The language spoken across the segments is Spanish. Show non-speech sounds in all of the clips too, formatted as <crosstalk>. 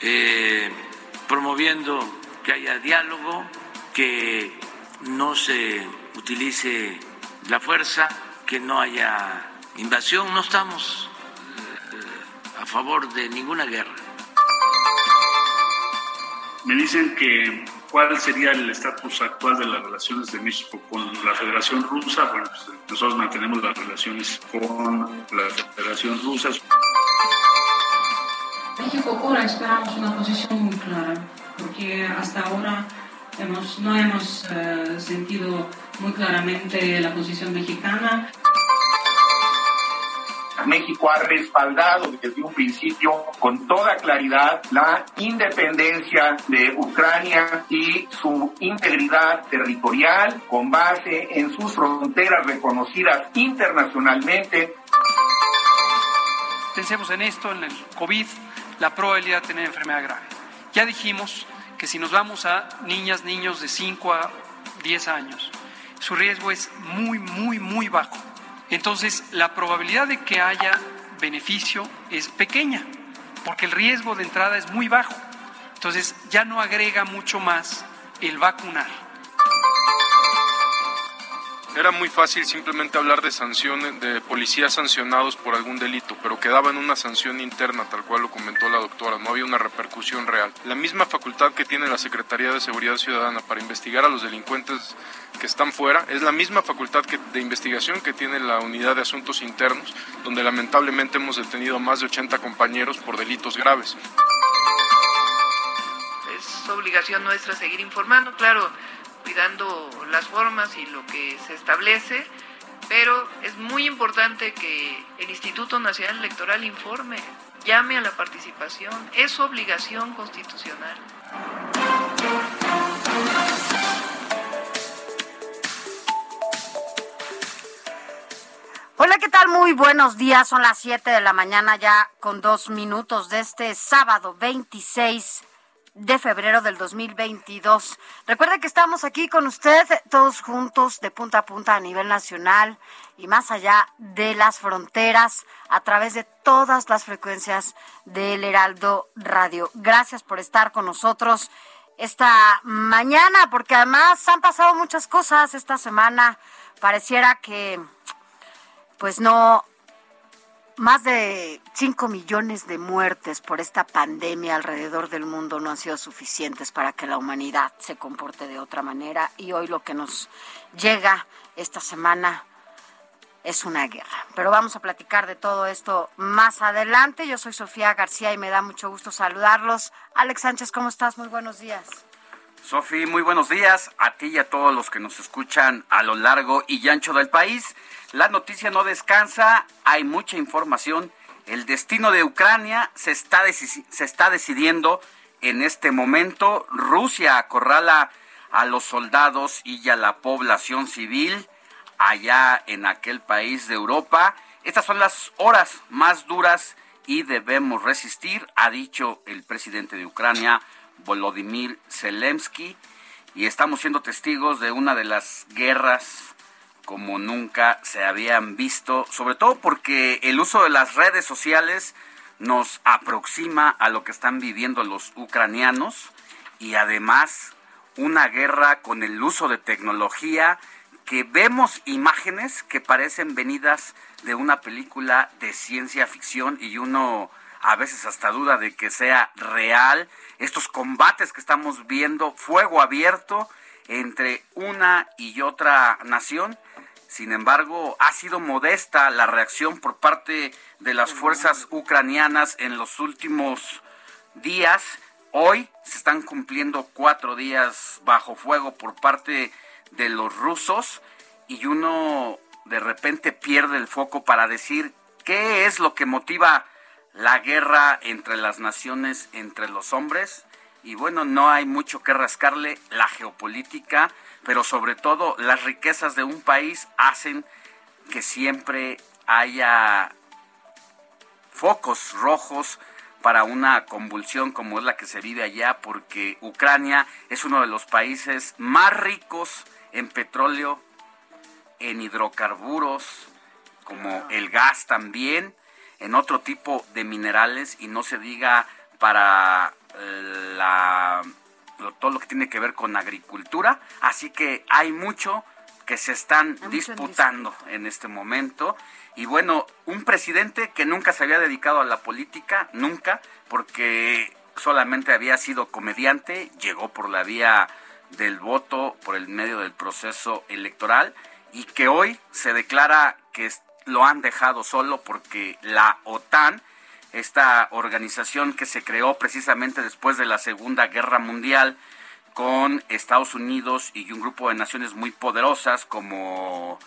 eh, promoviendo que haya diálogo, que no se utilice la fuerza, que no haya invasión. No estamos eh, a favor de ninguna guerra. Me dicen que cuál sería el estatus actual de las relaciones de México con la Federación Rusa. Bueno, pues, nosotros mantenemos las relaciones con la Federación Rusa. México ahora esperamos una posición muy clara, porque hasta ahora hemos, no hemos eh, sentido muy claramente la posición mexicana. México ha respaldado desde un principio con toda claridad la independencia de Ucrania y su integridad territorial con base en sus fronteras reconocidas internacionalmente. Pensemos en esto, en el COVID, la probabilidad de tener enfermedad grave. Ya dijimos que si nos vamos a niñas, niños de 5 a 10 años, su riesgo es muy, muy, muy bajo. Entonces, la probabilidad de que haya beneficio es pequeña, porque el riesgo de entrada es muy bajo. Entonces, ya no agrega mucho más el vacunar. Era muy fácil simplemente hablar de sanciones, de policías sancionados por algún delito, pero quedaba en una sanción interna, tal cual lo comentó la doctora, no había una repercusión real. La misma facultad que tiene la Secretaría de Seguridad Ciudadana para investigar a los delincuentes que están fuera, es la misma facultad de investigación que tiene la Unidad de Asuntos Internos, donde lamentablemente hemos detenido a más de 80 compañeros por delitos graves. Es obligación nuestra seguir informando, claro cuidando las formas y lo que se establece, pero es muy importante que el Instituto Nacional Electoral informe, llame a la participación, es su obligación constitucional. Hola, ¿qué tal? Muy buenos días. Son las 7 de la mañana ya con dos minutos de este sábado 26 de febrero del 2022. Recuerde que estamos aquí con usted todos juntos de punta a punta a nivel nacional y más allá de las fronteras a través de todas las frecuencias del Heraldo Radio. Gracias por estar con nosotros esta mañana porque además han pasado muchas cosas esta semana. Pareciera que pues no más de 5 millones de muertes por esta pandemia alrededor del mundo no han sido suficientes para que la humanidad se comporte de otra manera y hoy lo que nos llega esta semana es una guerra. Pero vamos a platicar de todo esto más adelante. Yo soy Sofía García y me da mucho gusto saludarlos. Alex Sánchez, ¿cómo estás? Muy buenos días. Sofi, muy buenos días a ti y a todos los que nos escuchan a lo largo y ancho del país. La noticia no descansa, hay mucha información. El destino de Ucrania se está, se está decidiendo en este momento. Rusia acorrala a los soldados y a la población civil allá en aquel país de Europa. Estas son las horas más duras y debemos resistir, ha dicho el presidente de Ucrania, Volodymyr Zelensky, y estamos siendo testigos de una de las guerras como nunca se habían visto, sobre todo porque el uso de las redes sociales nos aproxima a lo que están viviendo los ucranianos y además una guerra con el uso de tecnología que vemos imágenes que parecen venidas de una película de ciencia ficción y uno a veces hasta duda de que sea real. Estos combates que estamos viendo, fuego abierto entre una y otra nación. Sin embargo, ha sido modesta la reacción por parte de las fuerzas ucranianas en los últimos días. Hoy se están cumpliendo cuatro días bajo fuego por parte de los rusos y uno de repente pierde el foco para decir qué es lo que motiva la guerra entre las naciones, entre los hombres. Y bueno, no hay mucho que rascarle la geopolítica, pero sobre todo las riquezas de un país hacen que siempre haya focos rojos para una convulsión como es la que se vive allá, porque Ucrania es uno de los países más ricos en petróleo, en hidrocarburos, como el gas también, en otro tipo de minerales y no se diga para eh, la, todo lo que tiene que ver con agricultura. Así que hay mucho que se están disputando en este momento. Y bueno, un presidente que nunca se había dedicado a la política, nunca, porque solamente había sido comediante, llegó por la vía del voto, por el medio del proceso electoral, y que hoy se declara que lo han dejado solo porque la OTAN, esta organización que se creó precisamente después de la Segunda Guerra Mundial con Estados Unidos y un grupo de naciones muy poderosas como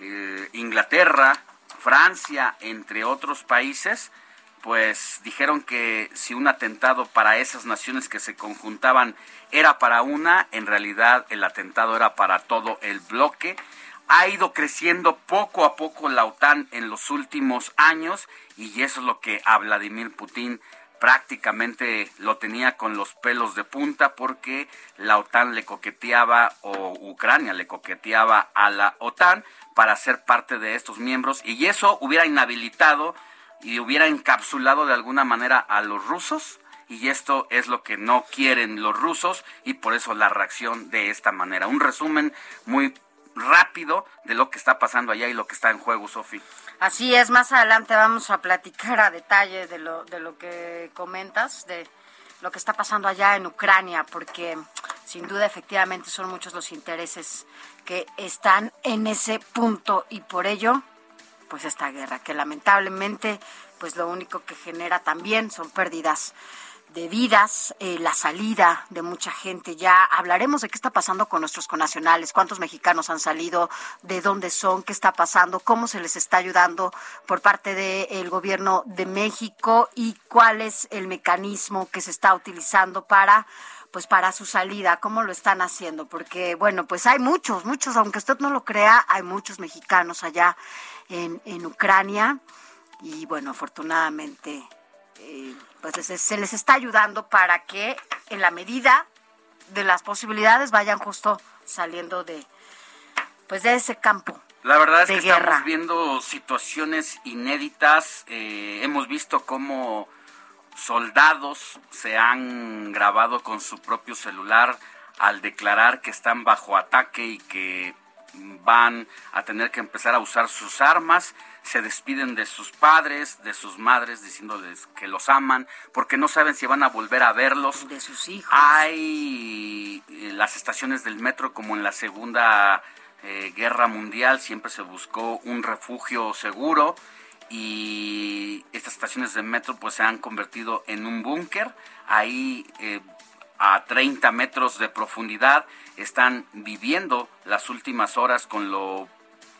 eh, Inglaterra, Francia, entre otros países, pues dijeron que si un atentado para esas naciones que se conjuntaban era para una, en realidad el atentado era para todo el bloque ha ido creciendo poco a poco la OTAN en los últimos años y eso es lo que a Vladimir Putin prácticamente lo tenía con los pelos de punta porque la OTAN le coqueteaba o Ucrania le coqueteaba a la OTAN para ser parte de estos miembros y eso hubiera inhabilitado y hubiera encapsulado de alguna manera a los rusos y esto es lo que no quieren los rusos y por eso la reacción de esta manera. Un resumen muy rápido de lo que está pasando allá y lo que está en juego, Sofi. Así es, más adelante vamos a platicar a detalle de lo, de lo que comentas, de lo que está pasando allá en Ucrania, porque sin duda efectivamente son muchos los intereses que están en ese punto y por ello, pues esta guerra, que lamentablemente, pues lo único que genera también son pérdidas de vidas, eh, la salida de mucha gente. Ya hablaremos de qué está pasando con nuestros conacionales, cuántos mexicanos han salido, de dónde son, qué está pasando, cómo se les está ayudando por parte del gobierno de México y cuál es el mecanismo que se está utilizando para pues para su salida, cómo lo están haciendo, porque bueno, pues hay muchos, muchos, aunque usted no lo crea, hay muchos mexicanos allá en, en Ucrania y bueno, afortunadamente eh, pues se les está ayudando para que en la medida de las posibilidades vayan justo saliendo de pues de ese campo. La verdad es que estamos viendo situaciones inéditas. Eh, hemos visto cómo soldados se han grabado con su propio celular al declarar que están bajo ataque y que van a tener que empezar a usar sus armas se despiden de sus padres, de sus madres, diciéndoles que los aman, porque no saben si van a volver a verlos. De sus hijos. Hay eh, las estaciones del metro, como en la Segunda eh, Guerra Mundial, siempre se buscó un refugio seguro y estas estaciones de metro pues se han convertido en un búnker. Ahí eh, a 30 metros de profundidad están viviendo las últimas horas con lo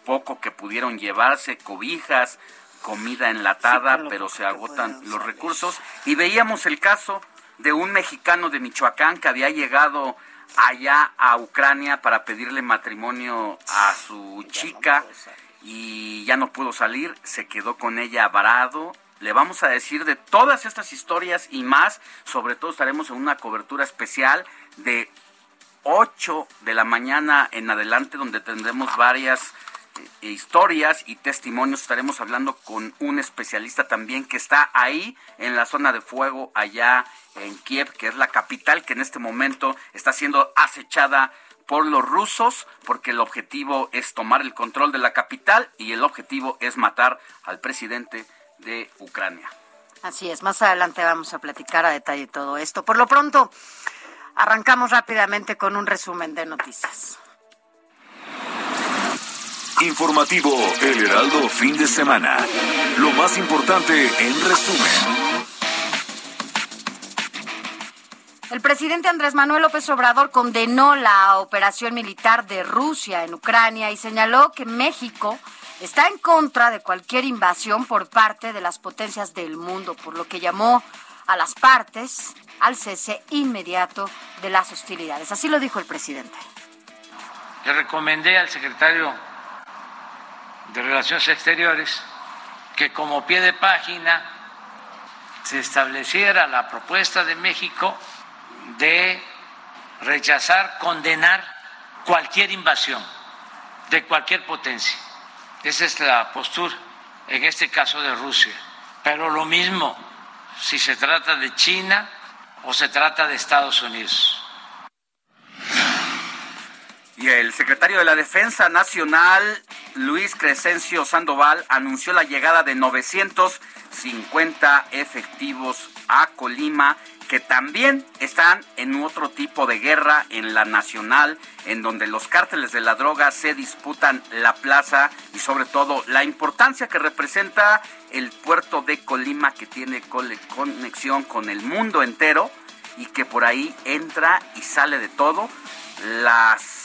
poco que pudieron llevarse, cobijas, comida enlatada, pero se agotan los recursos. Y veíamos el caso de un mexicano de Michoacán que había llegado allá a Ucrania para pedirle matrimonio a su chica y ya no pudo salir, se quedó con ella varado. Le vamos a decir de todas estas historias y más, sobre todo estaremos en una cobertura especial de 8 de la mañana en adelante donde tendremos varias eh, historias y testimonios. Estaremos hablando con un especialista también que está ahí en la zona de fuego allá en Kiev, que es la capital que en este momento está siendo acechada por los rusos porque el objetivo es tomar el control de la capital y el objetivo es matar al presidente de Ucrania. Así es, más adelante vamos a platicar a detalle todo esto. Por lo pronto, arrancamos rápidamente con un resumen de noticias. Informativo El Heraldo fin de semana. Lo más importante en resumen. El presidente Andrés Manuel López Obrador condenó la operación militar de Rusia en Ucrania y señaló que México está en contra de cualquier invasión por parte de las potencias del mundo, por lo que llamó a las partes al cese inmediato de las hostilidades. Así lo dijo el presidente. Le recomendé al secretario de Relaciones Exteriores que como pie de página se estableciera la propuesta de México de rechazar, condenar cualquier invasión de cualquier potencia esa es la postura, en este caso de Rusia. Pero lo mismo si se trata de China o se trata de Estados Unidos. Y el secretario de la Defensa Nacional, Luis Crescencio Sandoval, anunció la llegada de 950 efectivos a Colima que también están en otro tipo de guerra en la nacional, en donde los cárteles de la droga se disputan la plaza y sobre todo la importancia que representa el puerto de Colima que tiene conexión con el mundo entero y que por ahí entra y sale de todo. Las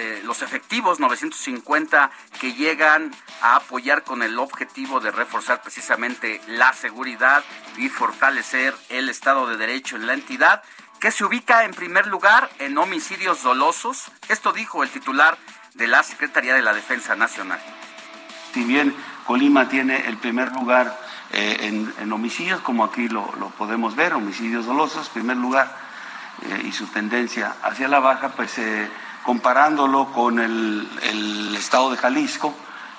eh, los efectivos 950 que llegan a apoyar con el objetivo de reforzar precisamente la seguridad y fortalecer el Estado de Derecho en la entidad, que se ubica en primer lugar en homicidios dolosos. Esto dijo el titular de la Secretaría de la Defensa Nacional. Si bien Colima tiene el primer lugar eh, en, homicidios, como aquí lo, podemos ver, homicidios dolosos, primer lugar, eh, y su tendencia hacia la baja, pues comparándolo con el, estado de Jalisco,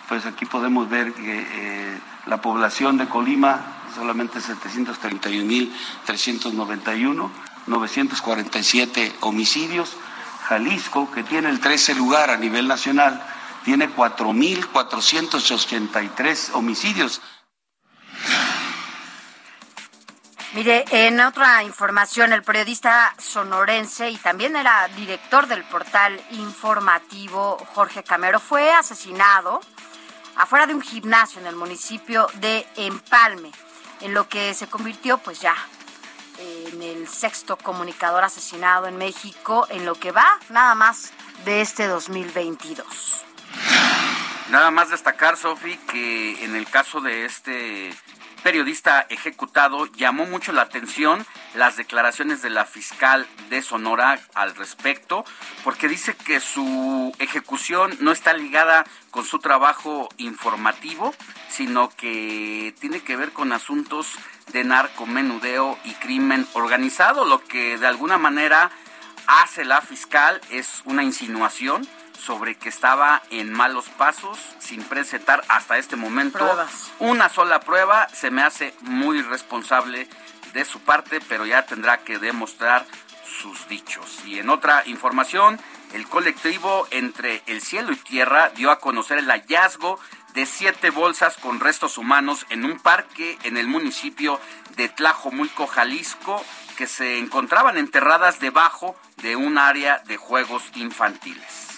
pues aquí podemos ver que eh, la población de Colima solamente 731.391, 947 homicidios. Jalisco, que tiene el 13 lugar a nivel nacional, tiene 4.483 homicidios. Mire, en otra información, el periodista sonorense y también era director del portal informativo Jorge Camero fue asesinado afuera de un gimnasio en el municipio de Empalme, en lo que se convirtió pues ya en el sexto comunicador asesinado en México en lo que va nada más de este 2022. Nada más destacar, Sofi, que en el caso de este periodista ejecutado, llamó mucho la atención las declaraciones de la fiscal de Sonora al respecto, porque dice que su ejecución no está ligada con su trabajo informativo, sino que tiene que ver con asuntos de narcomenudeo y crimen organizado, lo que de alguna manera hace la fiscal es una insinuación sobre que estaba en malos pasos sin presentar hasta este momento una sola prueba. Se me hace muy responsable de su parte, pero ya tendrá que demostrar sus dichos. Y en otra información, el colectivo Entre el Cielo y Tierra dio a conocer el hallazgo de siete bolsas con restos humanos en un parque en el municipio de Tlajomulco, Jalisco, que se encontraban enterradas debajo de un área de juegos infantiles.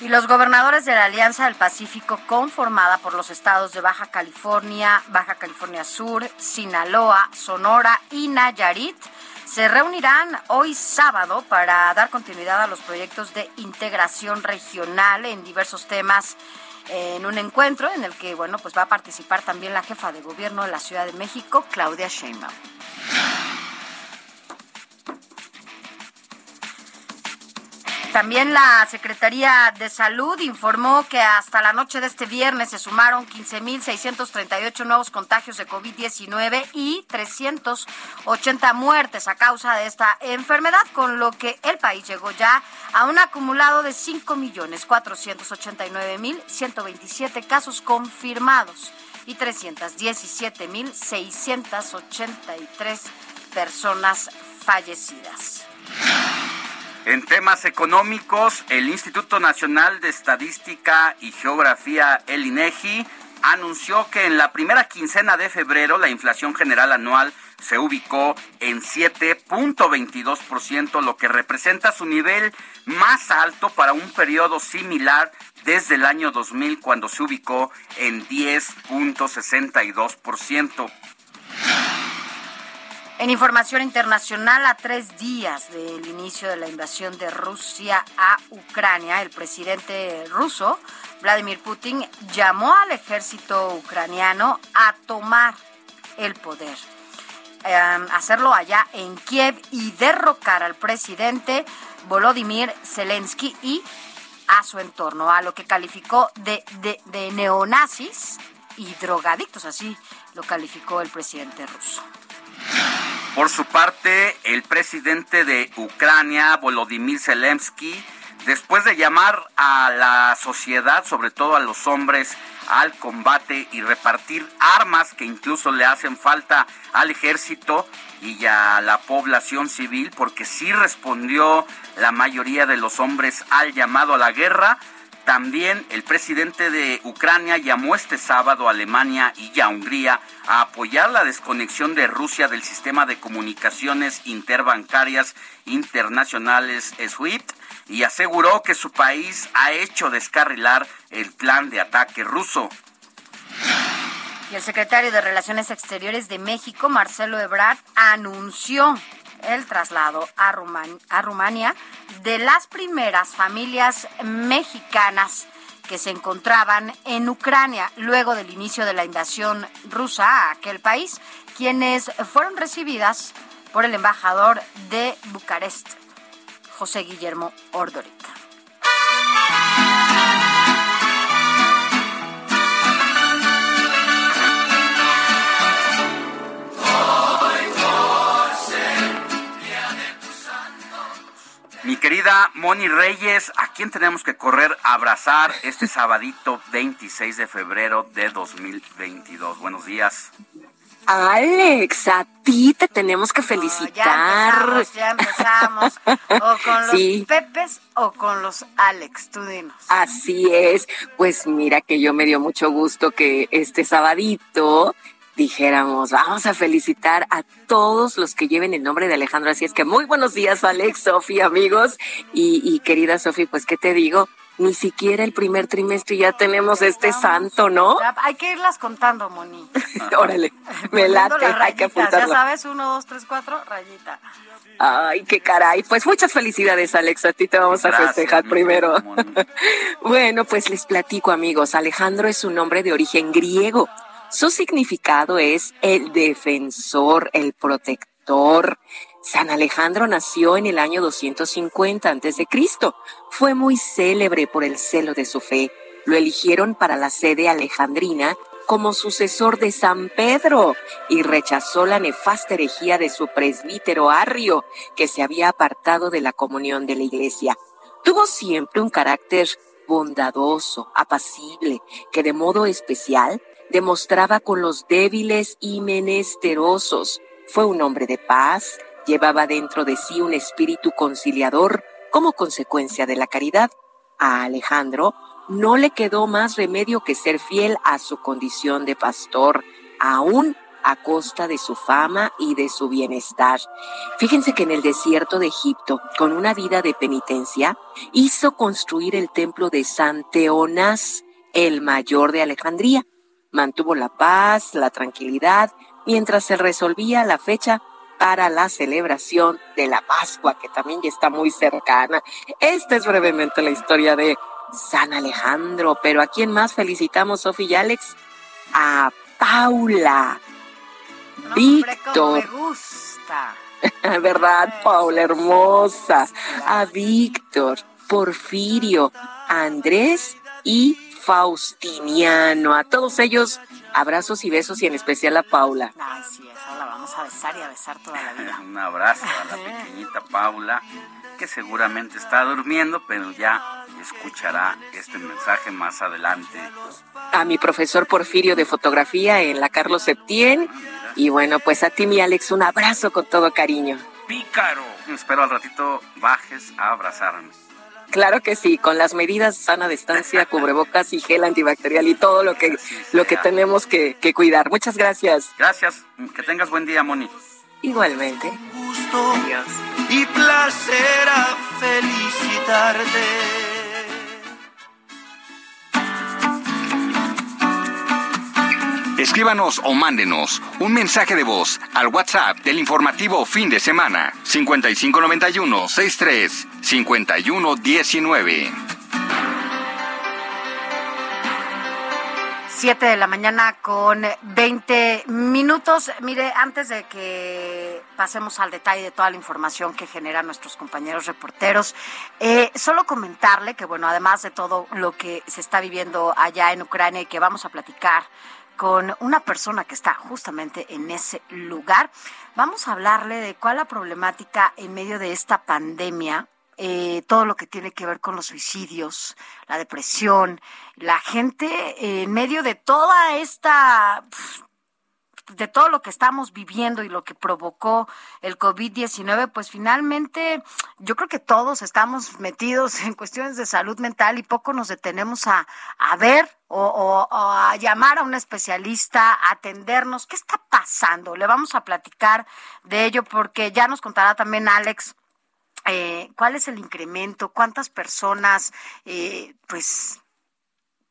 Y los gobernadores de la Alianza del Pacífico, conformada por los estados de Baja California, Baja California Sur, Sinaloa, Sonora y Nayarit, se reunirán hoy sábado para dar continuidad a los proyectos de integración regional en diversos temas en un encuentro en el que bueno pues va a participar también la jefa de gobierno de la Ciudad de México, Claudia Sheinbaum. También la Secretaría de Salud informó que hasta la noche de este viernes se sumaron 15.638 nuevos contagios de COVID-19 y 380 muertes a causa de esta enfermedad, con lo que el país llegó ya a un acumulado de 5.489.127 casos confirmados y 317.683 personas fallecidas. En temas económicos, el Instituto Nacional de Estadística y Geografía, el INEGI, anunció que en la primera quincena de febrero la inflación general anual se ubicó en 7.22%, lo que representa su nivel más alto para un periodo similar desde el año 2000 cuando se ubicó en 10.62%. En información internacional, a tres días del inicio de la invasión de Rusia a Ucrania, el presidente ruso, Vladimir Putin, llamó al ejército ucraniano a tomar el poder, em, hacerlo allá en Kiev y derrocar al presidente Volodymyr Zelensky y a su entorno, a lo que calificó de, de, de neonazis y drogadictos, así lo calificó el presidente ruso. Por su parte, el presidente de Ucrania, Volodymyr Zelensky, después de llamar a la sociedad, sobre todo a los hombres, al combate y repartir armas que incluso le hacen falta al ejército y a la población civil, porque sí respondió la mayoría de los hombres al llamado a la guerra, también el presidente de Ucrania llamó este sábado a Alemania y a Hungría a apoyar la desconexión de Rusia del sistema de comunicaciones interbancarias internacionales SWIFT y aseguró que su país ha hecho descarrilar el plan de ataque ruso. Y el secretario de Relaciones Exteriores de México, Marcelo Ebrard, anunció el traslado a, Rumania de las primeras familias mexicanas que se encontraban en Ucrania luego del inicio de la invasión rusa a aquel país, quienes fueron recibidas por el embajador de Bucarest, José Guillermo Ordorica. Mi querida Moni Reyes, ¿a quién tenemos que correr a abrazar este sabadito 26 de febrero de 2022? Buenos días. Alex, a ti te tenemos que felicitar. ya empezamos, O con <laughs> los Pepes o con los Alex, tú dinos. Así es. Pues mira que yo me dio mucho gusto que este sabadito dijéramos, vamos a felicitar a todos los que lleven el nombre de Alejandro. Así es que muy buenos días, Alex, Sofía, amigos. Y, querida Sofía, pues, ¿qué te digo? Ni siquiera el primer trimestre ya tenemos este santo, ¿no? hay que irlas contando, Moni. <laughs> Órale, me late, hay que apuntarlo. Ya sabes, uno, dos, tres, cuatro, rayita. Ay, qué caray. Pues muchas felicidades, Alex. A ti te vamos a festejar primero. <laughs> bueno, pues les platico, amigos. Alejandro es un nombre de origen griego su significado es el defensor, el protector. San Alejandro nació en el año 250 a.C. Fue muy célebre por el celo de su fe. Lo eligieron para la sede alejandrina como sucesor de San Pedro y rechazó la nefasta herejía de su presbítero Arrio, que se había apartado de la comunión de la iglesia. Tuvo siempre un carácter bondadoso, apacible, que de modo especial demostraba con los débiles y menesterosos. Fue un hombre de paz, llevaba dentro de sí un espíritu conciliador como consecuencia de la caridad. A Alejandro no le quedó más remedio que ser fiel a su condición de pastor, aún a costa de su fama y de su bienestar. Fíjense que en el desierto de Egipto, con una vida de penitencia, hizo construir el templo de San Teonás, el mayor de Alejandría mantuvo la paz, la tranquilidad, mientras se resolvía la fecha para la celebración de la Pascua, que también ya está muy cercana. Esta es brevemente la historia de San Alejandro, pero ¿a quién más felicitamos, Sofía y Alex? A Paula. Víctor. Me gusta. <laughs> ¿Verdad, Paula hermosa? A Víctor, Porfirio, Andrés y Faustiniano. A todos ellos, abrazos y besos y en especial a Paula. Ay, sí, esa la vamos a besar y a besar toda la vida. <laughs> Un abrazo a la pequeñita Paula, que seguramente está durmiendo, pero ya escuchará este mensaje más adelante. A mi profesor Porfirio de fotografía en la Carlos Septién. Y bueno, pues a ti, mi Alex, un abrazo con todo cariño. pícaro. Espero al ratito bajes a abrazarme. Claro que sí, con las medidas sana distancia, cubrebocas y gel antibacterial y todo lo que, lo que tenemos que, que cuidar. Muchas gracias. Gracias. Que tengas buen día, Moni. Igualmente. Gusto y placer a felicitarte. Escríbanos o mándenos un mensaje de voz al WhatsApp del informativo fin de semana 5591 63 5119. 7 de la mañana con 20 minutos. Mire, antes de que pasemos al detalle de toda la información que generan nuestros compañeros reporteros, eh, solo comentarle que, bueno, además de todo lo que se está viviendo allá en Ucrania y que vamos a platicar con una persona que está justamente en ese lugar. Vamos a hablarle de cuál la problemática en medio de esta pandemia, eh, todo lo que tiene que ver con los suicidios, la depresión, la gente en medio de toda esta de todo lo que estamos viviendo y lo que provocó el COVID-19, pues finalmente yo creo que todos estamos metidos en cuestiones de salud mental y poco nos detenemos a, a ver o, a llamar a un especialista, a atendernos. ¿Qué está pasando? Le vamos a platicar de ello porque ya nos contará también Alex. Eh, ¿Cuál es el incremento? ¿Cuántas personas, eh, pues,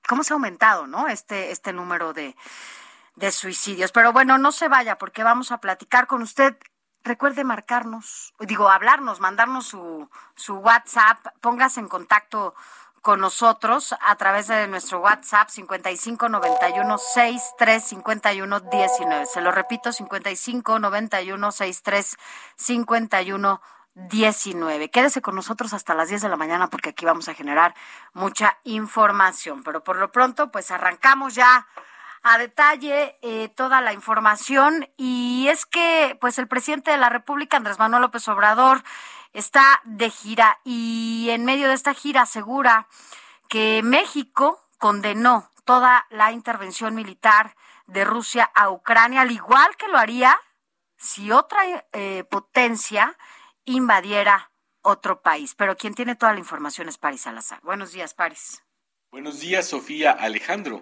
cómo se ha aumentado, no? Este, este número de, de suicidios. Pero bueno, no se vaya porque vamos a platicar con usted. Recuerde marcarnos, digo, hablarnos, mandarnos su, su WhatsApp, póngase en contacto con nosotros a través de nuestro WhatsApp 5591 6351 19. Se lo repito, 5591 6351 19. Quédese con nosotros hasta las 10 de la mañana porque aquí vamos a generar mucha información. Pero por lo pronto, pues arrancamos ya a detalle eh, toda la información y es que pues el presidente de la República Andrés Manuel López Obrador está de gira y en medio de esta gira asegura que México condenó toda la intervención militar de Rusia a Ucrania, al igual que lo haría si otra eh, potencia invadiera otro país. Pero quien tiene toda la información es Paris Salazar. Buenos días, Paris. Buenos días, Sofía Alejandro.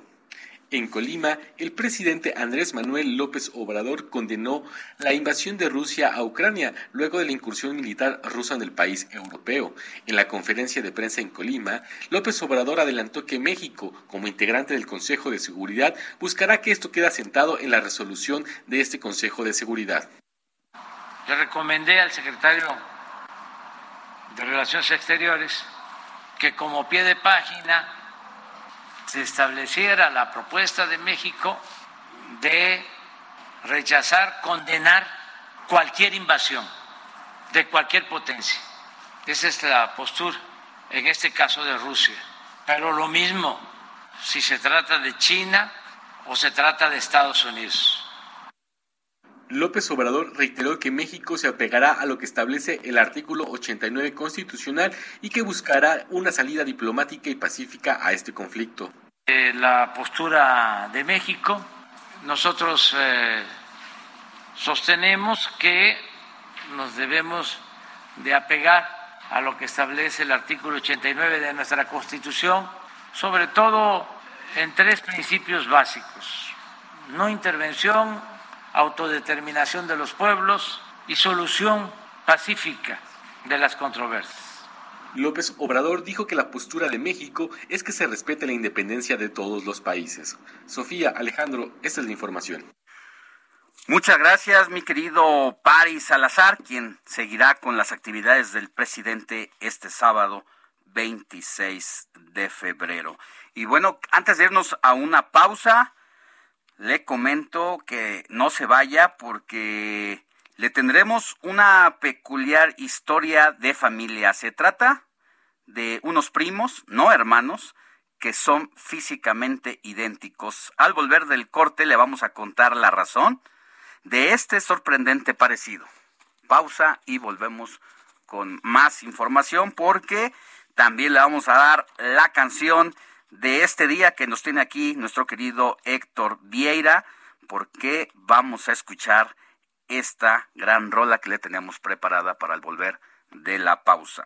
En Colima, el presidente Andrés Manuel López Obrador condenó la invasión de Rusia a Ucrania luego de la incursión militar rusa en el país europeo. En la conferencia de prensa en Colima, López Obrador adelantó que México, como integrante del Consejo de Seguridad, buscará que esto quede asentado en la resolución de este Consejo de Seguridad. Le recomendé al secretario de Relaciones Exteriores que como pie de página se estableciera la propuesta de México de rechazar, condenar cualquier invasión de cualquier potencia. Esa es la postura, en este caso de Rusia. Pero lo mismo si se trata de China o se trata de Estados Unidos. López Obrador reiteró que México se apegará a lo que establece el artículo 89 constitucional y que buscará una salida diplomática y pacífica a este conflicto. La postura de México, nosotros eh, sostenemos que nos debemos de apegar a lo que establece el artículo 89 de nuestra Constitución, sobre todo en tres principios básicos. No intervención, autodeterminación de los pueblos y solución pacífica de las controversias. López Obrador dijo que la postura de México es que se respete la independencia de todos los países. Sofía, Alejandro, esta es la información. Muchas gracias, mi querido Paris Salazar, quien seguirá con las actividades del presidente este sábado 26 de febrero. Y bueno, antes de irnos a una pausa, le comento que no se vaya porque le tendremos una peculiar historia de familia. Se trata de unos primos, no hermanos, que son físicamente idénticos. Al volver del corte le vamos a contar la razón de este sorprendente parecido. Pausa y volvemos con más información porque también le vamos a dar la canción de este día que nos tiene aquí nuestro querido Héctor Vieira porque vamos a escuchar esta gran rola que le teníamos preparada para el volver de la pausa.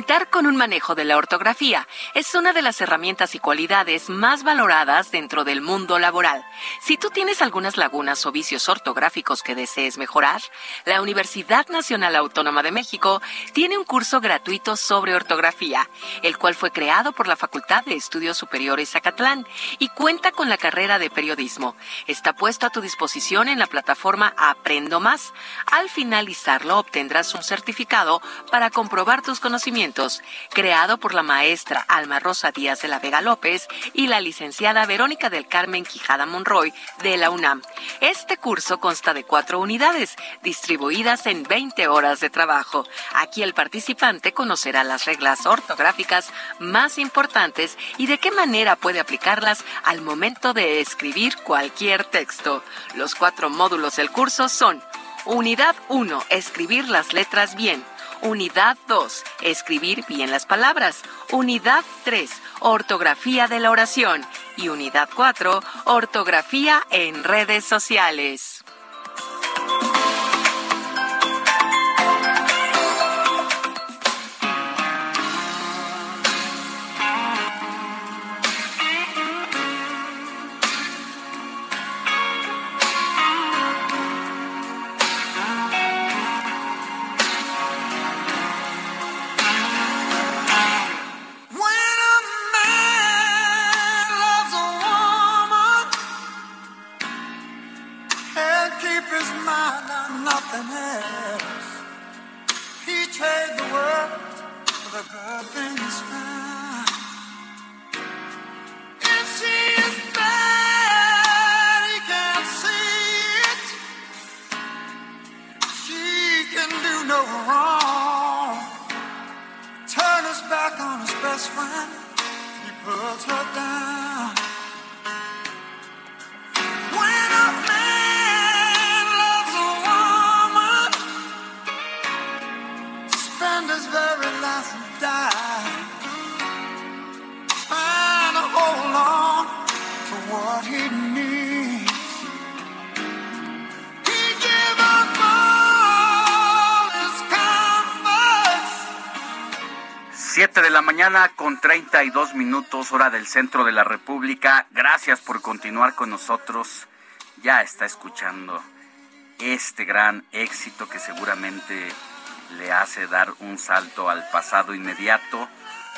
Contar con un manejo de la ortografía es una de las herramientas y cualidades más valoradas dentro del mundo laboral. Si tú tienes algunas lagunas o vicios ortográficos que desees mejorar, la Universidad Nacional Autónoma de México tiene un curso gratuito sobre ortografía, el cual fue creado por la Facultad de Estudios Superiores Zacatlán y cuenta con la carrera de periodismo. Está puesto a tu disposición en la plataforma Aprendo Más. Al finalizarlo obtendrás un certificado para comprobar tus conocimientos creado por la maestra Alma Rosa Díaz de la Vega López y la licenciada Verónica del Carmen Quijada Monroy de la UNAM. Este curso consta de cuatro unidades, distribuidas en 20 horas de trabajo. Aquí el participante conocerá las reglas ortográficas más importantes y de qué manera puede aplicarlas al momento de escribir cualquier texto. Los cuatro módulos del curso son Unidad 1. Escribir las letras bien. Unidad 2. Escribir bien las palabras. Unidad 3. Ortografía de la oración. Y unidad 4. Ortografía en redes sociales. 32 minutos hora del centro de la República. Gracias por continuar con nosotros. Ya está escuchando este gran éxito que seguramente le hace dar un salto al pasado inmediato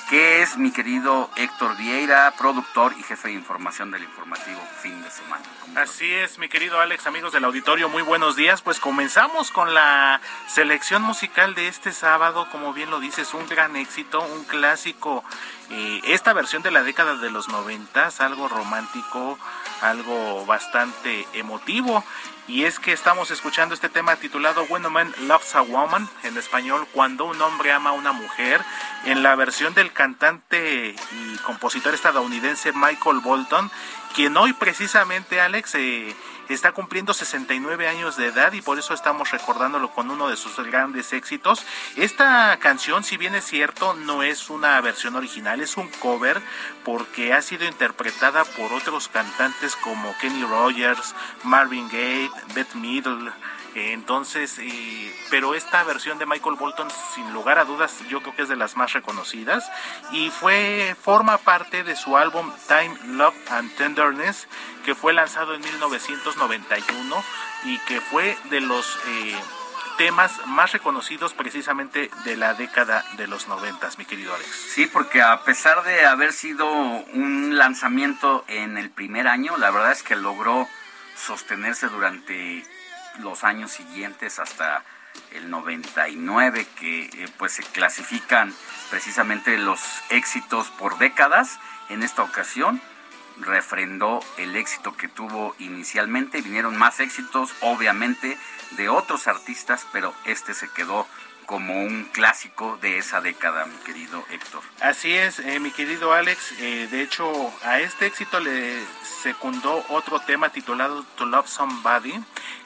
que es mi querido Héctor Vieira, productor y jefe de información del informativo fin de semana. Así es, mi querido Alex, amigos del auditorio, muy buenos días. Pues comenzamos con la selección musical de este sábado, como bien lo dices, un gran éxito, un clásico. Esta versión de la década de los noventas, algo romántico, algo bastante emotivo. Y es que estamos escuchando este tema titulado When a Man Loves a Woman, en español, cuando un hombre ama a una mujer, en la versión del cantante y compositor estadounidense Michael Bolton, quien hoy precisamente, Alex, eh, está cumpliendo 69 años de edad y por eso estamos recordándolo con uno de sus grandes éxitos. Esta canción, si bien es cierto, no es una versión original, es un cover porque ha sido interpretada por otros cantantes como Kenny Rogers, Marvin Gaye, Beth Middle, entonces, pero esta versión de Michael Bolton, sin lugar a dudas, yo creo que es de las más reconocidas y fue forma parte de su álbum Time, Love and Tenderness, que fue lanzado en 1991 y que fue de los eh, temas más reconocidos precisamente de la década de los noventas, mi querido Alex. Sí, porque a pesar de haber sido un lanzamiento en el primer año, la verdad es que logró sostenerse durante los años siguientes hasta el 99, que eh, pues se clasifican precisamente los éxitos por décadas. En esta ocasión refrendó el éxito que tuvo inicialmente. Vinieron más éxitos, obviamente, de otros artistas, pero este se quedó como un clásico de esa década, mi querido Héctor. Así es, eh, mi querido Alex. Eh, de hecho, a este éxito le secundó otro tema titulado To Love Somebody,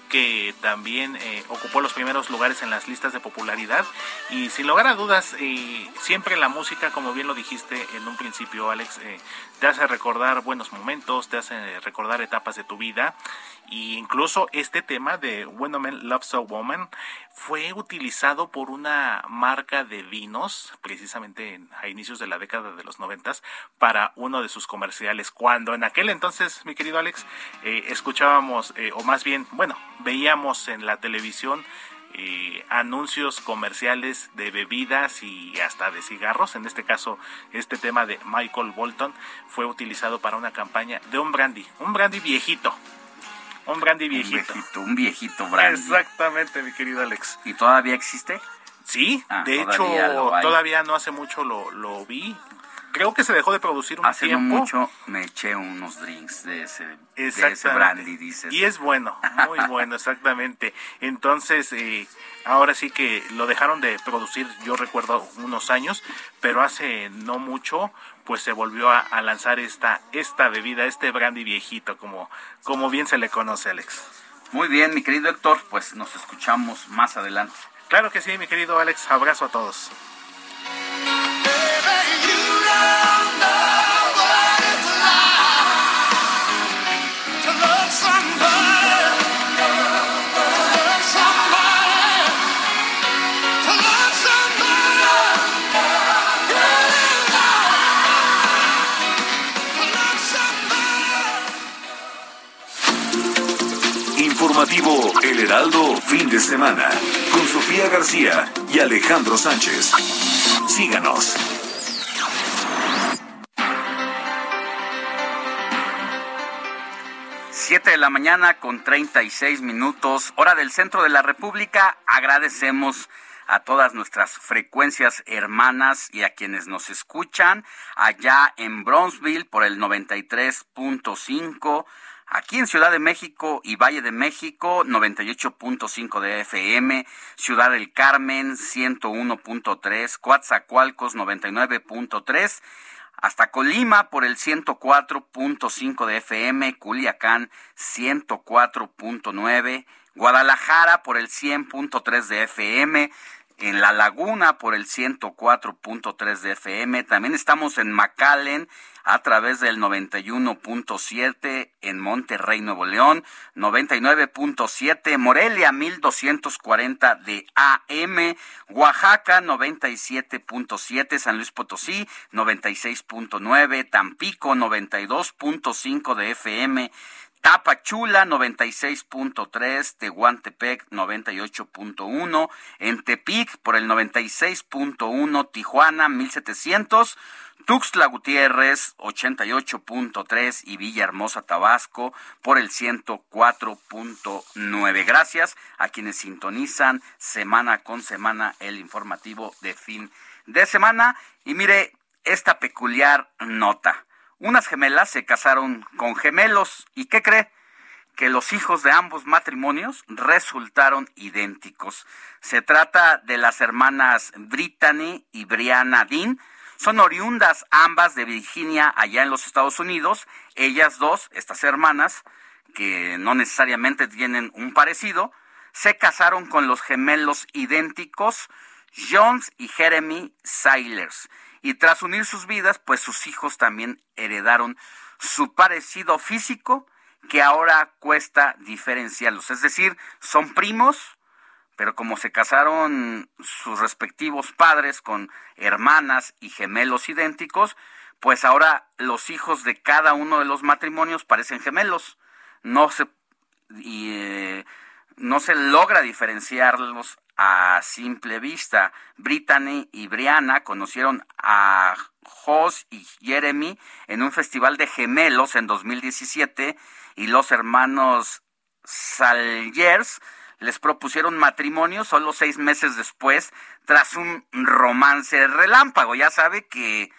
que también eh, ocupó los primeros lugares en las listas de popularidad. Y sin lugar a dudas eh, siempre la música como bien lo dijiste en un principio Alex eh, te hace recordar buenos momentos te hace recordar etapas de tu vida. E incluso este tema de When Man Loves a Woman fue utilizado por una marca de vinos precisamente a inicios de la década de los noventas para uno de sus comerciales. Cuando en aquel entonces mi querido Alex escuchábamos o más bien bueno veíamos en la televisión eh, anuncios comerciales de bebidas y hasta de cigarros. En este caso, este tema de Michael Bolton fue utilizado para una campaña de un brandy, un brandy viejito. Un brandy viejito. Un viejito, un viejito brandy. Exactamente, mi querido Alex. ¿Y todavía existe? Sí, ah, de hecho, todavía no hace mucho lo, lo vi creo que se dejó de producir un Hace tiempo. mucho me eché unos drinks de ese, de ese brandy, dices. Y es bueno, muy <laughs> bueno, exactamente. Entonces, eh, ahora sí que lo dejaron de producir, yo recuerdo unos años, pero hace no mucho, pues se volvió a, a lanzar esta, esta bebida, este brandy viejito, como, como bien se le conoce, Alex. Muy bien, mi querido Héctor, pues nos escuchamos más adelante. Claro que sí, mi querido Alex, abrazo a todos. El Heraldo fin de semana con Sofía García y Alejandro Sánchez. Síganos. Siete de la mañana con 36 minutos, hora del centro de la República. Agradecemos a todas nuestras frecuencias hermanas y a quienes nos escuchan allá en Bronzeville por el 93.5, aquí en Ciudad de México y Valle de México 98.5 de FM, Ciudad del Carmen 101.3, Coatzacoalcos 99.3 hasta Colima por el 104.5 de FM, Culiacán 104.9, Guadalajara por el 100.3 de FM, en La Laguna por el 104.3 de FM, también estamos en McAllen a través del 91.7 en Monterrey, Nuevo León, 99.7 Morelia 1240 de AM, Oaxaca 97.7 San Luis Potosí 96.9 Tampico 92.5 de FM Tapachula 96.3, Tehuantepec 98.1, en Tepic por el 96.1, Tijuana 1700, Tuxtla Gutiérrez 88.3 y Villahermosa Tabasco por el 104.9. Gracias a quienes sintonizan semana con semana el informativo de fin de semana y mire esta peculiar nota. Unas gemelas se casaron con gemelos y ¿qué cree? Que los hijos de ambos matrimonios resultaron idénticos. Se trata de las hermanas Brittany y Brianna Dean. Son oriundas ambas de Virginia, allá en los Estados Unidos. Ellas dos, estas hermanas, que no necesariamente tienen un parecido, se casaron con los gemelos idénticos Jones y Jeremy Sailers y tras unir sus vidas, pues sus hijos también heredaron su parecido físico que ahora cuesta diferenciarlos. Es decir, son primos, pero como se casaron sus respectivos padres con hermanas y gemelos idénticos, pues ahora los hijos de cada uno de los matrimonios parecen gemelos. No se y, eh, no se logra diferenciarlos a simple vista. Brittany y Brianna conocieron a Jos y Jeremy en un festival de gemelos en 2017 y los hermanos Salyers les propusieron matrimonio solo seis meses después tras un romance relámpago. Ya sabe que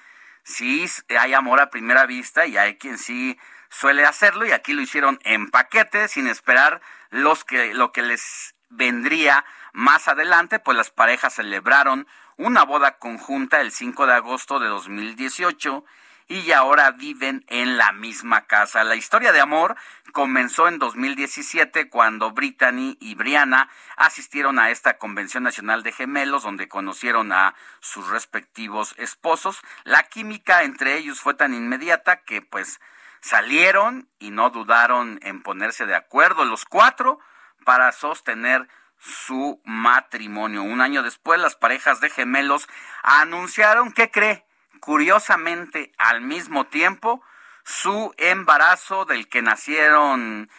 sí hay amor a primera vista y hay quien sí suele hacerlo y aquí lo hicieron en paquete sin esperar los que, lo que les vendría más adelante, pues las parejas celebraron una boda conjunta el 5 de agosto de 2018 y ahora viven en la misma casa. La historia de amor comenzó en 2017 cuando Brittany y Brianna asistieron a esta Convención Nacional de Gemelos donde conocieron a sus respectivos esposos. La química entre ellos fue tan inmediata que pues salieron y no dudaron en ponerse de acuerdo los cuatro para sostener su matrimonio. Un año después, las parejas de gemelos anunciaron que cree, curiosamente, al mismo tiempo, su embarazo del que nacieron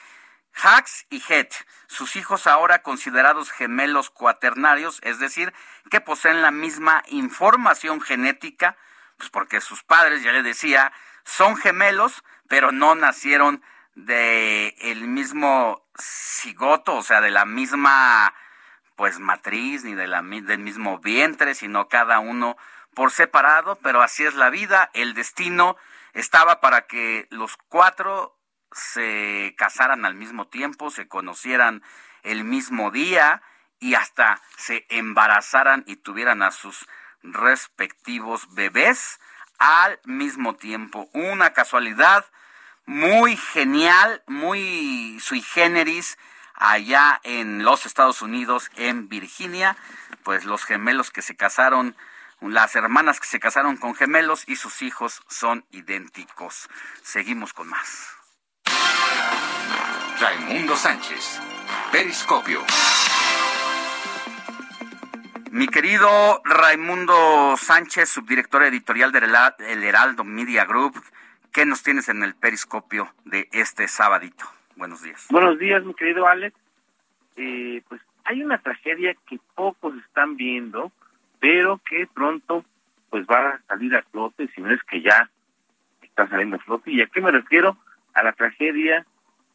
Hax y Het, sus hijos ahora considerados gemelos cuaternarios, es decir, que poseen la misma información genética, pues porque sus padres, ya le decía, son gemelos, pero no nacieron de el mismo cigoto, o sea, de la misma pues matriz ni de la, del mismo vientre, sino cada uno por separado, pero así es la vida, el destino estaba para que los cuatro se casaran al mismo tiempo, se conocieran el mismo día y hasta se embarazaran y tuvieran a sus respectivos bebés al mismo tiempo. Una casualidad muy genial, muy sui generis allá en los Estados Unidos, en Virginia, pues los gemelos que se casaron, las hermanas que se casaron con gemelos y sus hijos son idénticos. Seguimos con más. Raimundo Sánchez, Periscopio. Mi querido Raimundo Sánchez, subdirector editorial del Heraldo Media Group, ¿Qué nos tienes en el periscopio de este sabadito? Buenos días. Buenos días, mi querido Alex. Eh, pues hay una tragedia que pocos están viendo, pero que pronto pues va a salir a flote, si no es que ya está saliendo a flote. ¿Y a qué me refiero? A la tragedia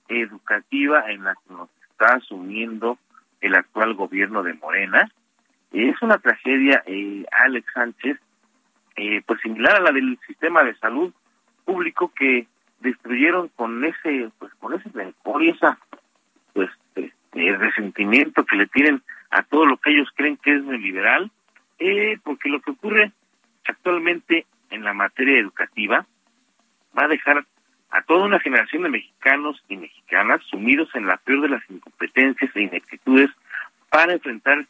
educativa en la que nos está asumiendo el actual gobierno de Morena. Es una tragedia, eh, Alex Sánchez, eh, pues similar a la del sistema de salud, público que destruyeron con ese pues con ese rencor y esa pues este, resentimiento que le tienen a todo lo que ellos creen que es neoliberal eh, porque lo que ocurre actualmente en la materia educativa va a dejar a toda una generación de mexicanos y mexicanas sumidos en la peor de las incompetencias e ineptitudes para enfrentar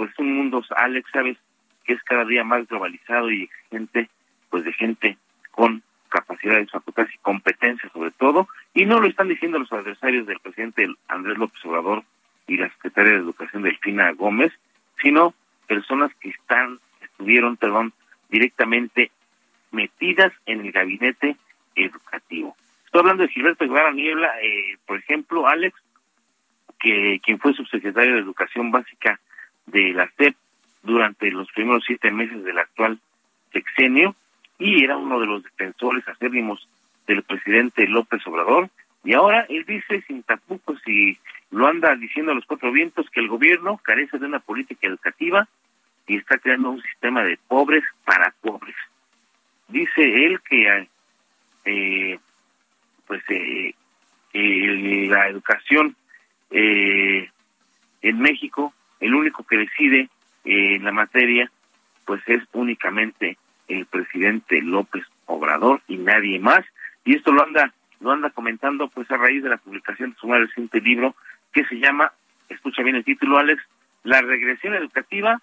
pues un mundo Alex sabes que es cada día más globalizado y exigente pues de gente con capacidades, facultades y competencias sobre todo, y no lo están diciendo los adversarios del presidente Andrés López Obrador y la secretaria de Educación Delfina Gómez, sino personas que están, estuvieron, perdón, directamente metidas en el gabinete educativo. Estoy hablando de Gilberto Guevara Niebla, eh, por ejemplo, Alex, que quien fue subsecretario de Educación Básica de la SEP durante los primeros siete meses del actual sexenio, y era uno de los defensores acérrimos del presidente López Obrador. Y ahora él dice sin tapujos y lo anda diciendo a los cuatro vientos que el gobierno carece de una política educativa y está creando un sistema de pobres para pobres. Dice él que eh, pues eh, la educación eh, en México, el único que decide en la materia, pues es únicamente el presidente López Obrador y nadie más. Y esto lo anda lo anda comentando pues a raíz de la publicación de su más reciente libro que se llama, escucha bien el título Alex, La regresión educativa,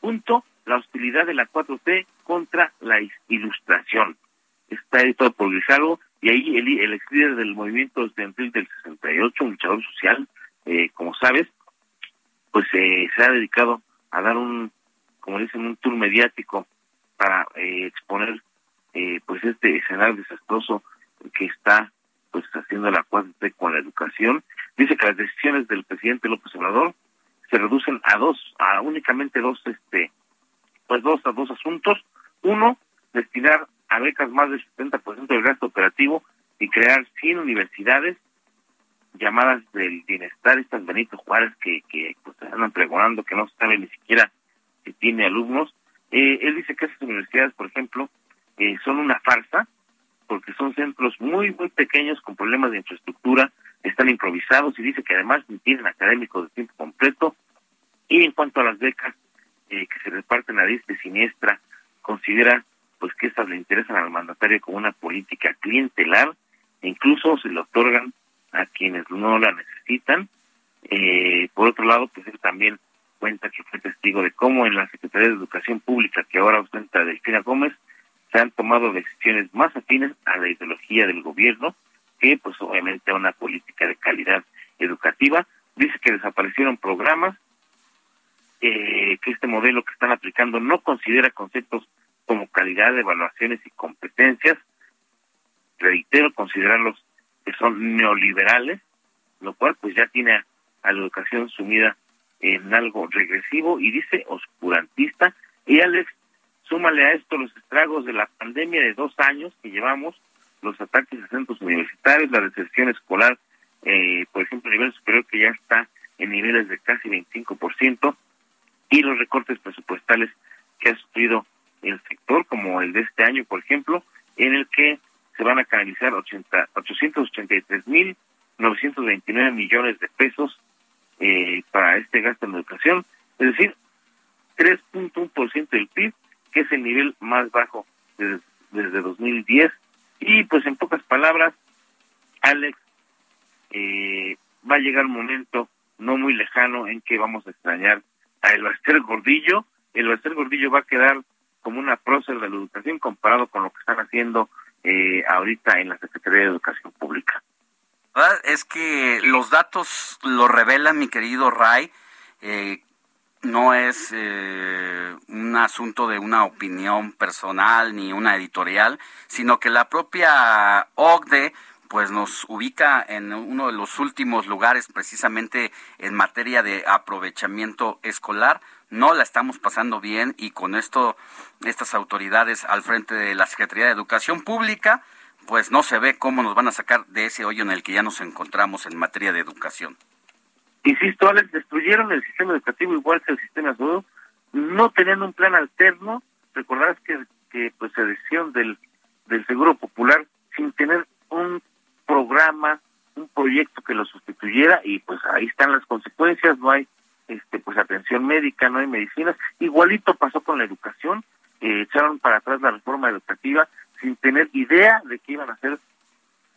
punto, la hostilidad de la 4T contra la ilustración. Está editado por Grijalvo y ahí el, el ex líder del movimiento estudiantil del 68, un luchador social, eh, como sabes, pues eh, se ha dedicado a dar un, como dicen, un tour mediático para eh, exponer eh, pues este escenario desastroso que está pues haciendo la 4 con la educación. dice que las decisiones del presidente López Obrador se reducen a dos, a únicamente dos, este, pues dos a dos asuntos. Uno, destinar a becas más del 70% del gasto operativo y crear 100 universidades llamadas del bienestar, estas Benito Juárez que, que pues, andan pregonando que no sabe ni siquiera si tiene alumnos. Eh, él dice que esas universidades, por ejemplo, eh, son una farsa porque son centros muy, muy pequeños con problemas de infraestructura, están improvisados y dice que además tienen académicos de tiempo completo. Y en cuanto a las becas eh, que se reparten a diestra y siniestra, considera pues que estas le interesan al mandatario como una política clientelar incluso se le otorgan a quienes no la necesitan. Eh, por otro lado, pues él también cuenta que fue testigo de cómo en la Secretaría de Educación Pública, que ahora ostenta Delfina Gómez, se han tomado decisiones más afines a la ideología del gobierno que pues obviamente a una política de calidad educativa. Dice que desaparecieron programas, eh, que este modelo que están aplicando no considera conceptos como calidad, evaluaciones y competencias. Reitero, considerarlos que son neoliberales, lo cual pues ya tiene a, la educación sumida en algo regresivo y dice oscurantista. Y Alex, súmale a esto los estragos de la pandemia de dos años que llevamos, los ataques a centros universitarios, la deserción escolar, eh, por ejemplo, a nivel superior que ya está en niveles de casi 25%, y los recortes presupuestales que ha sufrido el sector, como el de este año, por ejemplo, en el que se van a canalizar 80, 883.929 millones de pesos eh, para este gasto en educación, es decir, 3.1% del PIB, que es el nivel más bajo desde, desde 2010. Y pues en pocas palabras, Alex, eh, va a llegar un momento no muy lejano en que vamos a extrañar a El Baster Gordillo. El Baster Gordillo va a quedar como una prócer de la educación comparado con lo que están haciendo eh, ahorita en la Secretaría de Educación Pública. Es que los datos lo revelan, mi querido Ray. Eh, no es eh, un asunto de una opinión personal ni una editorial, sino que la propia OCDE pues nos ubica en uno de los últimos lugares precisamente en materia de aprovechamiento escolar. No la estamos pasando bien y con esto estas autoridades al frente de la Secretaría de Educación Pública pues no se ve cómo nos van a sacar de ese hoyo en el que ya nos encontramos en materia de educación. Insisto, Alex, destruyeron el sistema educativo igual que el sistema de salud, no tenían un plan alterno, recordarás que, que pues se decisión del, del Seguro Popular sin tener un programa, un proyecto que lo sustituyera y pues ahí están las consecuencias, no hay este pues atención médica, no hay medicinas, igualito pasó con la educación, eh, echaron para atrás la reforma educativa sin tener idea de qué iban a hacer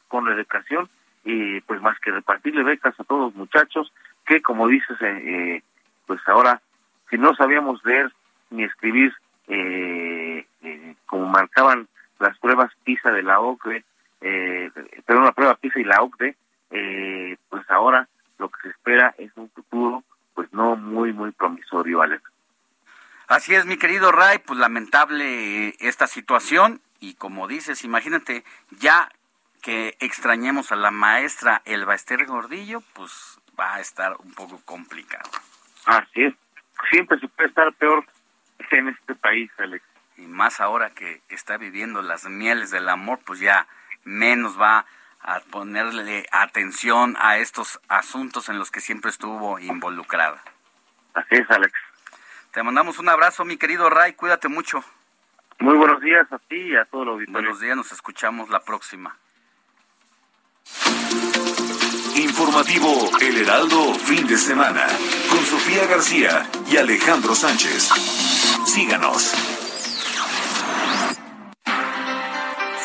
con la educación, y pues más que repartirle becas a todos los muchachos, que como dices, eh, eh, pues ahora, si no sabíamos leer ni escribir eh, eh, como marcaban las pruebas PISA de la OCDE, eh, pero una prueba PISA y la OCDE, eh, pues ahora lo que se espera es un futuro pues no muy, muy promisorio, Alex. Así es, mi querido Ray, pues lamentable esta situación y como dices, imagínate, ya que extrañemos a la maestra Elba Ester Gordillo, pues va a estar un poco complicado. Así es, siempre se puede estar peor en este país, Alex. Y más ahora que está viviendo las mieles del amor, pues ya menos va a ponerle atención a estos asuntos en los que siempre estuvo involucrada. Así es, Alex. Te mandamos un abrazo, mi querido Ray, cuídate mucho. Muy buenos días a ti y a todos los auditorio. Buenos días, nos escuchamos la próxima. Informativo El Heraldo, fin de semana, con Sofía García y Alejandro Sánchez. Síganos.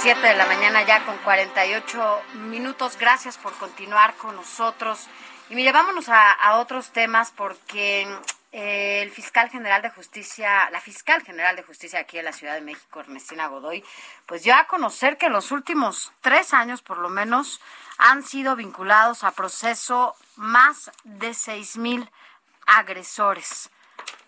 Siete de la mañana ya con 48 minutos. Gracias por continuar con nosotros. Y mire, vámonos a, otros temas porque eh, el fiscal general de justicia, la fiscal general de justicia aquí en la Ciudad de México, Ernestina Godoy, pues dio a conocer que los últimos tres años, por lo menos, han sido vinculados a proceso más de seis mil agresores.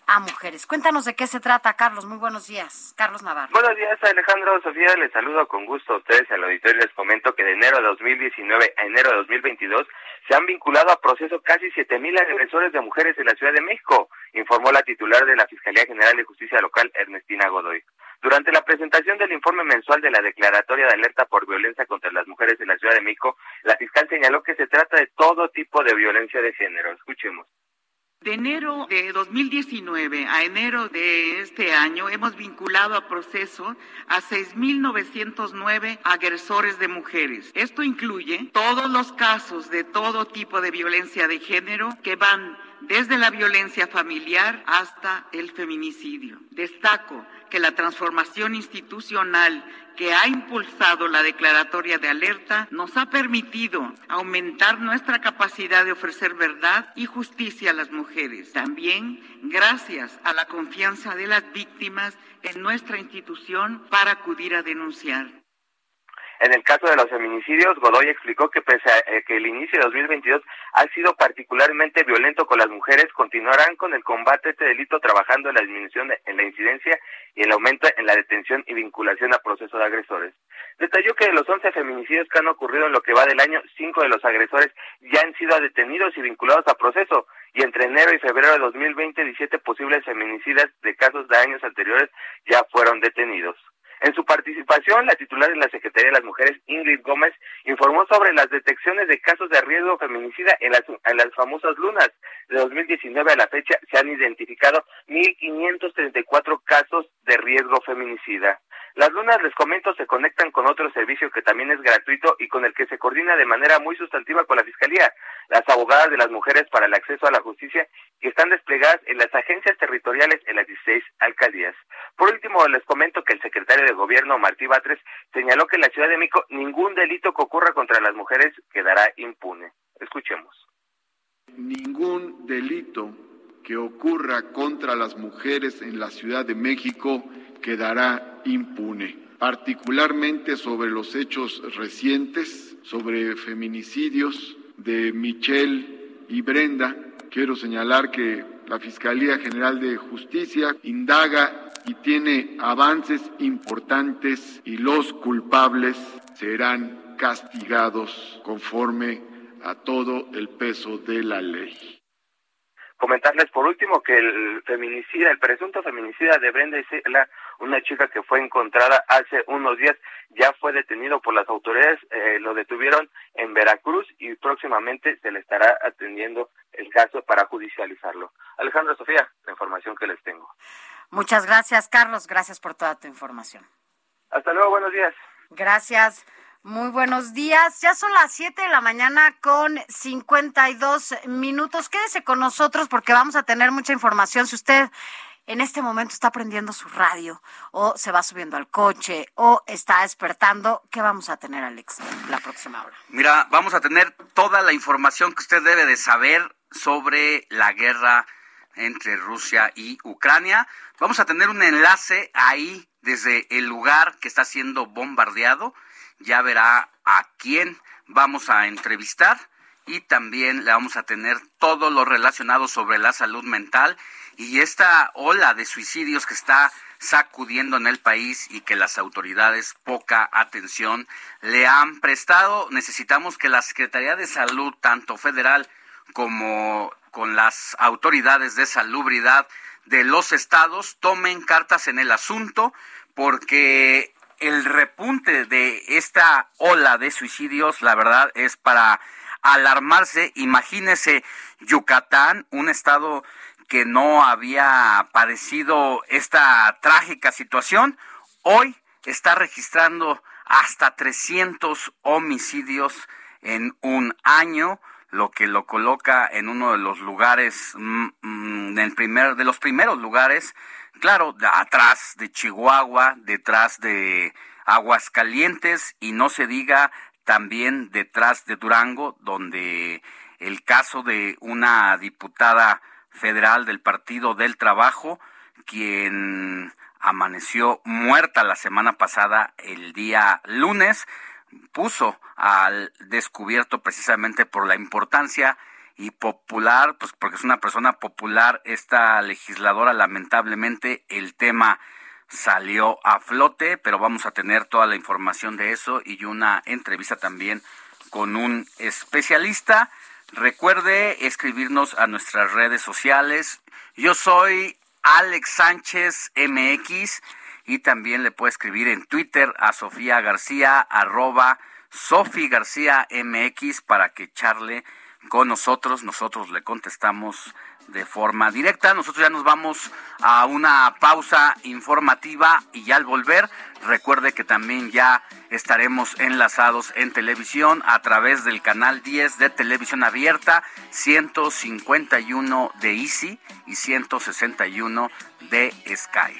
A mujeres. Cuéntanos de qué se trata, Carlos. Muy buenos días. Carlos Navarro. Buenos días, Alejandro. Sofía, les saludo con gusto a ustedes al auditorio. Les comento que de enero de 2019 a enero de 2022 se han vinculado a proceso casi 7.000 agresores de mujeres en la Ciudad de México, informó la titular de la Fiscalía General de Justicia Local, Ernestina Godoy. Durante la presentación del informe mensual de la Declaratoria de Alerta por Violencia contra las Mujeres en la Ciudad de México, la fiscal señaló que se trata de todo tipo de violencia de género. Escuchemos. De enero de 2019 a enero de este año hemos vinculado a proceso a 6.909 agresores de mujeres. Esto incluye todos los casos de todo tipo de violencia de género que van desde la violencia familiar hasta el feminicidio. Destaco que la transformación institucional que ha impulsado la declaratoria de alerta nos ha permitido aumentar nuestra capacidad de ofrecer verdad y justicia a las mujeres. También gracias a la confianza de las víctimas en nuestra institución para acudir a denunciar. En el caso de los feminicidios, Godoy explicó que pese a eh, que el inicio de 2022 ha sido particularmente violento con las mujeres, continuarán con el combate a este delito trabajando en la disminución de, en la incidencia y el aumento en la detención y vinculación a procesos de agresores. Detalló que de los 11 feminicidios que han ocurrido en lo que va del año, cinco de los agresores ya han sido detenidos y vinculados a proceso, y entre enero y febrero de 2020, 17 posibles feminicidas de casos de años anteriores ya fueron detenidos. En su participación, la titular de la Secretaría de las Mujeres, Ingrid Gómez, informó sobre las detecciones de casos de riesgo feminicida en las, famosas lunas. De 2019 a la fecha se han identificado 1.534 casos de riesgo feminicida. Las lunas, les comento, se conectan con otro servicio que también es gratuito y con el que se coordina de manera muy sustantiva con la Fiscalía, las abogadas de las mujeres para el acceso a la justicia, que están desplegadas en las agencias territoriales en las 16 alcaldías. Por último, les comento que el secretario de Gobierno, Martí Batres, señaló que en la Ciudad de México ningún delito que ocurra contra las mujeres quedará impune. Escuchemos. Ningún delito que ocurra contra las mujeres en la Ciudad de México quedará impune, particularmente sobre los hechos recientes, sobre feminicidios de Michelle y Brenda. Quiero señalar que la Fiscalía General de Justicia indaga y tiene avances importantes y los culpables serán castigados conforme a todo el peso de la ley. Comentarles por último que el feminicida, el presunto feminicida de Brenda Isela, una chica que fue encontrada hace unos días, ya fue detenido por las autoridades, eh, lo detuvieron en Veracruz y próximamente se le estará atendiendo el caso para judicializarlo. Alejandro Sofía, la información que les tengo. Muchas gracias, Carlos. Gracias por toda tu información. Hasta luego, buenos días. Gracias. Muy buenos días. Ya son las 7 de la mañana con 52 minutos. Quédese con nosotros porque vamos a tener mucha información. Si usted en este momento está prendiendo su radio o se va subiendo al coche o está despertando, ¿qué vamos a tener, Alex, la próxima hora? Mira, vamos a tener toda la información que usted debe de saber sobre la guerra entre Rusia y Ucrania. Vamos a tener un enlace ahí desde el lugar que está siendo bombardeado ya verá a quién vamos a entrevistar y también le vamos a tener todo lo relacionado sobre la salud mental y esta ola de suicidios que está sacudiendo en el país y que las autoridades poca atención le han prestado. Necesitamos que la Secretaría de Salud, tanto federal como con las autoridades de salubridad de los estados, tomen cartas en el asunto porque el repunte de esta ola de suicidios, la verdad, es para alarmarse. Imagínese Yucatán, un estado que no había padecido esta trágica situación, hoy está registrando hasta 300 homicidios en un año, lo que lo coloca en uno de los lugares, mm, mm, primer, de los primeros lugares claro, atrás de Chihuahua, detrás de Aguascalientes y no se diga también detrás de Durango, donde el caso de una diputada federal del Partido del Trabajo, quien amaneció muerta la semana pasada, el día lunes, puso al descubierto precisamente por la importancia y popular, pues porque es una persona popular, esta legisladora, lamentablemente el tema salió a flote, pero vamos a tener toda la información de eso y una entrevista también con un especialista. Recuerde escribirnos a nuestras redes sociales. Yo soy Alex Sánchez MX y también le puede escribir en Twitter a Sofía García arroba Sofía García MX para que charle con nosotros. Nosotros le contestamos de forma directa. Nosotros ya nos vamos a una pausa informativa y ya al volver, recuerde que también ya estaremos enlazados en televisión a través del canal 10 de televisión abierta, 151 de Easy y 161 de Sky.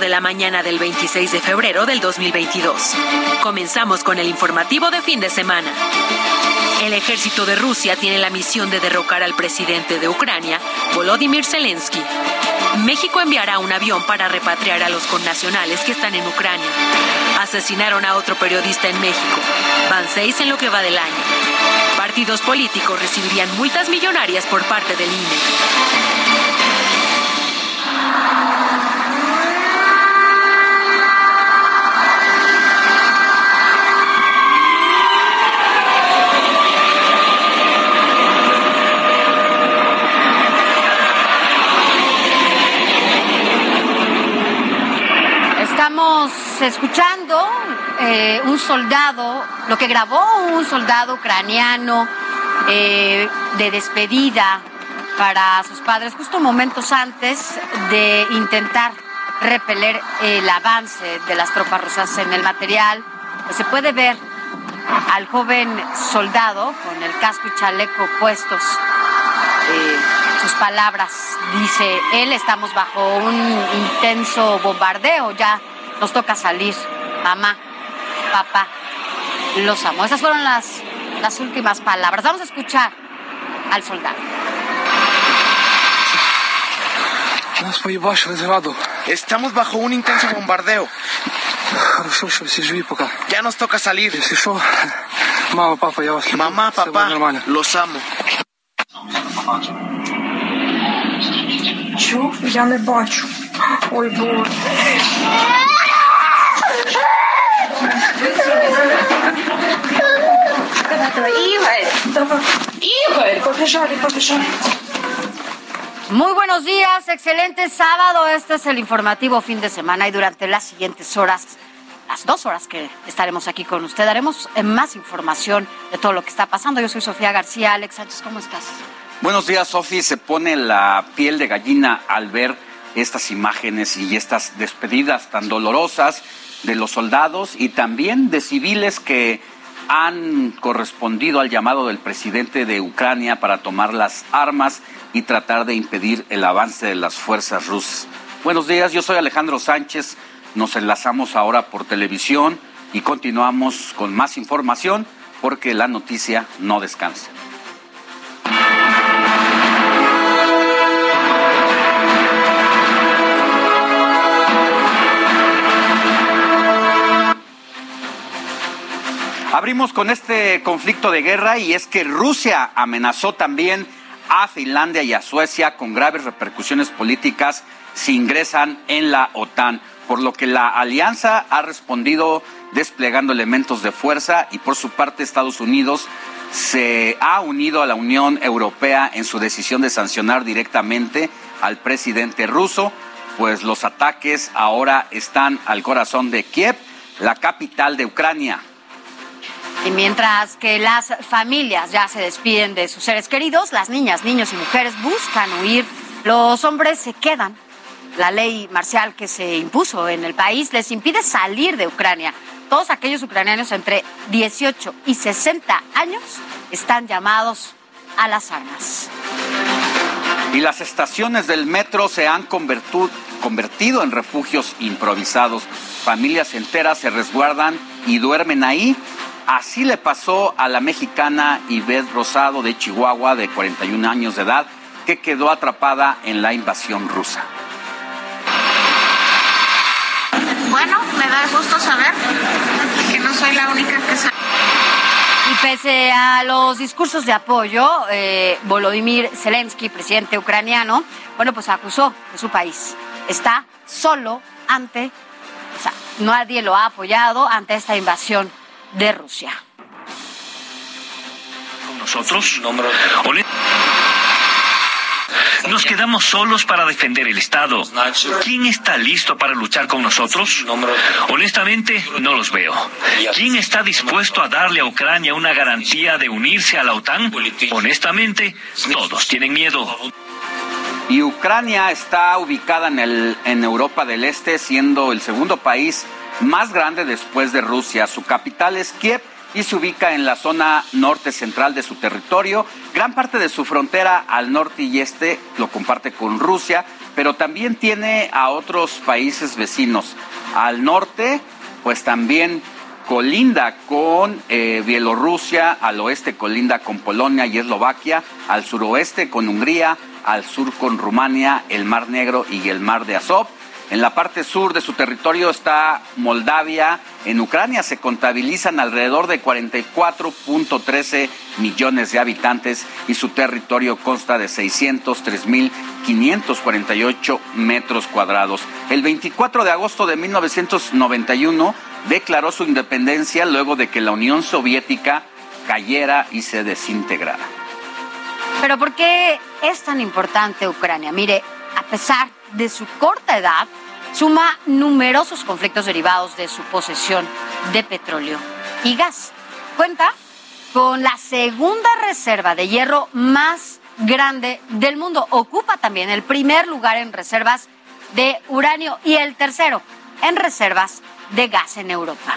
De la mañana del 26 de febrero del 2022. Comenzamos con el informativo de fin de semana. El ejército de Rusia tiene la misión de derrocar al presidente de Ucrania, Volodymyr Zelensky. México enviará un avión para repatriar a los connacionales que están en Ucrania. Asesinaron a otro periodista en México. Van seis en lo que va del año. Partidos políticos recibirían multas millonarias por parte del INE. Escuchando eh, un soldado, lo que grabó un soldado ucraniano eh, de despedida para sus padres, justo momentos antes de intentar repeler el avance de las tropas rusas en el material. Pues se puede ver al joven soldado con el casco y chaleco puestos. Eh, sus palabras, dice él, estamos bajo un intenso bombardeo ya nos toca salir. Mamá, papá, los amo. Esas fueron las, las últimas palabras. Vamos a escuchar al soldado. Estamos bajo un intenso bombardeo. Ya nos toca salir. Mamá, papá, los amo. Я не бачу. Ой, Боже. muy buenos días, excelente sábado. Este es el informativo fin de semana y durante las siguientes horas, las dos horas que estaremos aquí con usted, daremos más información de todo lo que está pasando. Yo soy Sofía García. Alex Sánchez, ¿cómo estás? Buenos días, Sofía. Se pone la piel de gallina al ver estas imágenes y estas despedidas tan dolorosas de los soldados y también de civiles que han correspondido al llamado del presidente de Ucrania para tomar las armas y tratar de impedir el avance de las fuerzas rusas. Buenos días, yo soy Alejandro Sánchez, nos enlazamos ahora por televisión y continuamos con más información porque la noticia no descansa. Abrimos con este conflicto de guerra y es que Rusia amenazó también a Finlandia y a Suecia con graves repercusiones políticas si ingresan en la OTAN, por lo que la alianza ha respondido desplegando elementos de fuerza y por su parte Estados Unidos se ha unido a la Unión Europea en su decisión de sancionar directamente al presidente ruso, pues los ataques ahora están al corazón de Kiev, la capital de Ucrania. Y mientras que las familias ya se despiden de sus seres queridos, las niñas, niños y mujeres buscan huir. Los hombres se quedan. La ley marcial que se impuso en el país les impide salir de Ucrania. Todos aquellos ucranianos entre 18 y 60 años están llamados a las armas. Y las estaciones del metro se han convertido en refugios improvisados. Familias enteras se resguardan y duermen ahí. Así le pasó a la mexicana Ivette Rosado de Chihuahua, de 41 años de edad, que quedó atrapada en la invasión rusa. Bueno, me da gusto saber que no soy la única que sabe. Y pese a los discursos de apoyo, eh, Volodymyr Zelensky, presidente ucraniano, bueno, pues acusó que su país está solo ante, o sea, nadie lo ha apoyado ante esta invasión de Rusia. Nosotros, nos quedamos solos para defender el Estado. ¿Quién está listo para luchar con nosotros? Honestamente, no los veo. ¿Quién está dispuesto a darle a Ucrania una garantía de unirse a la OTAN? Honestamente, todos tienen miedo. Y Ucrania está ubicada en, el, en Europa del Este, siendo el segundo país más grande después de Rusia. Su capital es Kiev y se ubica en la zona norte central de su territorio. Gran parte de su frontera al norte y este lo comparte con Rusia, pero también tiene a otros países vecinos. Al norte, pues también colinda con eh, Bielorrusia, al oeste colinda con Polonia y Eslovaquia, al suroeste con Hungría, al sur con Rumania, el Mar Negro y el Mar de Azov. En la parte sur de su territorio está Moldavia. En Ucrania se contabilizan alrededor de 44.13 millones de habitantes y su territorio consta de 603.548 metros cuadrados. El 24 de agosto de 1991 declaró su independencia luego de que la Unión Soviética cayera y se desintegrara. Pero ¿por qué es tan importante Ucrania? Mire, a pesar de su corta edad, suma numerosos conflictos derivados de su posesión de petróleo y gas. Cuenta con la segunda reserva de hierro más grande del mundo. Ocupa también el primer lugar en reservas de uranio y el tercero en reservas de gas en Europa.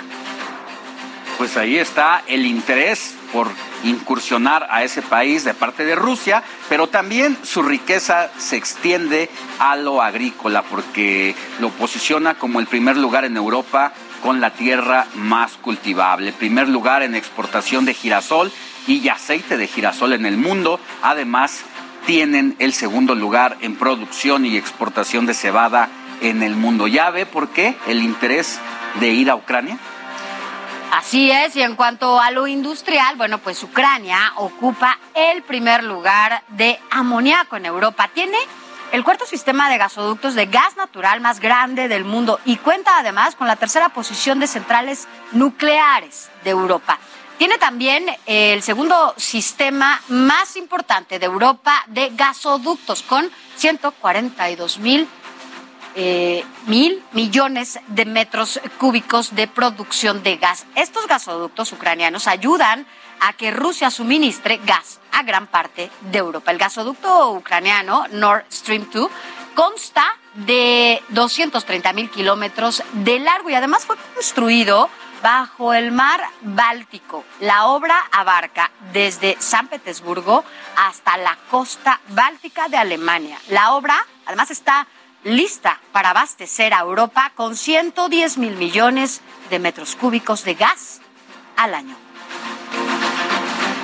Pues ahí está el interés por incursionar a ese país de parte de Rusia, pero también su riqueza se extiende a lo agrícola porque lo posiciona como el primer lugar en Europa con la tierra más cultivable, primer lugar en exportación de girasol y aceite de girasol en el mundo, además tienen el segundo lugar en producción y exportación de cebada en el mundo. ¿Ya ve por qué el interés de ir a Ucrania? Así es, y en cuanto a lo industrial, bueno, pues Ucrania ocupa el primer lugar de amoníaco en Europa. Tiene el cuarto sistema de gasoductos de gas natural más grande del mundo y cuenta además con la tercera posición de centrales nucleares de Europa. Tiene también el segundo sistema más importante de Europa de gasoductos con 142 mil eh, mil millones de metros cúbicos de producción de gas. Estos gasoductos ucranianos ayudan a que Rusia suministre gas a gran parte de Europa. El gasoducto ucraniano Nord Stream 2 consta de 230 mil kilómetros de largo y además fue construido bajo el mar Báltico. La obra abarca desde San Petersburgo hasta la costa báltica de Alemania. La obra además está lista para abastecer a Europa con 110 mil millones de metros cúbicos de gas al año.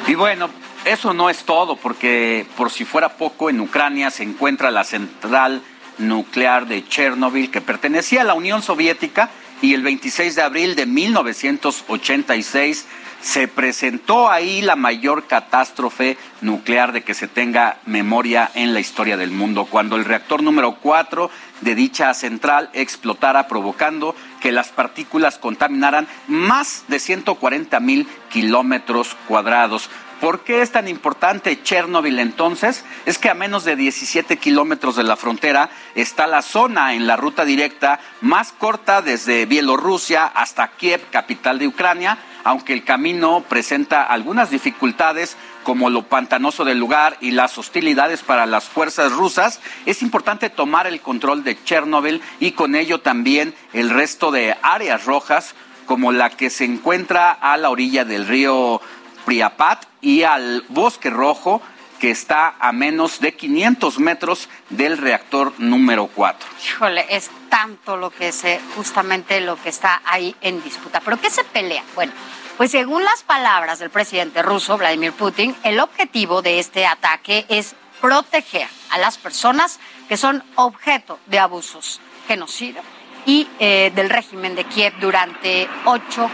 Y bueno, eso no es todo, porque por si fuera poco, en Ucrania se encuentra la central nuclear de Chernobyl, que pertenecía a la Unión Soviética, y el 26 de abril de 1986 se presentó ahí la mayor catástrofe nuclear de que se tenga memoria en la historia del mundo, cuando el reactor número 4 de dicha central explotara provocando que las partículas contaminaran más de 140 mil kilómetros cuadrados. ¿Por qué es tan importante Chernobyl entonces? Es que a menos de 17 kilómetros de la frontera está la zona en la ruta directa más corta desde Bielorrusia hasta Kiev, capital de Ucrania, aunque el camino presenta algunas dificultades como lo pantanoso del lugar y las hostilidades para las fuerzas rusas, es importante tomar el control de Chernobyl y con ello también el resto de áreas rojas, como la que se encuentra a la orilla del río Priapat y al bosque rojo, que está a menos de 500 metros del reactor número 4. Híjole, es tanto lo que se, justamente lo que está ahí en disputa. ¿Pero qué se pelea? Bueno, pues según las palabras del presidente ruso, Vladimir Putin, el objetivo de este ataque es proteger a las personas que son objeto de abusos, genocidio y eh, del régimen de Kiev durante ocho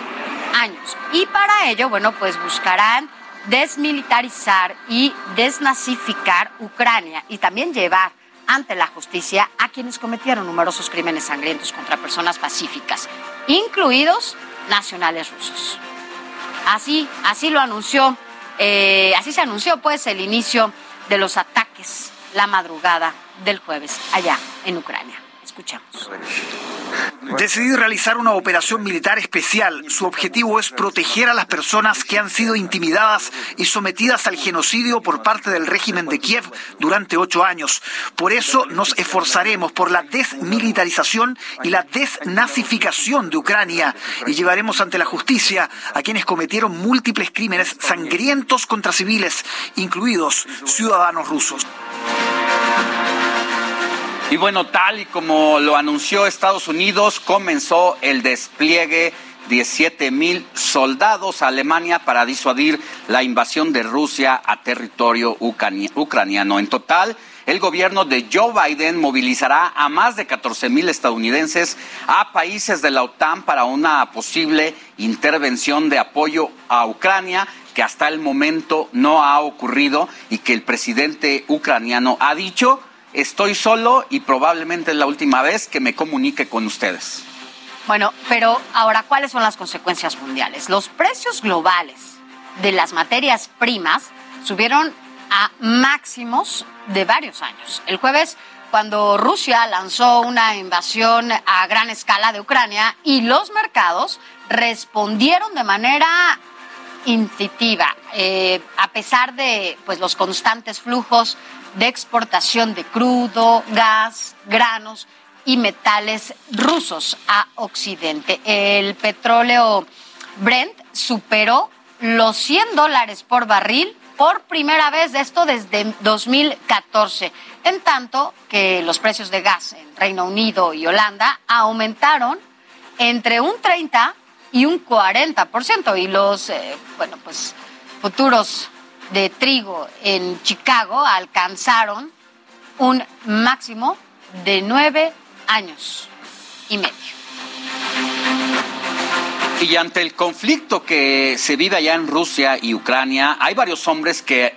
años. Y para ello, bueno, pues buscarán desmilitarizar y desnazificar Ucrania y también llevar ante la justicia a quienes cometieron numerosos crímenes sangrientos contra personas pacíficas, incluidos nacionales rusos. Así, así lo anunció, eh, así se anunció pues el inicio de los ataques la madrugada del jueves allá en Ucrania. Escuchamos. Decidí realizar una operación militar especial. Su objetivo es proteger a las personas que han sido intimidadas y sometidas al genocidio por parte del régimen de Kiev durante ocho años. Por eso nos esforzaremos por la desmilitarización y la desnazificación de Ucrania y llevaremos ante la justicia a quienes cometieron múltiples crímenes sangrientos contra civiles, incluidos ciudadanos rusos. Y bueno, tal y como lo anunció Estados Unidos, comenzó el despliegue 17 mil soldados a Alemania para disuadir la invasión de Rusia a territorio ucraniano. En total, el gobierno de Joe Biden movilizará a más de 14 mil estadounidenses a países de la OTAN para una posible intervención de apoyo a Ucrania que hasta el momento no ha ocurrido y que el presidente ucraniano ha dicho estoy solo y probablemente es la última vez que me comunique con ustedes. Bueno, pero ahora, ¿cuáles son las consecuencias mundiales? Los precios globales de las materias primas subieron a máximos de varios años. El jueves, cuando Rusia lanzó una invasión a gran escala de Ucrania y los mercados respondieron de manera incitiva, eh, a pesar de pues, los constantes flujos de exportación de crudo, gas, granos y metales rusos a Occidente. El petróleo Brent superó los 100 dólares por barril por primera vez de esto desde 2014, en tanto que los precios de gas en Reino Unido y Holanda aumentaron entre un 30 y un 40%. Y los, eh, bueno, pues futuros de trigo en Chicago alcanzaron un máximo de nueve años y medio. Y ante el conflicto que se vive allá en Rusia y Ucrania, hay varios hombres que,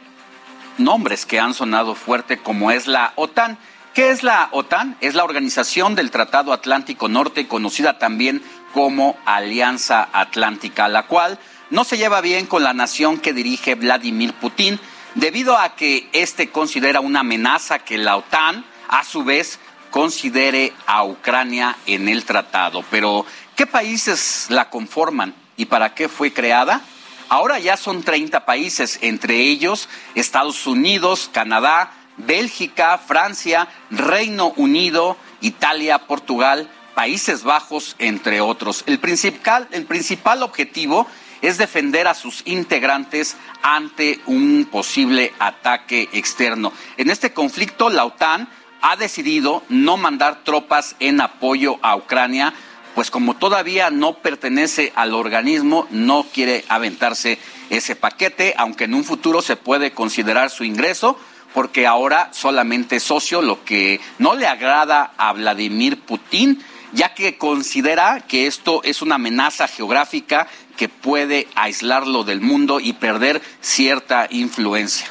nombres que han sonado fuerte, como es la OTAN. ¿Qué es la OTAN? Es la Organización del Tratado Atlántico Norte, conocida también como Alianza Atlántica, la cual no se lleva bien con la nación que dirige Vladimir Putin, debido a que éste considera una amenaza que la OTAN, a su vez, considere a Ucrania en el tratado. Pero, ¿qué países la conforman y para qué fue creada? Ahora ya son 30 países, entre ellos Estados Unidos, Canadá, Bélgica, Francia, Reino Unido, Italia, Portugal, Países Bajos, entre otros. El principal, el principal objetivo es defender a sus integrantes ante un posible ataque externo. En este conflicto, la OTAN ha decidido no mandar tropas en apoyo a Ucrania, pues como todavía no pertenece al organismo, no quiere aventarse ese paquete, aunque en un futuro se puede considerar su ingreso, porque ahora solamente es socio, lo que no le agrada a Vladimir Putin ya que considera que esto es una amenaza geográfica que puede aislarlo del mundo y perder cierta influencia.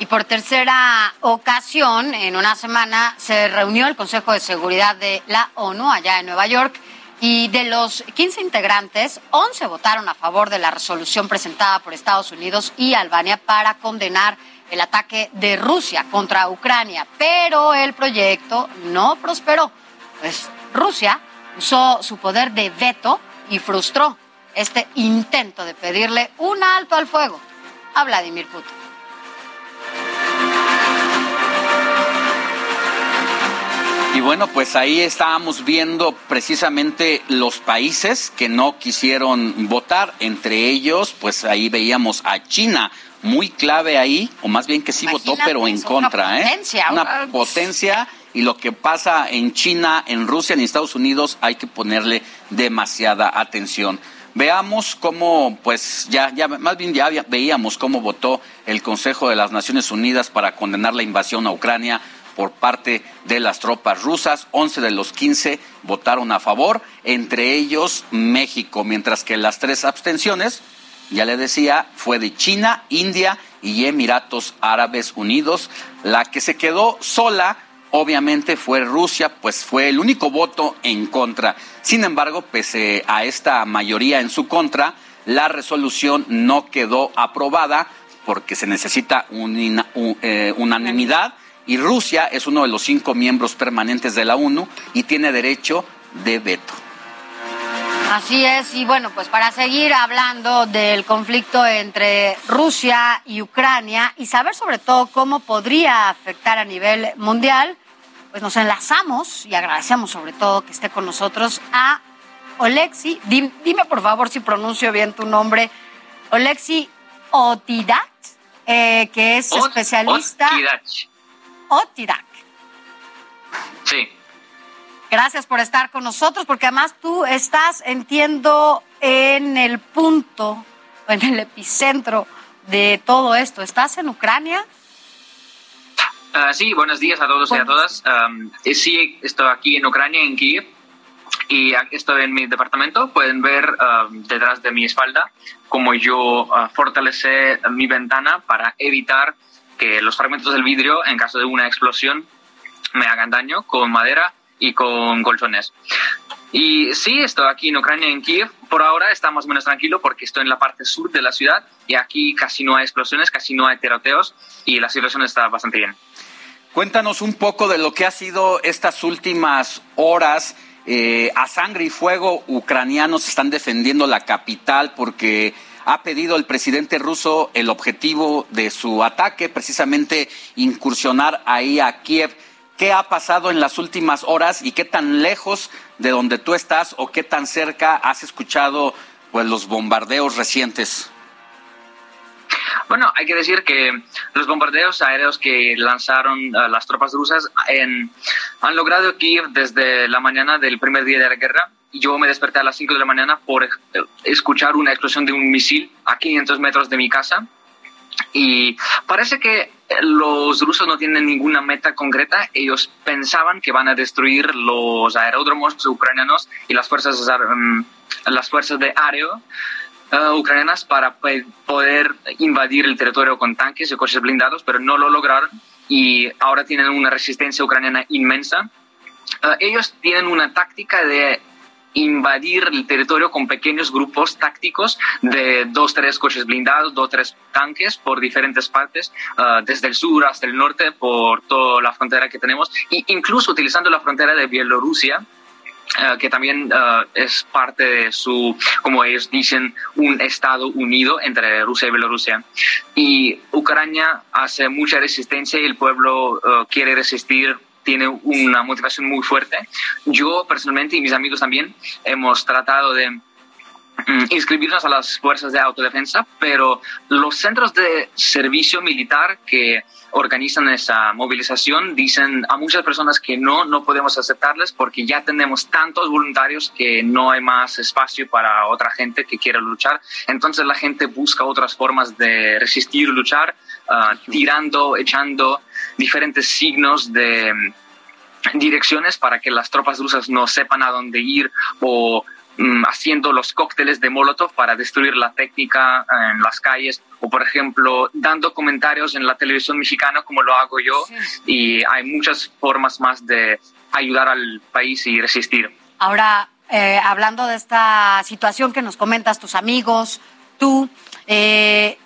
Y por tercera ocasión, en una semana, se reunió el Consejo de Seguridad de la ONU allá en Nueva York y de los 15 integrantes, 11 votaron a favor de la resolución presentada por Estados Unidos y Albania para condenar el ataque de Rusia contra Ucrania, pero el proyecto no prosperó, pues Rusia usó su poder de veto y frustró este intento de pedirle un alto al fuego a Vladimir Putin. Y bueno, pues ahí estábamos viendo precisamente los países que no quisieron votar, entre ellos, pues ahí veíamos a China, muy clave ahí, o más bien que sí votó, pero en contra, una potencia, ¿eh? Una potencia y lo que pasa en China, en Rusia, en Estados Unidos, hay que ponerle demasiada atención. Veamos cómo, pues ya, ya, más bien ya veíamos cómo votó el Consejo de las Naciones Unidas para condenar la invasión a Ucrania por parte de las tropas rusas. 11 de los 15 votaron a favor, entre ellos México, mientras que las tres abstenciones, ya le decía, fue de China, India y Emiratos Árabes Unidos. La que se quedó sola, obviamente, fue Rusia, pues fue el único voto en contra. Sin embargo, pese a esta mayoría en su contra, la resolución no quedó aprobada porque se necesita eh, unanimidad y Rusia es uno de los cinco miembros permanentes de la ONU y tiene derecho de veto. Así es, y bueno, pues para seguir hablando del conflicto entre Rusia y Ucrania y saber sobre todo cómo podría afectar a nivel mundial, pues nos enlazamos y agradecemos sobre todo que esté con nosotros a Oleksi, dime, por favor si pronuncio bien tu nombre, Oleksi Otidat, eh, que es especialista... Otidak. Sí. Gracias por estar con nosotros, porque además tú estás, entiendo, en el punto, en el epicentro de todo esto. ¿Estás en Ucrania? Ah, sí, buenos días a todos y a todas. Eh, sí, estoy aquí en Ucrania, en Kiev, y estoy en mi departamento. Pueden ver detrás de mi espalda cómo yo uh, fortalecé mi ventana para evitar que los fragmentos del vidrio, en caso de una explosión, me hagan daño con madera y con colchones. Y sí, estoy aquí en Ucrania, en Kiev. Por ahora está más o menos tranquilo porque estoy en la parte sur de la ciudad y aquí casi no hay explosiones, casi no hay tiroteos y la situación está bastante bien. Cuéntanos un poco de lo que ha sido estas últimas horas. Eh, a sangre y fuego ucranianos están defendiendo la capital porque ha pedido el presidente ruso el objetivo de su ataque, precisamente incursionar ahí a Kiev. ¿Qué ha pasado en las últimas horas y qué tan lejos de donde tú estás o qué tan cerca has escuchado pues, los bombardeos recientes? Bueno, hay que decir que los bombardeos aéreos que lanzaron uh, las tropas rusas han logrado Kiev desde la mañana del primer día de la guerra yo me desperté a las 5 de la mañana por escuchar una explosión de un misil a 500 metros de mi casa. Y parece que los rusos no tienen ninguna meta concreta. Ellos pensaban que van a destruir los aeródromos ucranianos y las fuerzas, mm, las fuerzas de aéreo uh, ucranianas para poder invadir el territorio con tanques y coches blindados, pero no lo lograron y ahora tienen una resistencia ucraniana inmensa. Uh, ellos tienen una táctica de invadir el territorio con pequeños grupos tácticos de dos, tres coches blindados, dos, tres tanques por diferentes partes, ah, desde el sur hasta el norte, por toda la frontera que tenemos, e incluso utilizando la frontera de Bielorrusia. Ah, que también ah, es parte de su, como ellos dicen, un Estado unido entre Rusia y Bielorrusia. Y Ucrania hace mucha resistencia y el pueblo quiere resistir tiene una motivación muy fuerte. Yo personalmente y mis amigos también hemos tratado de mm, inscribirnos a las fuerzas de autodefensa, pero los centros de servicio militar que organizan esa movilización dicen a muchas personas que no, no podemos aceptarles porque ya tenemos tantos voluntarios que no hay más espacio para otra gente que quiera luchar. Entonces la gente busca otras formas de resistir, luchar, ah, tirando, echando diferentes signos de direcciones para que las tropas rusas no sepan a dónde ir o mm, haciendo los cócteles de Molotov para destruir la técnica en las calles o por ejemplo dando comentarios en la televisión mexicana como lo hago yo y hay muchas formas más de ayudar al país y resistir. Ahora, eh, hablando de esta situación que nos comentas tus amigos, tú, eh,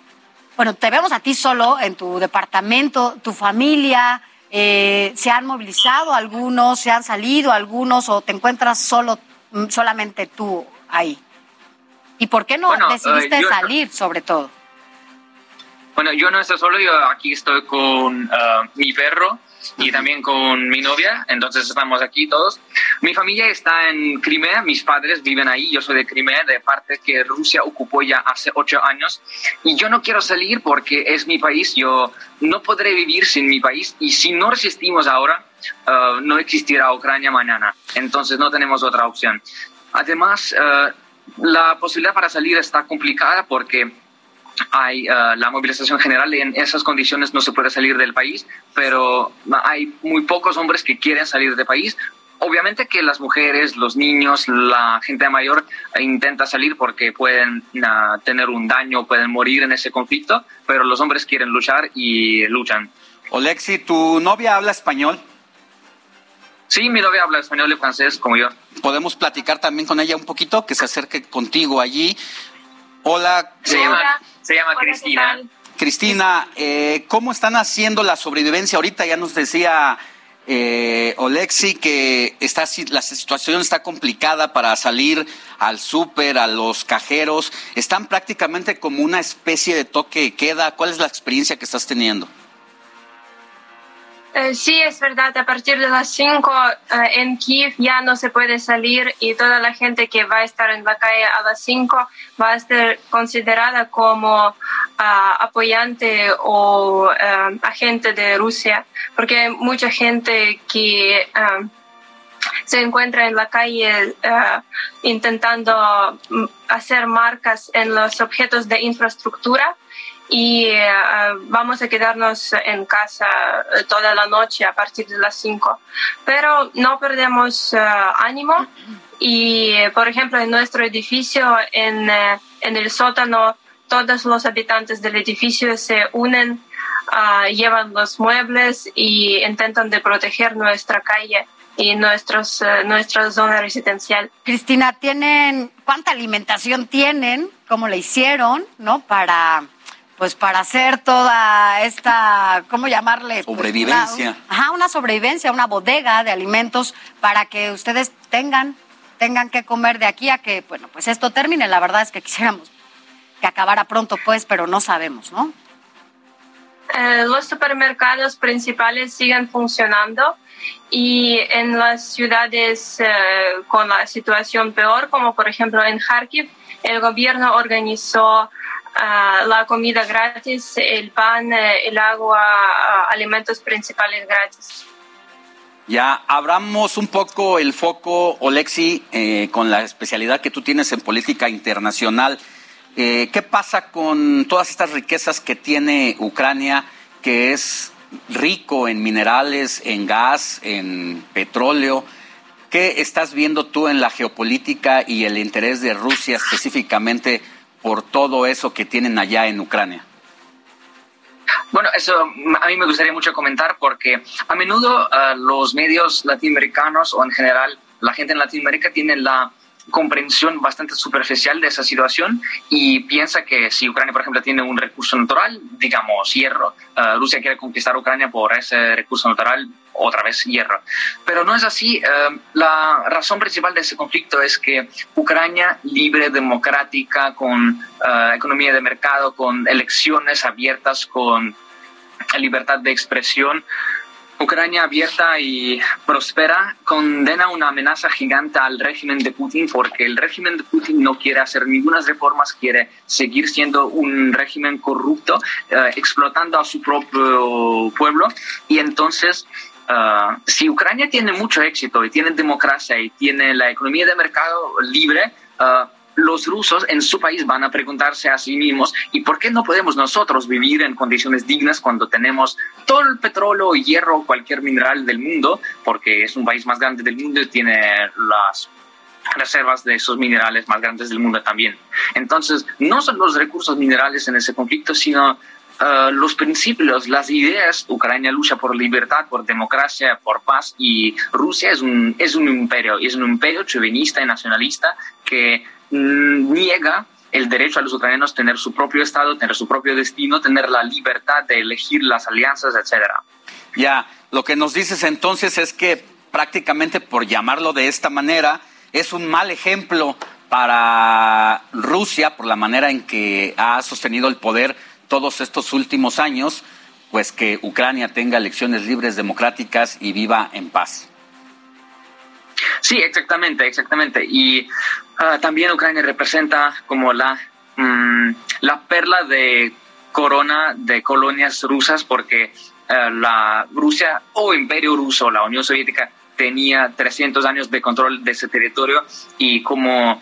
bueno, te vemos a ti solo en tu departamento, tu familia, eh, ¿se han movilizado algunos, se han salido algunos o te encuentras solo, mm, solamente tú ahí? ¿Y por qué no decidiste salir, sobre todo? Bueno, yo no estoy solo, yo aquí estoy con mi perro y <laughs> también con mi novia, entonces estamos aquí todos. Mi familia está en Crimea, mis padres viven ahí, yo soy de Crimea, de parte que Rusia ocupó ya hace ocho años, y yo no quiero salir porque es mi país, yo no podré vivir sin mi país, y si no resistimos ahora, uh, no existirá Ucrania mañana, entonces no tenemos otra opción. Además, uh, la posibilidad para salir está complicada porque hay uh, la movilización general y en esas condiciones no se puede salir del país, pero hay muy pocos hombres que quieren salir del país. Obviamente que las mujeres, los niños, la gente mayor intenta salir porque pueden uh, tener un daño, pueden morir en ese conflicto, pero los hombres quieren luchar y luchan. Olexi, ¿tu novia habla español? Sí, mi novia habla español y francés como yo. Podemos platicar también con ella un poquito, que se acerque contigo allí. Hola. Se llama, se llama Cristina. Cristina, eh, ¿cómo están haciendo la sobrevivencia? Ahorita ya nos decía eh, Olexi que está, la situación está complicada para salir al súper, a los cajeros. Están prácticamente como una especie de toque de queda. ¿Cuál es la experiencia que estás teniendo? Eh, sí, es verdad, a partir de las 5 eh, en Kiev ya no se puede salir y toda la gente que va a estar en la calle a las 5 va a ser considerada como ah, apoyante o eh, agente de Rusia, porque hay mucha gente que se encuentra en la calle intentando mm, hacer marcas en los objetos de infraestructura y eh, vamos a quedarnos en casa eh, toda la noche a partir de las 5. Pero no perdemos eh, ánimo y, por ejemplo, en nuestro edificio, en, en, el sótano, todos los habitantes del edificio se unen, llevan los muebles y intentan de proteger nuestra calle y nuestros, nuestra zona residencial. Cristina, ¿tienen cuánta alimentación tienen? ¿Cómo le hicieron, no? Para pues para hacer toda esta, ¿cómo llamarle? Pues, sobrevivencia. ajá, una sobrevivencia, una bodega de alimentos para que ustedes tengan, tengan que comer de aquí a que, bueno, pues esto termine. La verdad es que quisiéramos que acabara pronto, pues, pero no sabemos, ¿no? Eh, los supermercados principales siguen funcionando y en las ciudades eh, con la situación peor, como por ejemplo en Kharkiv, el gobierno organizó la comida gratis, el pan, eh, el agua, alimentos principales gratis. Ya abramos un poco el foco, Olexi, eh, con la especialidad que tú tienes en política internacional. Eh, ¿Qué pasa con todas estas riquezas que tiene Ucrania, que es rico en minerales, en gas, en petróleo? ¿Qué estás viendo tú en la geopolítica y el interés de Rusia específicamente por todo eso que tienen allá en Ucrania? Bueno, eso a mí me gustaría mucho comentar porque a menudo uh, los medios latinoamericanos o en general la gente en Latinoamérica tiene la comprensión bastante superficial de esa situación y piensa que si Ucrania, por ejemplo, tiene un recurso natural, digamos hierro, uh, Rusia quiere conquistar Ucrania por ese recurso natural, otra vez hierro. Pero no es así. Uh, la razón principal de ese conflicto es que Ucrania, libre, democrática, con uh, economía de mercado, con elecciones abiertas, con libertad de expresión, Ucrania abierta y próspera condena una amenaza gigante al régimen de Putin porque el régimen de Putin no quiere hacer ninguna reformas, quiere seguir siendo un régimen corrupto, eh, explotando a su propio pueblo. Y entonces, eh, si Ucrania tiene mucho éxito y tiene democracia y tiene la economía de mercado libre, uh, los rusos en su país van a preguntarse a sí mismos, ¿y por qué no podemos nosotros vivir en condiciones dignas cuando tenemos todo el petróleo, hierro, cualquier mineral del mundo? Porque es un país más grande del mundo y tiene las reservas de esos minerales más grandes del mundo también. Entonces, no son los recursos minerales en ese conflicto, sino uh, los principios, las ideas. Ucrania lucha por libertad, por democracia, por paz y Rusia es un, es un imperio, es un imperio chauvinista y nacionalista que Mm, niega el derecho a los ucranianos tener su propio Estado, tener su propio destino, tener la libertad de elegir las alianzas, etcétera. Ya, lo que nos dices entonces es que prácticamente por llamarlo de esta manera, es un mal ejemplo para Rusia, por la manera en que ha sostenido el poder todos estos últimos años, pues que Ucrania tenga elecciones libres, democráticas y viva en paz. Sí, exactamente, exactamente. Y ah, también Ucrania representa como la, mm, la perla de corona de colonias rusas porque eh, la Rusia o Imperio Ruso, la Unión Soviética, tenía 300 años de control de ese territorio y como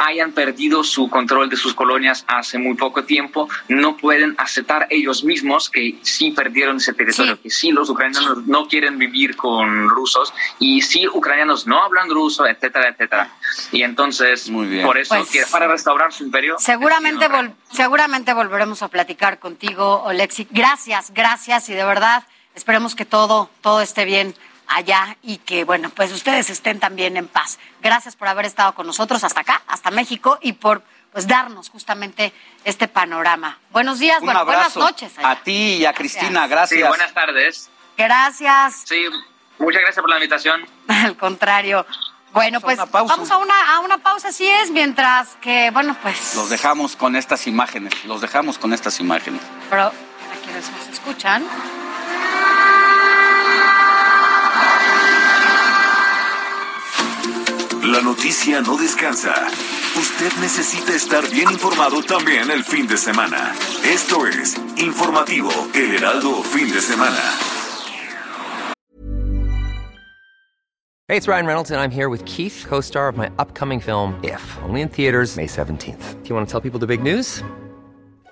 hayan perdido su control de sus colonias hace muy poco tiempo, no pueden aceptar ellos mismos que sí perdieron ese territorio, que sí los ucranianos no quieren vivir con rusos y sí ucranianos no hablan ruso, etcétera, etcétera. Y entonces, por eso, Pues- para restaurar su imperio, Seguramente, vol- seguramente volveremos a platicar contigo, Olexi. Gracias, gracias y de verdad esperemos que todo, todo esté bien allá y que, bueno, pues ustedes estén también en paz. Gracias por haber estado con nosotros hasta acá, hasta México y por pues darnos justamente este panorama. Buenos días, Un bueno, buenas noches. allá. a ti y a Cristina, gracias. Sí, buenas tardes. Gracias. Sí, muchas gracias por la invitación. Al contrario. Bueno, pues vamos a una, a una pausa, así es, mientras que, bueno, pues, Los dejamos con estas imágenes, los dejamos con estas imágenes. pero a quienes nos escuchan, La noticia no descansa. Usted necesita estar bien informado también el fin de semana. Esto es Informativo El Heraldo Fin de Semana. Hey, it's Ryan Reynolds, and I'm here with Keith, co star of my upcoming film, If, only in theaters, May 17th. Do you want to tell people the big news?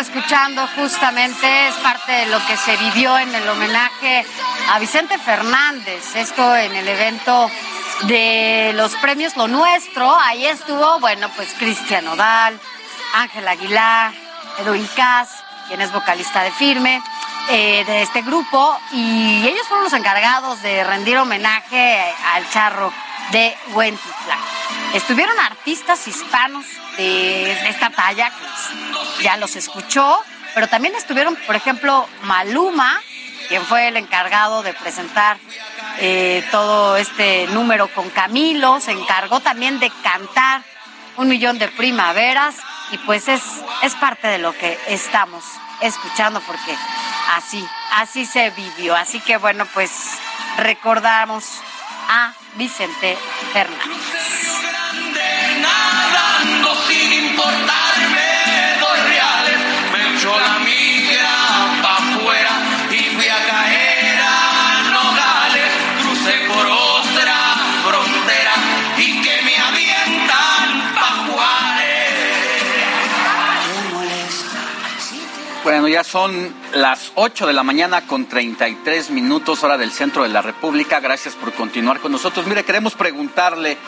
Escuchando justamente es parte de lo que se vivió en el homenaje a Vicente Fernández, esto en el evento de los premios Lo Nuestro. Ahí estuvo, bueno, pues Cristian Odal, Ángel Aguilar, Edwin Cass, quien es vocalista de Firme, eh, de este grupo, y ellos fueron los encargados de rendir homenaje al charro de Huentitlán. Estuvieron artistas hispanos de esta talla, ya los escuchó, pero también estuvieron, por ejemplo, Maluma, quien fue el encargado de presentar eh, todo este número con Camilo, se encargó también de cantar un millón de primaveras y pues es, es parte de lo que estamos escuchando porque así, así se vivió. Así que bueno, pues recordamos a Vicente Fernández. la migra afuera y fui a caer Bueno, ya son las 8 de la mañana con 33 minutos hora del centro de la República. Gracias por continuar con nosotros. Mire, queremos preguntarle,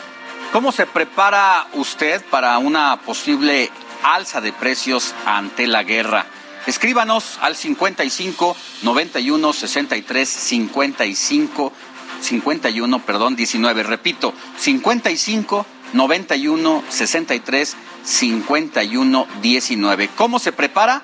¿cómo se prepara usted para una posible alza de precios ante la guerra? Escríbanos al 55 91 63 55 51, perdón, 19. Repito, 55 91 63 51 19. ¿Cómo se prepara?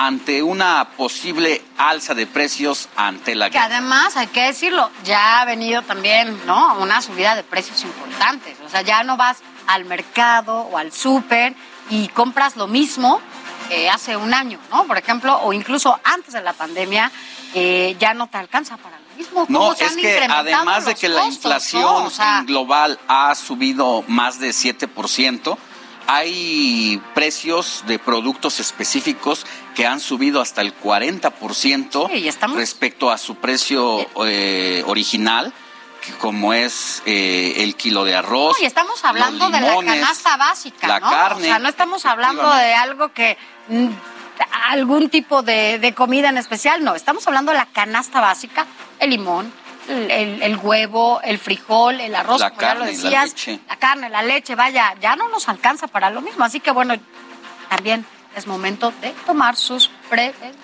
Ante una posible alza de precios ante la Que además, hay que decirlo, ya ha venido también, ¿no? Una subida de precios importantes. O sea, ya no vas al mercado o al súper y compras lo mismo que hace un año, ¿no? Por ejemplo, o incluso antes de la pandemia, eh, ya no te alcanza para lo mismo. ¿Cómo No, es que además de que la inflación ¿no? O sea, en global ha subido más de 7%, hay precios de productos específicos que han subido hasta el 40% respecto a su precio eh, original, como es eh, el kilo de arroz. No, y estamos hablando de la canasta básica, la ¿no? carne. O sea, no estamos hablando de algo que mm, algún tipo de, de comida en especial, no, estamos hablando de la canasta básica, el limón, el, el- huevo, el frijol, el arroz, La como ya lo carne y la decías, leche. la carne, la leche, vaya, ya no nos alcanza para lo mismo, así que bueno, también es momento de tomar sus prevenciones.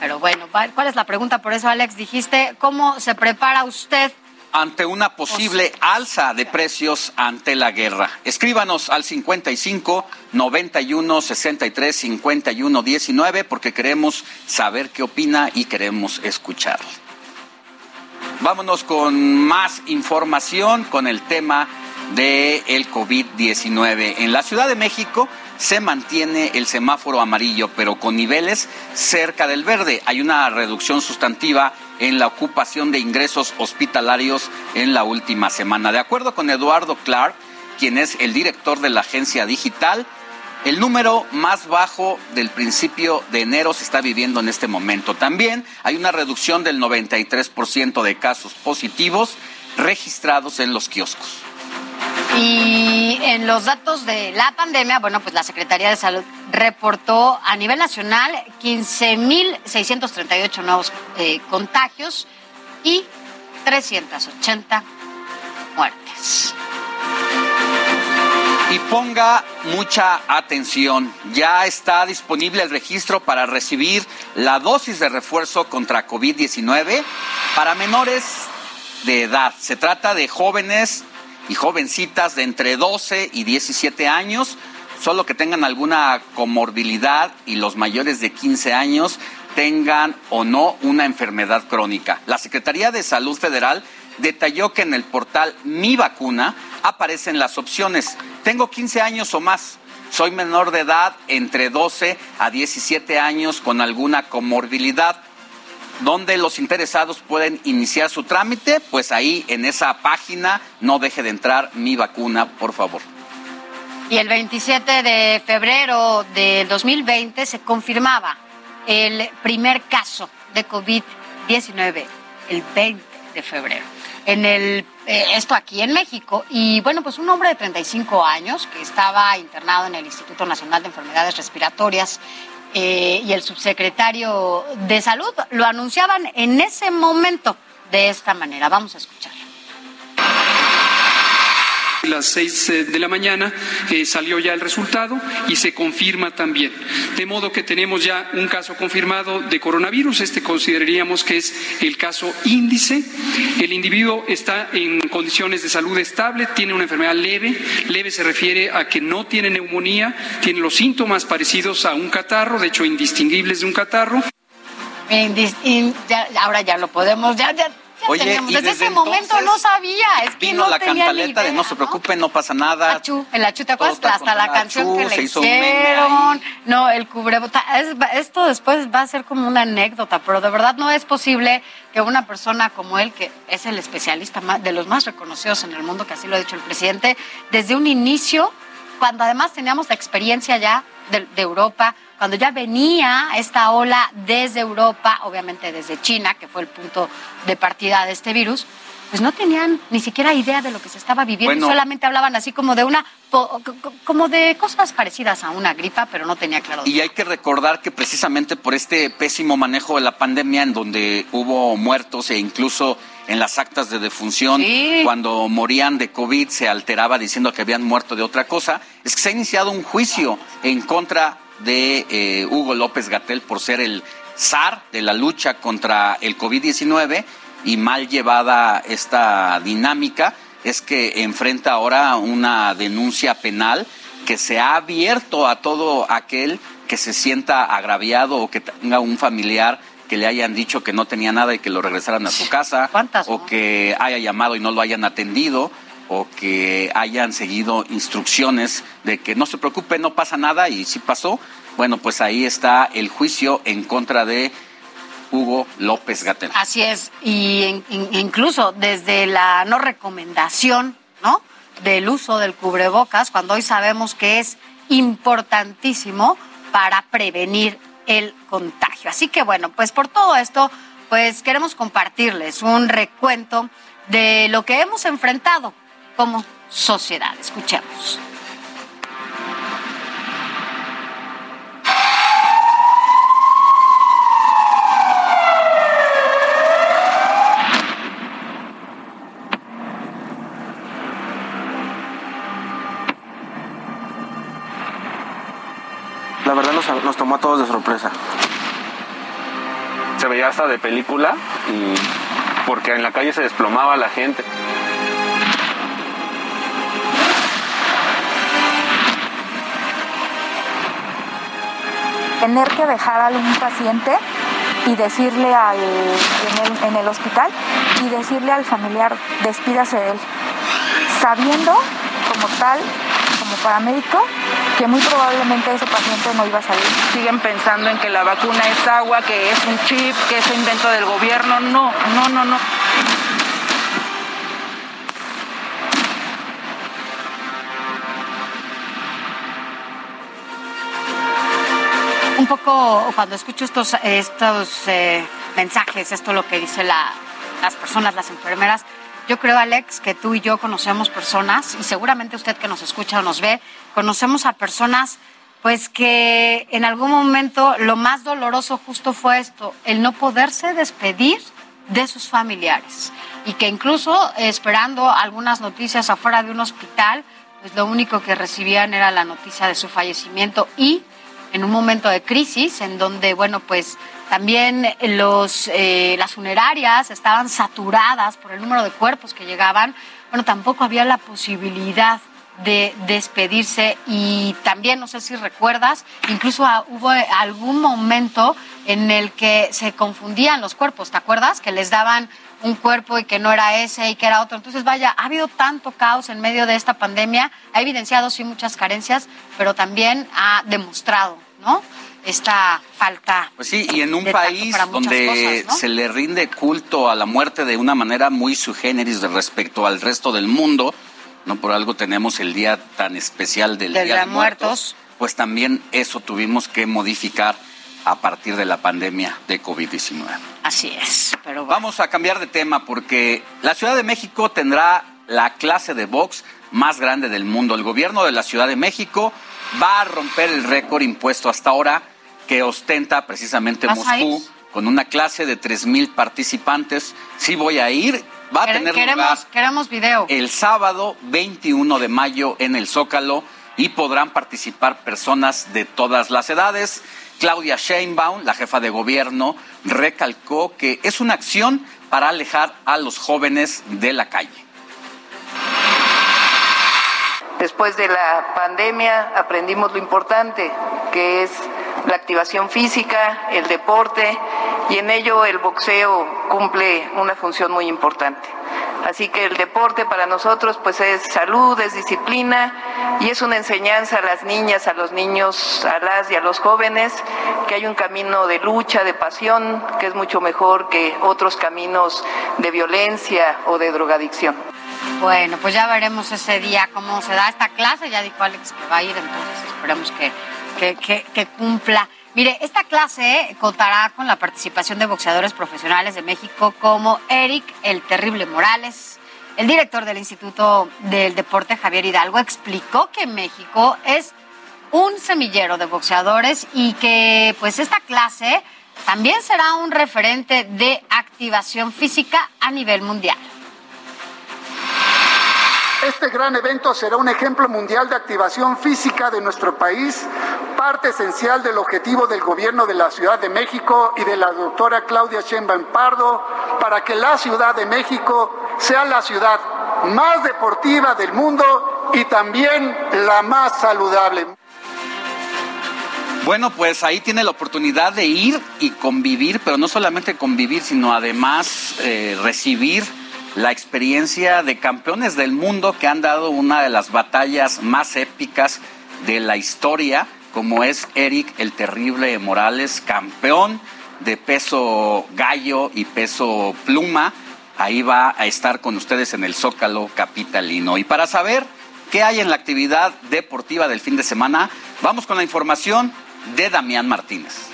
Pero bueno, ¿cuál es la pregunta? Por eso, Alex, dijiste, ¿cómo se prepara usted ante una posible alza de precios ante la guerra. Escríbanos al 55 91 63 51 19 porque queremos saber qué opina y queremos escucharle. Vámonos con más información con el tema de el COVID-19. En la Ciudad de México se mantiene el semáforo amarillo, pero con niveles cerca del verde. Hay una reducción sustantiva en la ocupación de ingresos hospitalarios en la última semana. De acuerdo con Eduardo Clark, quien es el director de la agencia digital, el número más bajo del principio de enero se está viviendo en este momento. También hay una reducción del 93% de casos positivos registrados en los kioscos. Y en los datos de la pandemia, bueno, pues la Secretaría de Salud reportó a nivel nacional 15.638 nuevos eh, contagios y 380 muertes. Y ponga mucha atención, ya está disponible el registro para recibir la dosis de refuerzo contra COVID-19 para menores de edad. Se trata de jóvenes y jovencitas de entre 12 y 17 años, solo que tengan alguna comorbilidad y los mayores de 15 años tengan o no una enfermedad crónica. La Secretaría de Salud Federal detalló que en el portal Mi Vacuna aparecen las opciones. Tengo 15 años o más. Soy menor de edad entre 12 a 17 años con alguna comorbilidad. ¿Dónde los interesados pueden iniciar su trámite? Pues ahí en esa página no deje de entrar mi vacuna, por favor. Y el 27 de febrero de 2020 se confirmaba el primer caso de COVID-19, el 20 de febrero. En el, eh, esto aquí en México. Y bueno, pues un hombre de 35 años que estaba internado en el Instituto Nacional de Enfermedades Respiratorias eh, y el subsecretario de Salud lo anunciaban en ese momento de esta manera. Vamos a escuchar. Las seis eh, de la mañana eh, salió ya el resultado y se confirma también. De modo que tenemos ya un caso confirmado de coronavirus. Este consideraríamos que es el caso índice. El individuo está en condiciones de salud estable, tiene una enfermedad leve. Leve se refiere a que no tiene neumonía, tiene los síntomas parecidos a un catarro, de hecho indistinguibles de un catarro. Ahora ya lo podemos, Oye, teníamos. Desde, desde ese momento no sabía, es que Vino no la tenía cantaleta de no se preocupen, no pasa nada. Achú, el achú, ¿te acuerdas? Hasta la canción Achú, que se le hizo hicieron. No, el cubrebota. es- esto después va a ser como una anécdota, pero de verdad no es posible que una persona como él, que es el especialista más- de los más reconocidos en el mundo, que así lo ha dicho el presidente, desde un inicio, cuando además teníamos la experiencia ya de, de Europa, cuando ya venía esta ola desde Europa, obviamente desde China, que fue el punto de partida de este virus, pues no tenían ni siquiera idea de lo que se estaba viviendo, Bueno. solamente hablaban así como de una, como de cosas parecidas a una gripa, pero no tenía claro. Y hay que recordar que precisamente por este pésimo manejo de la pandemia, en donde hubo muertos e incluso en las actas de defunción, cuando morían de COVID se alteraba diciendo que habían muerto de otra cosa, es que se ha iniciado un juicio en contra de eh, Hugo López Gatel por ser el zar de la lucha contra el COVID-19 y mal llevada esta dinámica. Es que enfrenta ahora una denuncia penal que se ha abierto a todo aquel que se sienta agraviado o que tenga un familiar que le hayan dicho que no tenía nada y que lo regresaran a su casa, o que haya llamado y no lo hayan atendido, o que hayan seguido instrucciones de que no se preocupe, no pasa nada y sí pasó. Bueno, pues ahí está el juicio en contra de Hugo López Gatel. Así es, y en- in- incluso desde la no recomendación, ¿no? Del uso del cubrebocas, cuando hoy sabemos que es importantísimo para prevenir el contagio. Así que bueno, pues por todo esto, pues queremos compartirles un recuento de lo que hemos enfrentado como sociedad. Escuchemos. La verdad nos, nos tomó a todos de sorpresa. Se veía hasta de película y porque en la calle se desplomaba la gente. tener que dejar a un paciente y decirle al, en, el, en el hospital y decirle al familiar, despídase de él, sabiendo como tal, como paramédico, que muy probablemente ese paciente no iba a salir. Siguen pensando en que la vacuna es agua, que es un chip, que es invento del gobierno. No, no, no, no. un poco cuando escucho estos estos eh, mensajes, esto lo que dice la, las personas, las enfermeras, yo creo, Alex, que tú y yo conocemos personas, y seguramente usted que nos escucha o nos ve, conocemos a personas pues que en algún momento lo más doloroso justo fue esto, el no poderse despedir de sus familiares. Y que incluso esperando algunas noticias afuera de un hospital, pues lo único que recibían era la noticia de su fallecimiento y en un momento de crisis en donde, bueno, pues también los, eh, las funerarias estaban saturadas por el número de cuerpos que llegaban, bueno, tampoco había la posibilidad de despedirse y también, no sé si recuerdas, incluso ah, hubo algún momento en el que se confundían los cuerpos, ¿te acuerdas? Que les daban un cuerpo y que no era ese y que era otro. Entonces, vaya, ha habido tanto caos en medio de esta pandemia, ha evidenciado sí muchas carencias, pero también ha demostrado, ¿no? Esta falta. Pues sí, y en un país donde cosas, ¿no? se le rinde culto a la muerte de una manera muy su generis respecto al resto del mundo, no por algo tenemos el día tan especial del Día de Muertos, Muertos. pues también eso tuvimos que modificar a partir de la pandemia de COVID-19. Así es, pero Vamos a cambiar de tema porque la Ciudad de México tendrá la clase de box más grande del mundo. El gobierno de la Ciudad de México va a romper el récord impuesto hasta ahora que ostenta precisamente ¿Vas a Moscú con una clase de 3.000 participantes. Sí voy a ir, va a tener queremos, lugar queremos video. el sábado 21 de mayo en el Zócalo y podrán participar personas de todas las edades. Claudia Sheinbaum, la jefa de gobierno, recalcó que es una acción para alejar a los jóvenes de la calle. Después de la pandemia aprendimos lo importante que es la activación física, el deporte y en ello el boxeo cumple una función muy importante. Así que el deporte para nosotros pues es salud, es disciplina y es una enseñanza a las niñas, a los niños, a las y a los jóvenes que hay un camino de lucha, de pasión que es mucho mejor que otros caminos de violencia o de drogadicción. Bueno, pues ya veremos ese día cómo se da esta clase. Ya dijo Alex que va a ir, entonces esperemos que, que, cumpla. Mire, esta clase contará con la participación de boxeadores profesionales de México como Eric El Terrible Morales. El director del Instituto del Deporte, Javier Hidalgo, explicó que México es un semillero de boxeadores y que pues esta clase también será un referente de activación física a nivel mundial. Este gran evento será un ejemplo mundial de activación física de nuestro país, parte esencial del objetivo del gobierno de la Ciudad de México y de la doctora Claudia Sheinbaum Pardo para que la Ciudad de México sea la ciudad más deportiva del mundo y también la más saludable. Bueno, pues ahí tiene la oportunidad de ir y convivir, pero no solamente convivir, sino además eh, recibir la experiencia de campeones del mundo que han dado una de las batallas más épicas de la historia, como es Eric el Terrible Morales, campeón de peso gallo y peso pluma. Ahí va a estar con ustedes en el Zócalo Capitalino. Y para saber qué hay en la actividad deportiva del fin de semana, vamos con la información de Damián Martínez.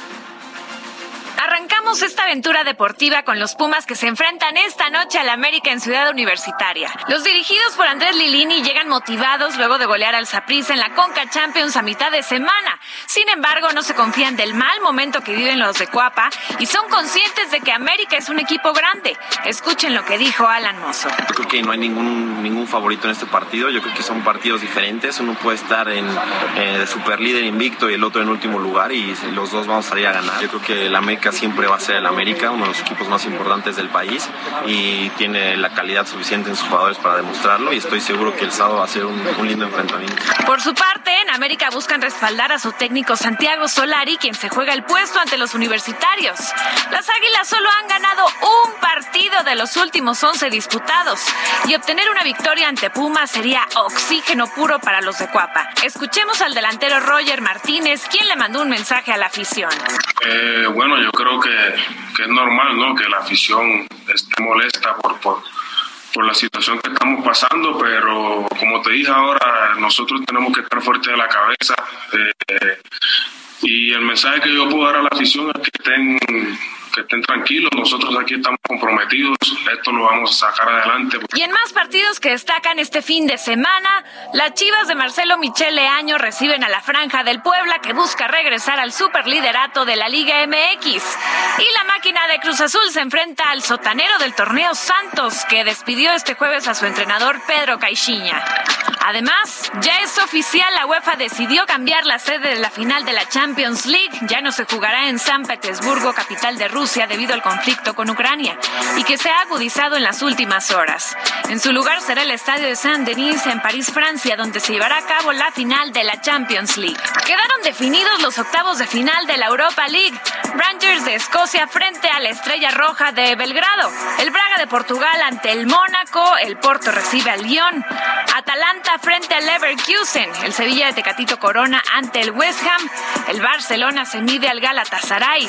Arrancamos esta aventura deportiva con los Pumas que se enfrentan esta noche al América en Ciudad Universitaria. Los dirigidos por Andrés Lilini llegan motivados luego de golear al Saprissa en la Conca Champions a mitad de semana. Sin embargo, no se confían del mal momento que viven los de Cuapa y son conscientes de que América es un equipo grande. Escuchen lo que dijo Alan Mozo. Creo que no hay ningún, ningún favorito en este partido. Yo creo que son partidos diferentes. Uno puede estar en eh, super líder invicto y el otro en último lugar y los dos vamos a salir a ganar. Yo creo que el América siempre va a ser el América, uno de los equipos más importantes del país y tiene la calidad suficiente en sus jugadores para demostrarlo y estoy seguro que el sábado va a ser un, un lindo enfrentamiento. Por su parte, en América buscan respaldar a su técnico Santiago Solari, quien se juega el puesto ante los universitarios. Las Águilas solo han ganado un partido de los últimos 11 disputados y obtener una victoria ante Puma sería oxígeno puro para los de Cuapa. Escuchemos al delantero Roger Martínez, quien le mandó un mensaje a la afición. Eh, bueno, yo creo que, que, es normal, ¿no? Que la afición esté molesta por, por, por, la situación que estamos pasando, pero como te dije ahora, nosotros tenemos que estar fuertes de la cabeza. Eh, y el mensaje que yo puedo dar a la afición es que estén que estén tranquilos, nosotros aquí estamos comprometidos, esto lo vamos a sacar adelante. Y en más partidos que destacan este fin de semana, las Chivas de Marcelo Michele Año reciben a la Franja del Puebla que busca regresar al superliderato de la Liga MX. Y la máquina de Cruz Azul se enfrenta al sotanero del torneo Santos que despidió este jueves a su entrenador Pedro Caixinha. Además, ya es oficial, la UEFA decidió cambiar la sede de la final de la Champions League, ya no se jugará en San Petersburgo, capital de Rusia debido al conflicto con Ucrania y que se ha agudizado en las últimas horas. En su lugar será el estadio de Saint-Denis en París, Francia, donde se llevará a cabo la final de la Champions League. Quedaron definidos los octavos de final de la Europa League. Rangers de Escocia frente a la Estrella Roja de Belgrado. El Braga de Portugal ante el Mónaco. El Porto recibe al Lyon. Atalanta frente al Leverkusen. El Sevilla de Tecatito Corona ante el West Ham. El Barcelona se mide al Galatasaray.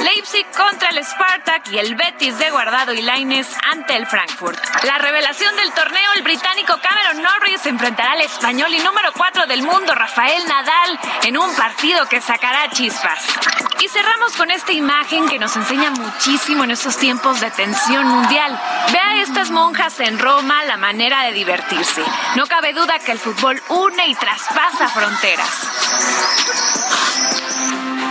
Leipzig contra el Spartak y el Betis de Guardado y Laines ante el Frankfurt. La revelación del torneo, el británico Cameron Norris enfrentará al español y número 4 del mundo, Rafael Nadal, en un partido que sacará chispas. Y cerramos con esta imagen que nos enseña muchísimo en estos tiempos de tensión mundial. Ve a estas monjas en Roma la manera de divertirse. No cabe duda que el fútbol une y traspasa fronteras.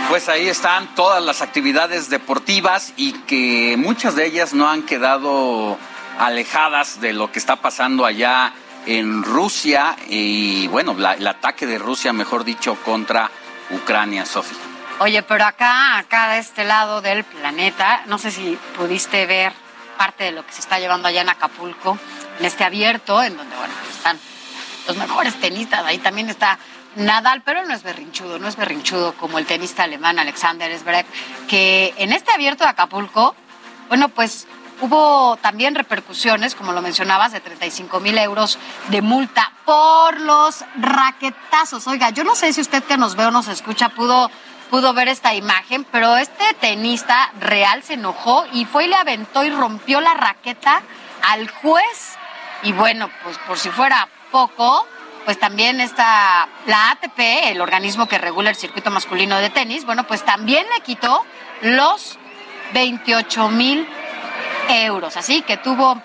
Pues ahí están todas las actividades deportivas y que muchas de ellas no han quedado alejadas de lo que está pasando allá en Rusia y bueno, la, el ataque de Rusia, mejor dicho, contra Ucrania, Sofía. Oye, pero acá, acá de este lado del planeta, no sé si pudiste ver parte de lo que se está llevando allá en Acapulco, en este abierto, en donde, bueno, están los mejores tenistas, ahí también está Nadal, pero no es berrinchudo, no es berrinchudo como el tenista alemán Alexander Zverev, que en este abierto de Acapulco, bueno, pues hubo también repercusiones, como lo mencionabas, de 35 mil euros de multa por los raquetazos. Oiga, yo no sé si usted que nos ve o nos escucha pudo, pudo ver esta imagen, pero este tenista real se enojó y fue y le aventó y rompió la raqueta al juez. Y bueno, pues por si fuera poco, pues también está la ATP, el organismo que regula el circuito masculino de tenis, bueno, pues también le quitó los 28 mil euros. Así que tuvo,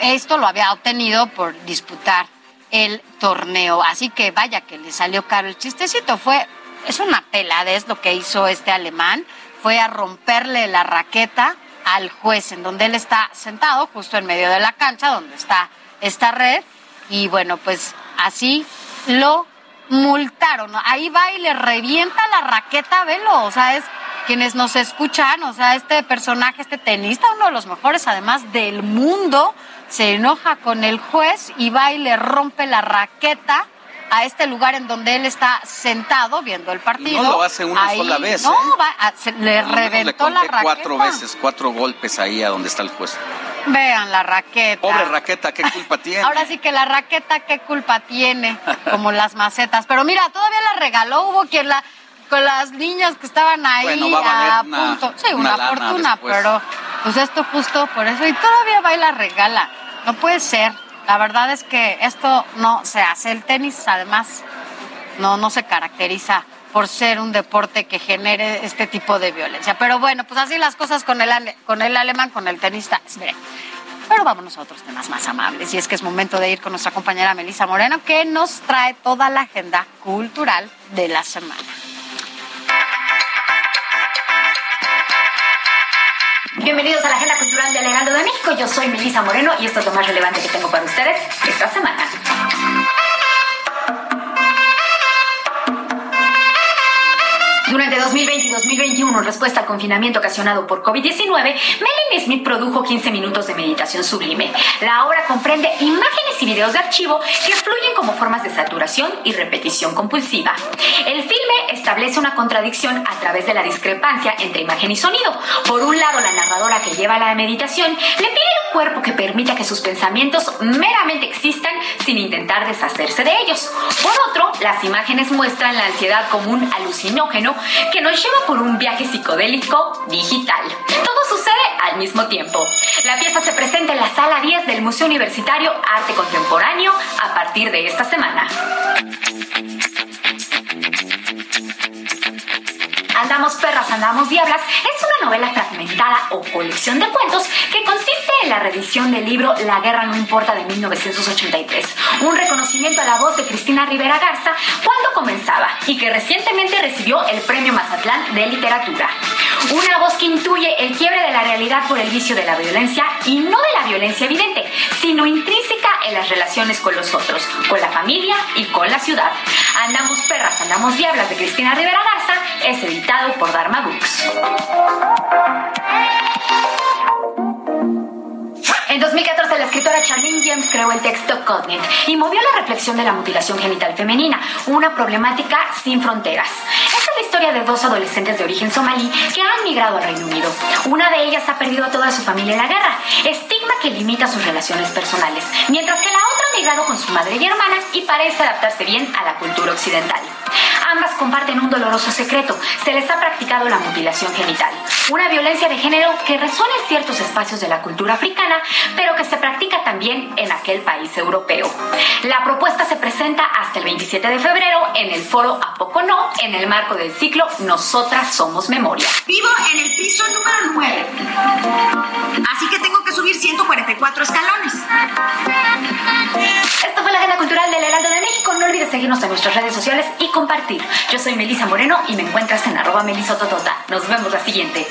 esto lo había obtenido por disputar el torneo. Así que vaya que le salió caro el chistecito. Fue, es una peladez lo que hizo este alemán. Fue a romperle la raqueta al juez en donde él está sentado, justo en medio de la cancha, donde está esta red. Y bueno, pues así lo multaron. Ahí va y le revienta la raqueta, velo. O sea, es quienes nos escuchan, o sea, este personaje, este tenista, uno de los mejores además del mundo, se enoja con el juez y va y le rompe la raqueta a este lugar en donde él está sentado viendo el partido. no lo hace una sola vez. No, ¿eh? le reventó la raqueta. cuatro veces, cuatro golpes ahí a donde está el juez. Vean la raqueta. Pobre raqueta, ¿qué culpa tiene? Ahora sí que la raqueta, ¿qué culpa tiene? Como las macetas. Pero mira, todavía la regaló, hubo quien la con las niñas que estaban ahí a, punto. sí, una, fortuna, pero pues esto justo por eso. Y todavía va y la regala. No puede ser. La verdad es que esto no se hace. El tenis, además, no, no se caracteriza por ser un deporte que genere este tipo de violencia. Pero bueno, pues así las cosas con el, con el alemán, con el tenista. Pero vámonos a otros temas más amables. Y es que es momento de ir con nuestra compañera Melisa Moreno, que nos trae toda la agenda cultural de la semana. Bienvenidos a la Agenda Cultural del Heraldo de México. Yo soy Melisa Moreno y esto es lo más relevante que tengo para ustedes esta semana. Durante 2020 y 2021, en respuesta al confinamiento ocasionado por COVID-19, Melanie Smith produjo 15 minutos de meditación sublime. La obra comprende imágenes y videos de archivo que fluyen como formas de saturación y repetición compulsiva. El filme establece una contradicción a través de la discrepancia entre imagen y sonido. Por un lado, la narradora que lleva la meditación le pide al cuerpo que permita que sus pensamientos meramente existan sin intentar deshacerse de ellos. Por otro, las imágenes muestran la ansiedad como un alucinógeno que nos lleva por un viaje psicodélico digital. Todo sucede al mismo tiempo. La pieza se presenta en la sala 10 del Museo Universitario Arte Contemporáneo a partir de esta semana. Andamos perras, andamos diablas es una novela fragmentada o colección de cuentos que consiste en la reedición del libro La guerra no importa de 1983, un reconocimiento a la voz de Cristina Rivera Garza cuando comenzaba y que recientemente recibió el Premio Mazatlán de Literatura. Una voz que intuye el quiebre de la realidad por el vicio de la violencia y no de la violencia evidente, sino intrínseca en las relaciones con los otros, con la familia y con la ciudad. Andamos perras, andamos diablas de Cristina Rivera Garza es por Dharma Books. En 2014, la escritora Charlene James creó el texto Cognate y movió la reflexión de la mutilación genital femenina, una problemática sin fronteras. Esta es la historia de dos adolescentes de origen somalí que han migrado al Reino Unido. Una de ellas ha perdido a toda su familia en la guerra, estigma que limita sus relaciones personales, mientras que la otra ha migrado con su madre y hermana y parece adaptarse bien a la cultura occidental. Ambas comparten un doloroso secreto. Se les ha practicado la mutilación genital. Una violencia de género que resuena en ciertos espacios de la cultura africana, pero que se practica también en aquel país europeo. La propuesta se presenta hasta el 27 de febrero en el foro A Poco No, en el marco del ciclo Nosotras Somos Memoria. Vivo en el piso número 9. Así que tengo que subir 144 escalones. Esto fue la Agenda Cultural del Heraldo de México. No olvides seguirnos en nuestras redes sociales y compartir. Yo soy Melisa Moreno y me encuentras en arroba melisototota. Nos vemos la siguiente.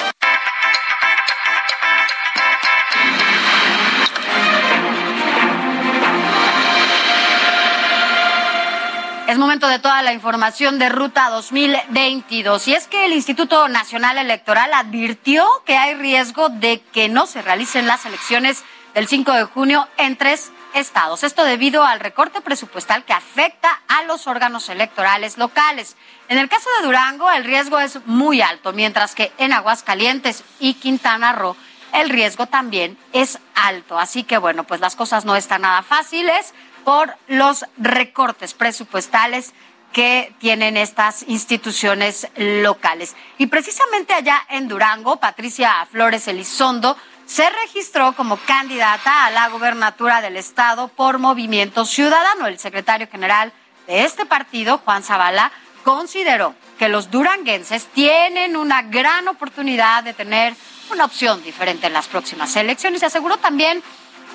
Es momento de toda la información de Ruta 2022. Y es que el Instituto Nacional Electoral advirtió que hay riesgo de que no se realicen las elecciones del 5 de junio en tres estados. Esto debido al recorte presupuestal que afecta a los órganos electorales locales. En el caso de Durango, el riesgo es muy alto, mientras que en Aguascalientes y Quintana Roo el riesgo también es alto. Así que bueno, pues las cosas no están nada fáciles por los recortes presupuestales que tienen estas instituciones locales. Y precisamente allá en Durango, Patricia Flores Elizondo se registró como candidata a la gubernatura del estado por Movimiento Ciudadano. El secretario general de este partido, Juan Zavala, consideró que los duranguenses tienen una gran oportunidad de tener una opción diferente en las próximas elecciones y aseguró también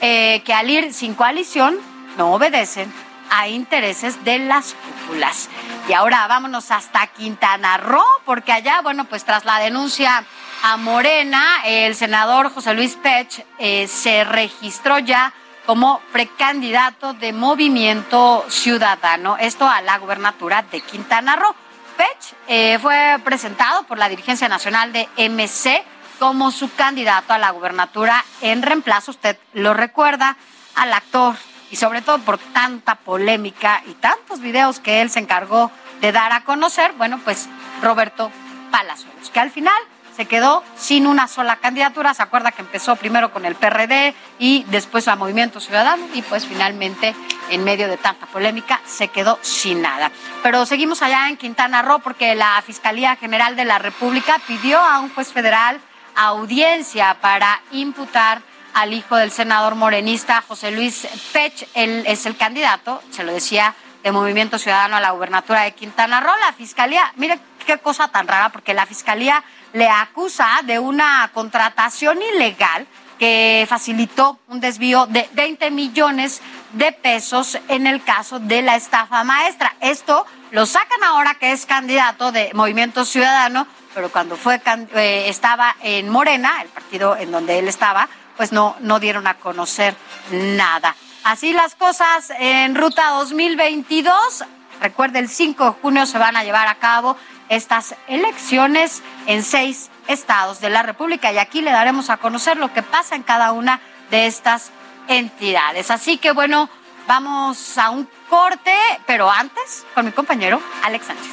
eh, que al ir sin coalición no obedecen a intereses de las cúpulas. Y ahora vámonos hasta Quintana Roo, porque allá, bueno, pues tras la denuncia a Morena, el senador José Luis Pech eh, se registró ya como precandidato de Movimiento Ciudadano, esto a la gubernatura de Quintana Roo. Pech eh, fue presentado por la dirigencia nacional de MC como su candidato a la gubernatura en reemplazo, usted lo recuerda, al actor y sobre todo por tanta polémica y tantos videos que él se encargó de dar a conocer, bueno, pues Roberto Palazuelos, que al final se quedó sin una sola candidatura. Se acuerda que empezó primero con el PRD y después a Movimiento Ciudadano y pues finalmente en medio de tanta polémica se quedó sin nada. Pero seguimos allá en Quintana Roo porque la Fiscalía General de la República pidió a un juez federal audiencia para imputar al hijo del senador morenista José Luis Pech. Él es el candidato, se lo decía, de Movimiento Ciudadano a la gubernatura de Quintana Roo. La fiscalía, mire qué cosa tan rara, porque la fiscalía le acusa de una contratación ilegal que facilitó un desvío de 20 millones de pesos en el caso de la estafa maestra. Esto lo sacan ahora que es candidato de Movimiento Ciudadano, pero cuando fue eh, estaba en Morena, el partido en donde él estaba, pues no, no dieron a conocer nada. Así las cosas en Ruta 2022. Recuerde, el 5 de junio se van a llevar a cabo estas elecciones en seis estados de la República y aquí le daremos a conocer lo que pasa en cada una de estas entidades. Así que bueno, vamos a un corte, pero antes con mi compañero Alex Sánchez.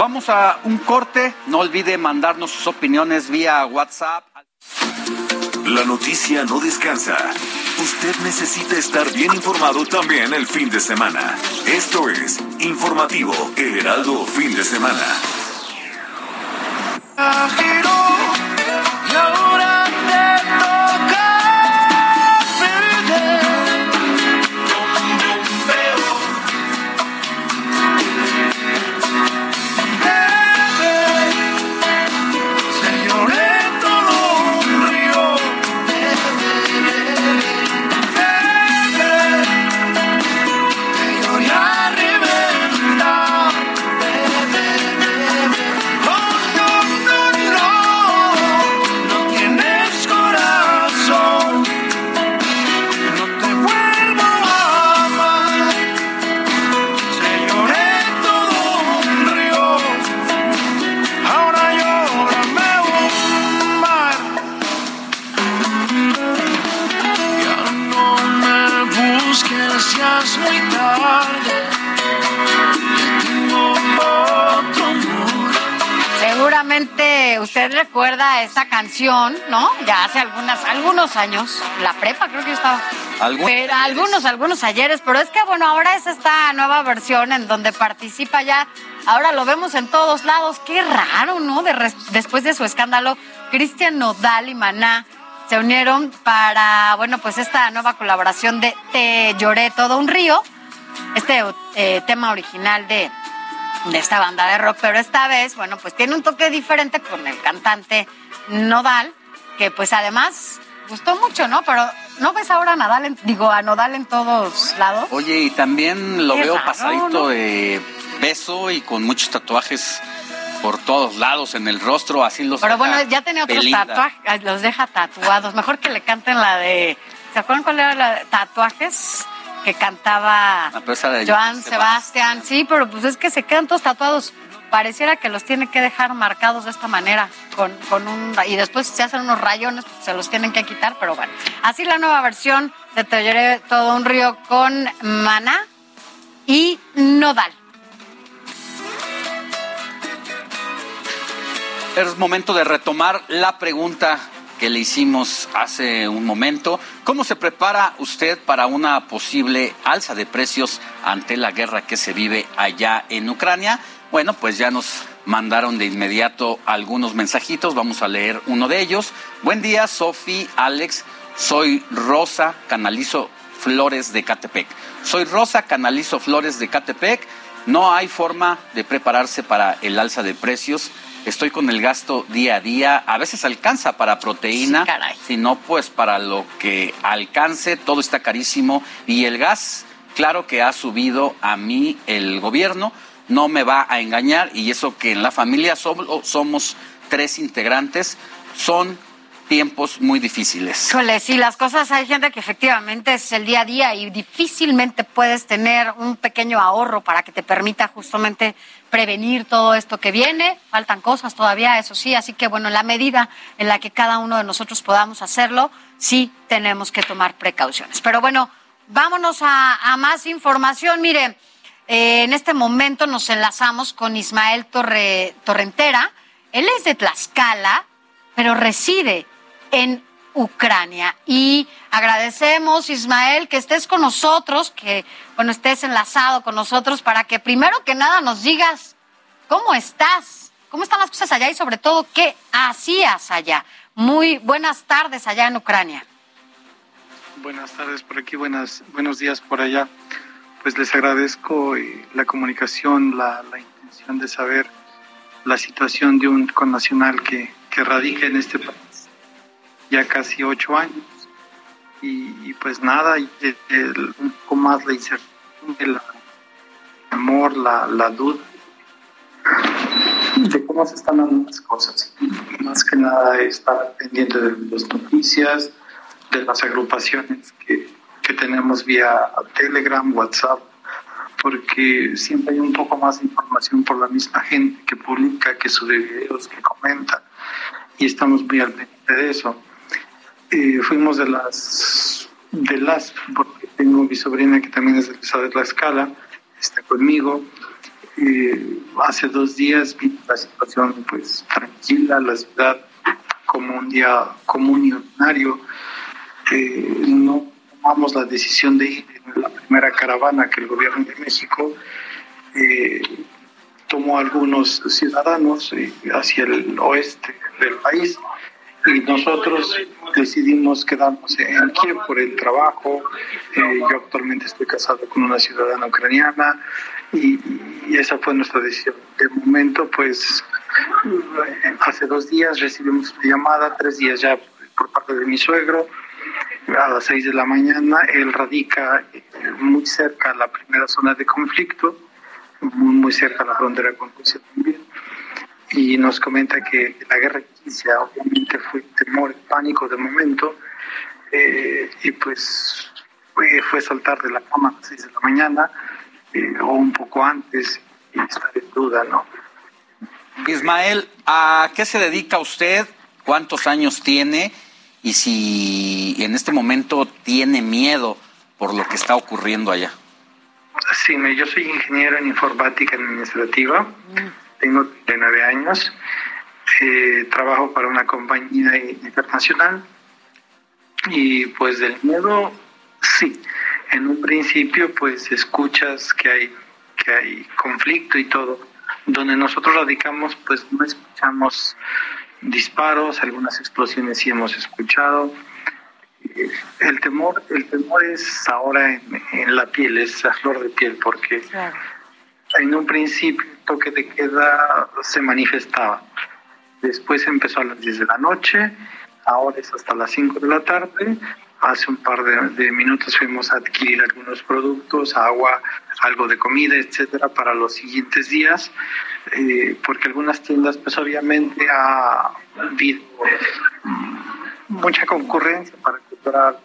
Vamos a un corte. No olvide mandarnos sus opiniones vía WhatsApp. La noticia no descansa. Usted necesita estar bien informado también el fin de semana. Esto es Informativo El Heraldo Fin de Semana. Usted recuerda esta canción, ¿no? Ya hace algunas, algunos años, la prepa creo que yo estaba. Algún- Pero algunos, algunos ayeres, pero es que bueno, ahora es esta nueva versión en donde participa ya, ahora lo vemos en todos lados, qué raro, ¿no? De res- después de su escándalo, Cristian Nodal y Maná se unieron para, bueno, pues esta nueva colaboración de Te lloré todo un río, este eh, tema original de, de esta banda de rock, pero esta vez, bueno, pues tiene un toque diferente con el cantante Nodal, que pues además gustó mucho, ¿no? Pero ¿no ves ahora a Nadal, en- digo, a Nodal en todos lados? Oye, y también lo veo raro, pasadito ¿no? de beso y con muchos tatuajes por todos lados en el rostro, así los Pero bueno, ya tenía otros Belinda. tatuajes, los deja tatuados. Mejor que le canten la de. ¿Se acuerdan cuál era la de tatuajes? Que cantaba de Joan Sebastián. Sí, pero pues es que se quedan todos tatuados. Pareciera que los tiene que dejar marcados de esta manera, con, con un y después se hacen unos rayones, pues se los tienen que quitar, pero bueno. Así la nueva versión de Te lloré todo un río con Maná y Nodal. Es momento de retomar la pregunta que le hicimos hace un momento. ¿Cómo se prepara usted para una posible alza de precios ante la guerra que se vive allá en Ucrania? Bueno, pues ya nos mandaron de inmediato algunos mensajitos. Vamos a leer uno de ellos. Buen día, Sofi, Alex. Soy Rosa, canalizo Flores de Catepec. Soy Rosa, canalizo Flores de Catepec. No hay forma de prepararse para el alza de precios. Estoy con el gasto día a día. A veces alcanza para proteína, si no, pues para lo que alcance, todo está carísimo. Y el gas, claro que ha subido a mí el gobierno no me va a engañar y eso que en la familia somos, somos tres integrantes, son tiempos muy difíciles. Sí, las cosas, hay gente que efectivamente es el día a día y difícilmente puedes tener un pequeño ahorro para que te permita justamente prevenir todo esto que viene. Faltan cosas todavía, eso sí, así que bueno, en la medida en la que cada uno de nosotros podamos hacerlo, sí tenemos que tomar precauciones. Pero bueno, vámonos a, a más información. Mire, eh, en este momento nos enlazamos con Ismael Torre, Torrentera. Él es de Tlaxcala, pero reside en Ucrania. Y agradecemos, Ismael, que estés con nosotros, que bueno, estés enlazado con nosotros para que primero que nada nos digas cómo estás, cómo están las cosas allá y sobre todo qué hacías allá. Muy buenas tardes allá en Ucrania. Buenas tardes por aquí, buenas, buenos días por allá pues les agradezco eh, la comunicación, la, intención de saber la situación de un connacional que, que radica en este país ya casi ocho años. Y, pues nada, un poco más la incertidumbre, el amor, la, la duda de cómo se están dando las cosas. Más que nada estar pendiente de las noticias, de las agrupaciones que, que tenemos vía Telegram, WhatsApp, porque siempre hay un poco más de información por la misma gente que publica, que sube videos, que comenta, y estamos muy al pendiente de eso. Eh, fuimos de las, de las, porque tengo mi sobrina que también es de la escala, está conmigo. Eh, hace dos días vi la situación pues tranquila, la ciudad como un día común y ordinario. Eh, no tomamos la decisión de ir en la primera caravana que el gobierno de México tomó algunos ciudadanos hacia el oeste del país y nosotros decidimos quedarnos en Kiev por el trabajo. Eh, yo actualmente estoy casado con una ciudadana ucraniana y, esa fue nuestra decisión. De momento, pues hace dos días recibimos una llamada, tres días ya por parte de mi suegro, a las 6 de la mañana. Él radica eh, muy cerca a la primera zona de conflicto, muy, muy cerca a la frontera con Rusia también. Y nos comenta que la guerra inicia, obviamente fue temor, pánico de momento, eh, y pues fue, fue, saltar de la cama a las 6 de la mañana, eh, o un poco antes, y estar en duda, ¿no? Ismael, ¿a qué se dedica usted? ¿Cuántos años tiene? y si en este momento tiene miedo por lo que está ocurriendo allá. Sí, yo soy ingeniero en informática administrativa, tengo 39 años, eh, trabajo para una compañía internacional y pues del miedo, sí, en un principio pues escuchas que hay, que hay conflicto y todo, donde nosotros radicamos pues no escuchamos disparos, algunas explosiones sí hemos escuchado. El temor, el temor es ahora en, la piel, es a flor de piel, porque en un principio toque de queda se manifestaba. Después empezó a las 10 de la noche, ahora es hasta las 5 de la tarde. Hace un par de, minutos fuimos a adquirir algunos productos, agua, algo de comida, etcétera, para los siguientes días. Eh, porque algunas tiendas pues obviamente ha habido mucha concurrencia para comprar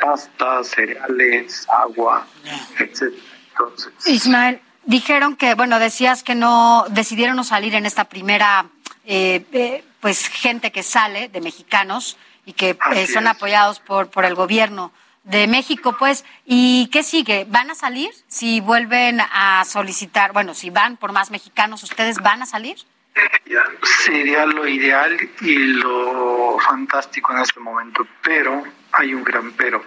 pastas, cereales, agua, etc. Entonces, Ismael, dijeron que, bueno, decías que no decidieron no salir en esta primera, eh, eh, pues gente que sale de mexicanos y que son apoyados por, por el gobierno de México, pues, ¿y qué sigue? ¿Van a salir? Si vuelven a solicitar, bueno, si van por más mexicanos, ¿ustedes van a salir? Sería lo ideal y lo fantástico en este momento, pero hay un gran pero.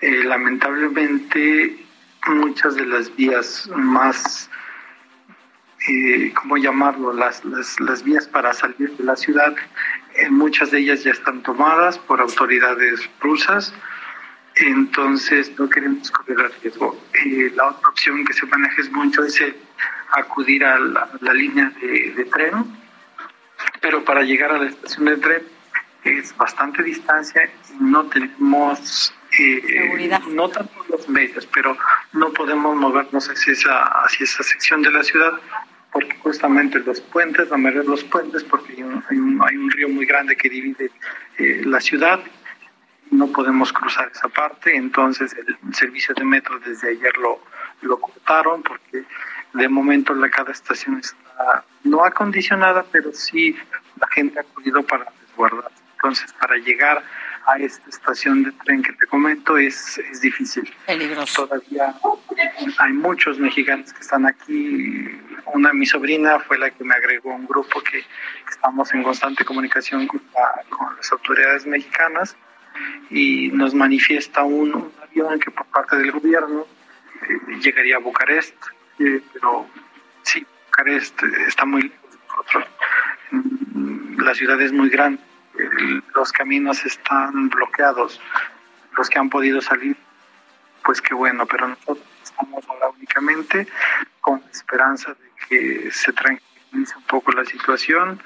Eh, lamentablemente, muchas de las vías más eh, ¿cómo llamarlo?, las, las, vías para salir de la ciudad. Eh, muchas de ellas ya están tomadas por autoridades rusas, entonces no queremos correr riesgo. Eh, la otra opción que se maneja es mucho es el acudir a la, línea de tren, pero para llegar a la estación de tren es bastante distancia y no tenemos eh, no tanto los medios, pero no podemos movernos hacia esa, hacia esa sección de la ciudad porque justamente los puentes, la mayoría de los puentes, porque hay un, hay un, hay un río muy grande que divide eh, la ciudad, no podemos cruzar esa parte, entonces el servicio de metro desde ayer lo, lo cortaron porque de momento la cada estación está no acondicionada, pero sí la gente ha acudido para resguardarse. Entonces, para llegar a esta estación de tren que te comento es, es difícil. Peligroso. Todavía hay muchos mexicanos que están aquí. Una mi sobrina fue la que me agregó a un grupo que estamos en constante comunicación con, la- con las autoridades mexicanas y nos manifiesta un, un avión que por parte del gobierno eh, llegaría a Bucarest, eh, pero sí, Bucarest está muy lejos de nosotros. Mm, La ciudad es muy grande, los caminos están bloqueados, los que han podido salir, pues qué bueno, pero nosotros estamos ahora únicamente con la esperanza de que se tranquilice un poco la situación,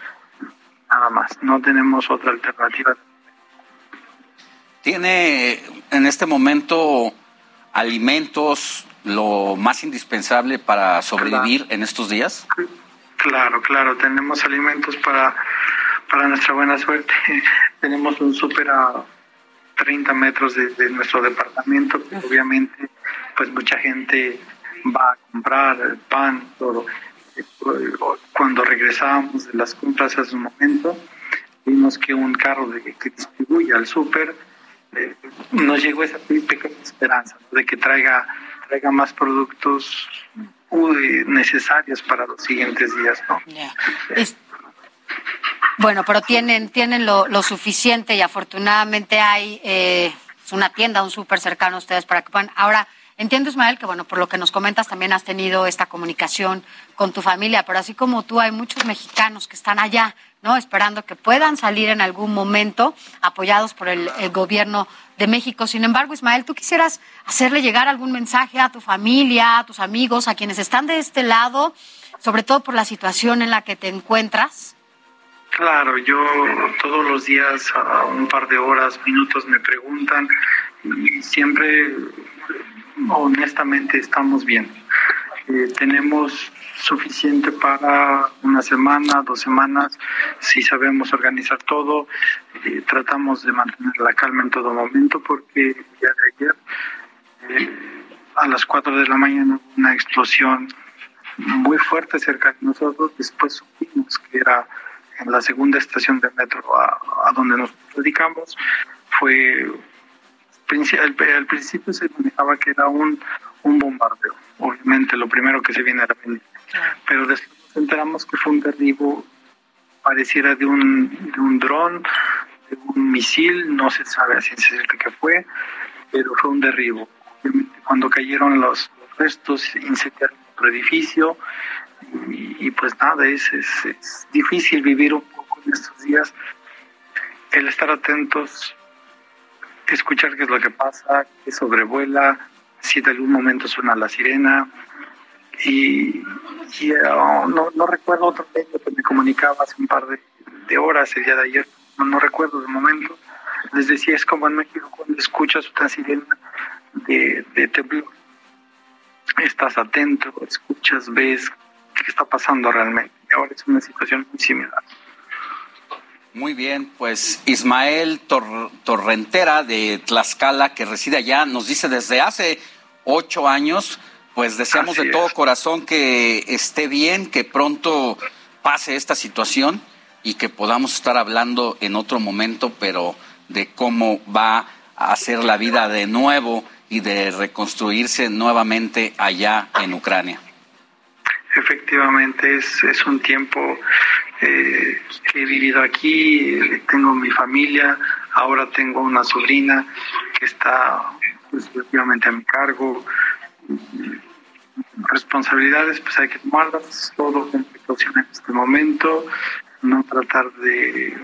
nada más, no tenemos otra alternativa. ¿Tiene en este momento alimentos lo más indispensable para sobrevivir en estos días? Claro, claro, tenemos alimentos para, para nuestra buena suerte. <laughs> tenemos un súper a 30 metros de, de nuestro departamento, que obviamente pues mucha gente va a comprar el pan, todo. Cuando regresábamos de las compras hace un momento, vimos que un carro de, que distribuye al súper eh, nos llegó esa pequeña esperanza ¿no? de que traiga, traiga más productos necesarios para los siguientes días. ¿no? Es- Bueno, pero tienen, tienen lo, lo suficiente y afortunadamente hay eh, una tienda, un súper cercano a ustedes para que puedan. Ahora, entiendo, Ismael, que bueno, por lo que nos comentas también has tenido esta comunicación con tu familia, pero así como tú, hay muchos mexicanos que están allá, ¿no? Esperando que puedan salir en algún momento apoyados por el, el gobierno de México. Sin embargo, Ismael, ¿tú quisieras hacerle llegar algún mensaje a tu familia, a tus amigos, a quienes están de este lado, sobre todo por la situación en la que te encuentras? Claro, yo todos los días, a un par de horas, minutos, me preguntan y siempre, honestamente, estamos bien. Eh, tenemos suficiente para una semana, dos semanas, si sabemos organizar todo. Eh, tratamos de mantener la calma en todo momento porque día de ayer, eh, a las 4 de la mañana, una explosión muy fuerte cerca de nosotros. Después supimos que era la segunda estación de metro a, a donde nos dedicamos. Fue al, principio se manejaba que era un, un bombardeo. Obviamente lo primero que se viene a la mente. Pero después nos enteramos que fue un derribo, pareciera de un, de un dron, de un misil, no se sabe a ciencia cierta qué fue, pero fue un derribo. Obviamente, Cuando cayeron los restos, incendiaron otro edificio, y, pues nada, es, es, es difícil vivir un poco en estos días, el estar atentos, escuchar qué es lo que pasa, que sobrevuela, si de algún momento suena la sirena, y, y, oh, no, no recuerdo otro medio que me comunicaba hace un par de, de horas el día de ayer, no, no recuerdo de momento, les decía, es como en México cuando escuchas una sirena de, de temblor, estás atento, escuchas, ves qué está pasando realmente. Y ahora es una situación muy similar. Muy bien, pues Ismael Tor- Torrentera de Tlaxcala, que reside allá, nos dice desde hace ocho años, pues deseamos Así de todo corazón que esté bien, que pronto pase esta situación y que podamos estar hablando en otro momento, pero de cómo va a ser la vida de nuevo y de reconstruirse nuevamente allá en Ucrania. Efectivamente, es, es un tiempo eh, que he vivido aquí, eh, tengo mi familia, ahora tengo una sobrina que está pues, efectivamente a mi cargo. responsabilidades pues hay que tomarlas todo con precaución en este momento, no tratar de,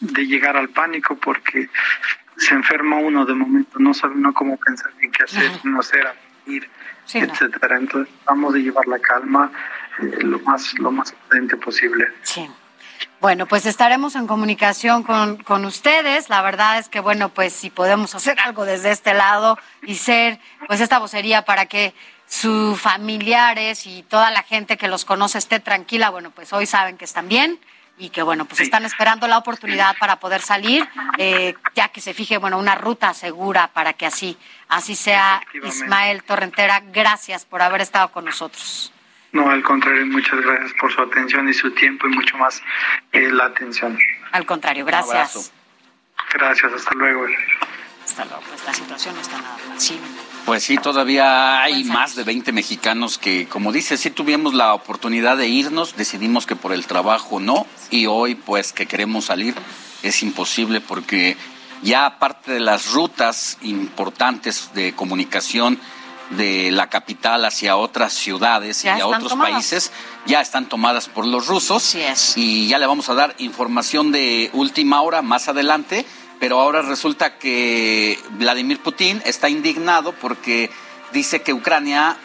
de llegar al pánico porque se enferma uno de momento, no sabe uno cómo pensar ni qué hacer, no sé, ir, Sí, no. etcétera. Entonces vamos a llevar la calma eh, lo más lo más prudente posible. Sí. Bueno, pues estaremos en comunicación con, con ustedes. La verdad es que, bueno, pues si podemos hacer algo desde este lado y ser, pues esta vocería para que sus familiares y toda la gente que los conoce esté tranquila, bueno, pues hoy saben que están bien y que, bueno, pues están esperando la oportunidad para poder salir, eh, ya que se fije, bueno, una ruta segura para que así, así sea. Ismael Torrentera, gracias por haber estado con nosotros. No, al contrario, muchas gracias por su atención y su tiempo y mucho más eh, la atención. Al contrario, abrazo. gracias. Gracias, hasta luego. Hasta luego. Pues la situación no está nada fácil. Pues sí, todavía hay más de 20 mexicanos que, como dice, sí tuvimos la oportunidad de irnos, decidimos que por el trabajo no, y hoy pues que queremos salir es imposible porque ya aparte de las rutas importantes de comunicación de la capital hacia otras ciudades Ya y a otros tomadas. países ya están tomadas por los rusos y ya le vamos a dar información de última hora más adelante, pero ahora resulta que Vladimir Putin está indignado porque dice que Ucrania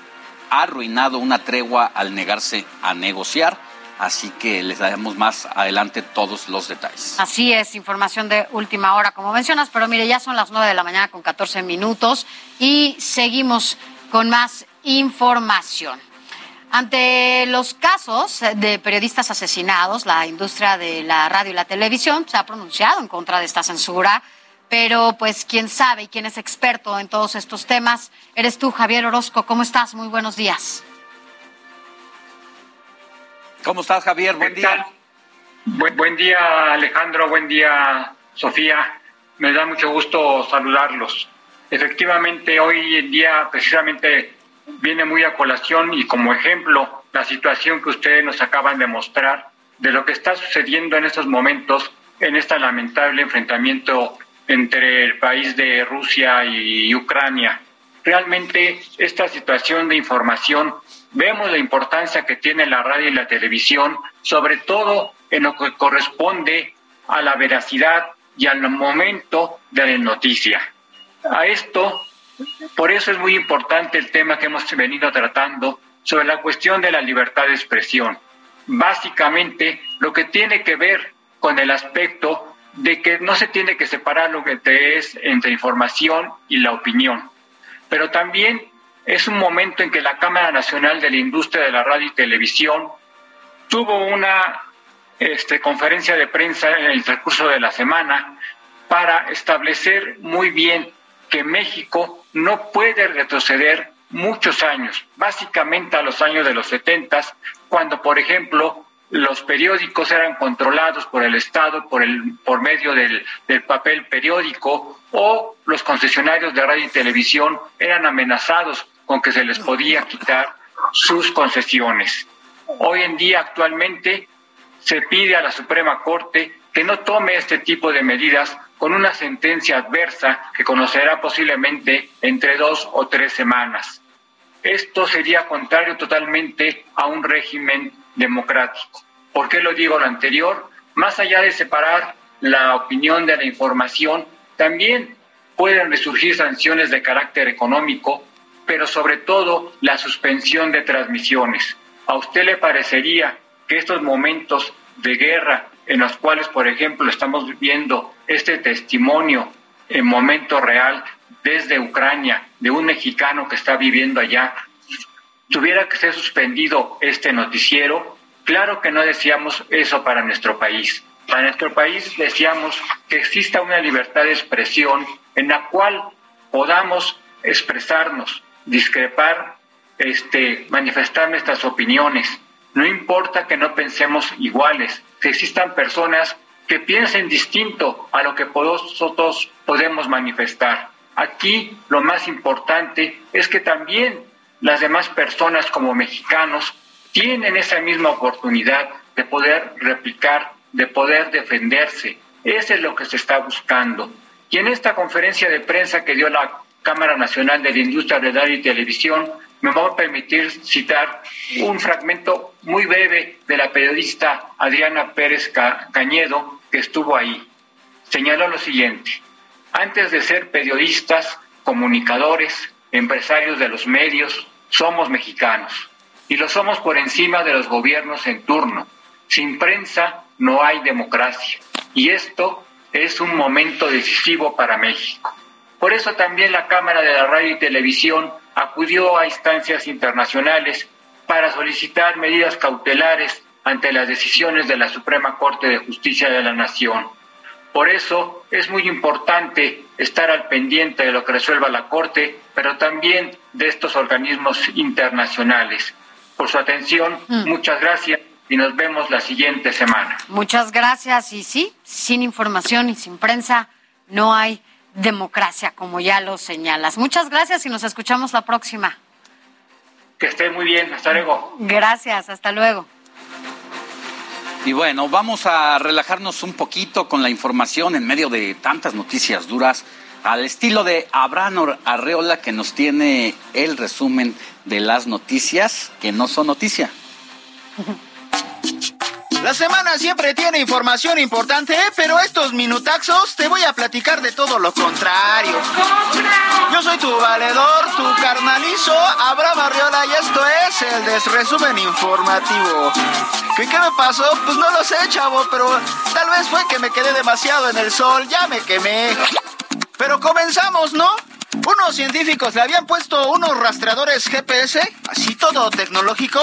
ha arruinado una tregua al negarse a negociar, así que les daremos más adelante todos los detalles. Así es, información de última hora, como mencionas, pero mire, ya son las 9 de la mañana con 14 minutos y seguimos con más información. Ante los casos de periodistas asesinados, la industria de la radio y la televisión se ha pronunciado en contra de esta censura, pero pues quién sabe y quién es experto en todos estos temas, eres tú, Javier Orozco. ¿Cómo estás? Muy buenos días. ¿Cómo estás, Javier? Buen día. Buen, buen día, Alejandro. Buen día, Sofía. Me da mucho gusto saludarlos. Efectivamente, hoy en día precisamente viene muy a colación y como ejemplo la situación que ustedes nos acaban de mostrar de lo que está sucediendo en estos momentos en este lamentable enfrentamiento entre el país de Rusia y Ucrania. Realmente esta situación de información, vemos la importancia que tiene la radio y la televisión, sobre todo en lo que corresponde a la veracidad y al momento de la noticia. A esto, por eso es muy importante el tema que hemos venido tratando sobre la cuestión de la libertad de expresión. Básicamente, lo que tiene que ver con el aspecto de que no se tiene que separar lo que es entre información y la opinión. Pero también es un momento en que la Cámara Nacional de la Industria de la Radio y Televisión tuvo una este, conferencia de prensa en el transcurso de la semana para establecer muy bien que México no puede retroceder muchos años, básicamente a los años de los 70, cuando, por ejemplo, los periódicos eran controlados por el Estado por, el, por medio del, del papel periódico o los concesionarios de radio y televisión eran amenazados con que se les podía quitar sus concesiones. Hoy en día, actualmente, se pide a la Suprema Corte que no tome este tipo de medidas con una sentencia adversa que conocerá posiblemente entre dos o tres semanas. Esto sería contrario totalmente a un régimen democrático. ¿Por qué lo digo lo anterior? Más allá de separar la opinión de la información, también pueden resurgir sanciones de carácter económico, pero sobre todo la suspensión de transmisiones. ¿A usted le parecería que estos momentos de guerra en los cuales, por ejemplo, estamos viendo este testimonio en momento real desde Ucrania de un mexicano que está viviendo allá, tuviera que ser suspendido este noticiero, claro que no decíamos eso para nuestro país. Para nuestro país deseamos que exista una libertad de expresión en la cual podamos expresarnos, discrepar, este, manifestar nuestras opiniones. No importa que no pensemos iguales, que existan personas que piensen distinto a lo que nosotros podemos manifestar. Aquí lo más importante es que también las demás personas como mexicanos tienen esa misma oportunidad de poder replicar, de poder defenderse. Eso es lo que se está buscando. Y en esta conferencia de prensa que dio la Cámara Nacional de la Industria de Radio y Televisión, me voy a permitir citar un fragmento muy breve de la periodista Adriana Pérez Cañedo, que estuvo ahí. Señaló lo siguiente, antes de ser periodistas, comunicadores, empresarios de los medios, somos mexicanos. Y lo somos por encima de los gobiernos en turno. Sin prensa no hay democracia. Y esto es un momento decisivo para México. Por eso también la Cámara de la Radio y Televisión acudió a instancias internacionales para solicitar medidas cautelares ante las decisiones de la Suprema Corte de Justicia de la Nación. Por eso es muy importante estar al pendiente de lo que resuelva la Corte, pero también de estos organismos internacionales. Por su atención, Mm. muchas gracias y nos vemos la siguiente semana. Muchas gracias. Y sí, sin información y sin prensa no hay democracia, como ya lo señalas. Muchas gracias y nos escuchamos la próxima. Que estén muy bien. Hasta luego. Gracias, hasta luego. Y bueno, vamos a relajarnos un poquito con la información en medio de tantas noticias duras, al estilo de Abraham Arreola que nos tiene el resumen de las noticias que no son noticia. <laughs> La semana siempre tiene información importante, pero estos minutaxos te voy a platicar de todo lo contrario. Yo soy tu valedor, tu carnalizo, Abraham Arriola, y esto es el desresumen informativo. ¿Qué, ¿Qué me pasó? Pues no lo sé, chavo, pero tal vez fue que me quedé demasiado en el sol, ya me quemé. Pero comenzamos, ¿no? Unos científicos le habían puesto unos rastreadores GPS, así todo tecnológico,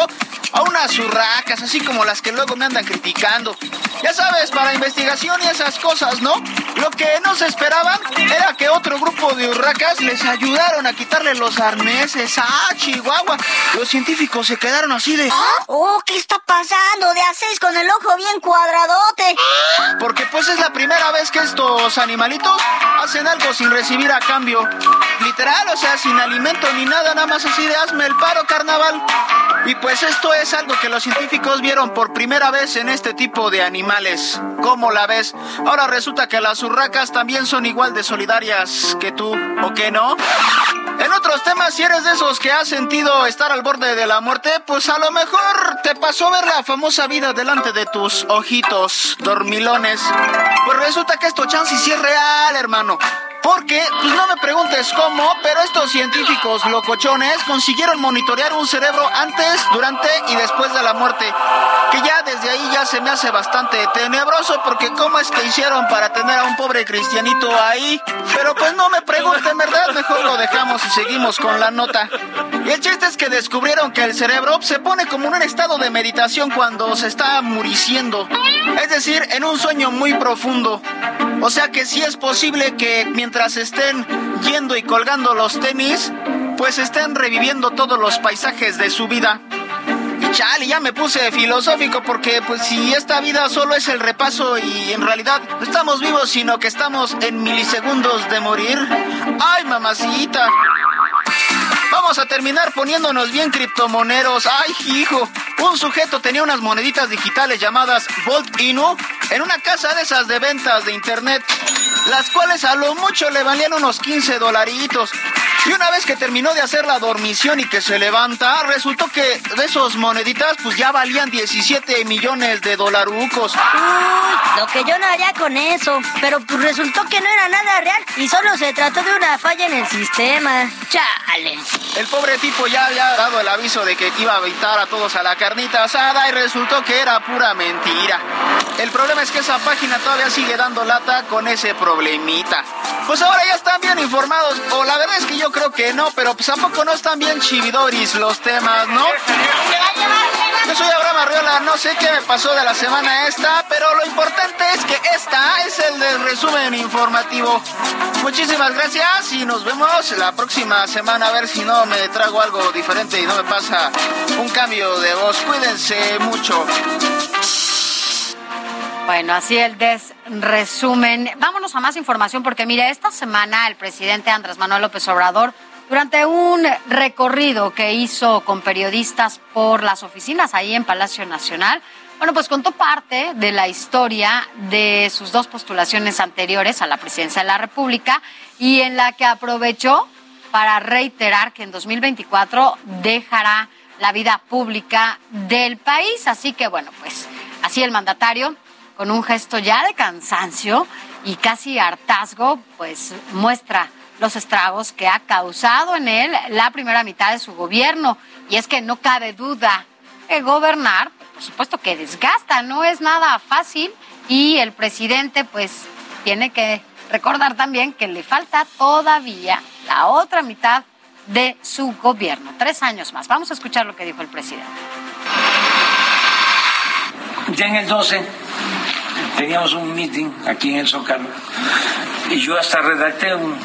a unas urracas, así como las que luego me andan criticando. Ya sabes, para investigación y esas cosas, ¿no? Lo que no se esperaban era que otro grupo de urracas les ayudaron a quitarle los arneses. ¡Ah, Chihuahua! Los científicos se quedaron así de... Oh, ¿qué está pasando? De a seis con el ojo bien cuadradote. Porque pues es la primera vez que estos animalitos hacen algo sin recibir a cambio. Literal, o sea, sin alimento ni nada, nada más así de hazme el paro, carnaval. Y pues esto es algo que los científicos vieron por primera vez en este tipo de animales. ¿Cómo la ves? Ahora resulta que las urracas también son igual de solidarias que tú, ¿o qué no? En otros temas, si eres de esos que has sentido estar al borde de la muerte, pues a lo mejor te pasó ver la famosa vida delante de tus ojitos dormilones. Pues resulta que esto chance sí es real, hermano. Porque, pues no me preguntes cómo, pero estos científicos locochones consiguieron monitorear un cerebro antes, durante y después de la muerte. Que ya desde ahí ya se me hace bastante tenebroso porque cómo es que hicieron para tener a un pobre cristianito ahí. Pero pues no me pregunten, ¿verdad? Mejor lo dejamos y seguimos con la nota. Y el chiste es que descubrieron que el cerebro se pone como en un estado de meditación cuando se está muriciendo. Es decir, en un sueño muy profundo. O sea que sí es posible que mientras estén yendo y colgando los tenis, pues estén reviviendo todos los paisajes de su vida. Y chale, ya me puse filosófico porque pues si esta vida solo es el repaso y en realidad no estamos vivos sino que estamos en milisegundos de morir. Ay, mamacita. Vamos a terminar poniéndonos bien criptomoneros. Ay, hijo. Un sujeto tenía unas moneditas digitales llamadas Volt Inu en una casa de esas de ventas de internet, las cuales a lo mucho le valían unos 15 dolaritos. Y una vez que terminó de hacer la dormición y que se levanta, resultó que de esos moneditas pues ya valían 17 millones de dolarucos. Lo que yo no haría con eso. Pero pues resultó que no era nada real y solo se trató de una falla en el sistema. Chale. El pobre tipo ya había dado el aviso de que iba a invitar a todos a la carnita asada y resultó que era pura mentira. El problema es que esa página todavía sigue dando lata con ese problemita. Pues ahora ya están bien informados, o la verdad es que yo creo que no, pero pues tampoco no están bien chividoris los temas, ¿no? Yo soy Abraham Arriola, no sé qué me pasó de la semana esta, pero lo importante es que esta es el del resumen informativo. Muchísimas gracias y nos vemos la próxima semana a ver si no me trago algo diferente y no me pasa un cambio de voz. Cuídense mucho. Bueno, así el desresumen. Vámonos a más información porque mire, esta semana el presidente Andrés Manuel López Obrador, durante un recorrido que hizo con periodistas por las oficinas ahí en Palacio Nacional, bueno, pues contó parte de la historia de sus dos postulaciones anteriores a la presidencia de la República y en la que aprovechó para reiterar que en 2024 dejará la vida pública del país. Así que bueno, pues así el mandatario, con un gesto ya de cansancio y casi hartazgo, pues muestra los estragos que ha causado en él la primera mitad de su gobierno. Y es que no cabe duda que gobernar, por supuesto que desgasta, no es nada fácil y el presidente pues tiene que recordar también que le falta todavía la otra mitad de su gobierno, tres años más. Vamos a escuchar lo que dijo el presidente. Ya en el 12 teníamos un meeting aquí en el Zócalo y yo hasta redacté un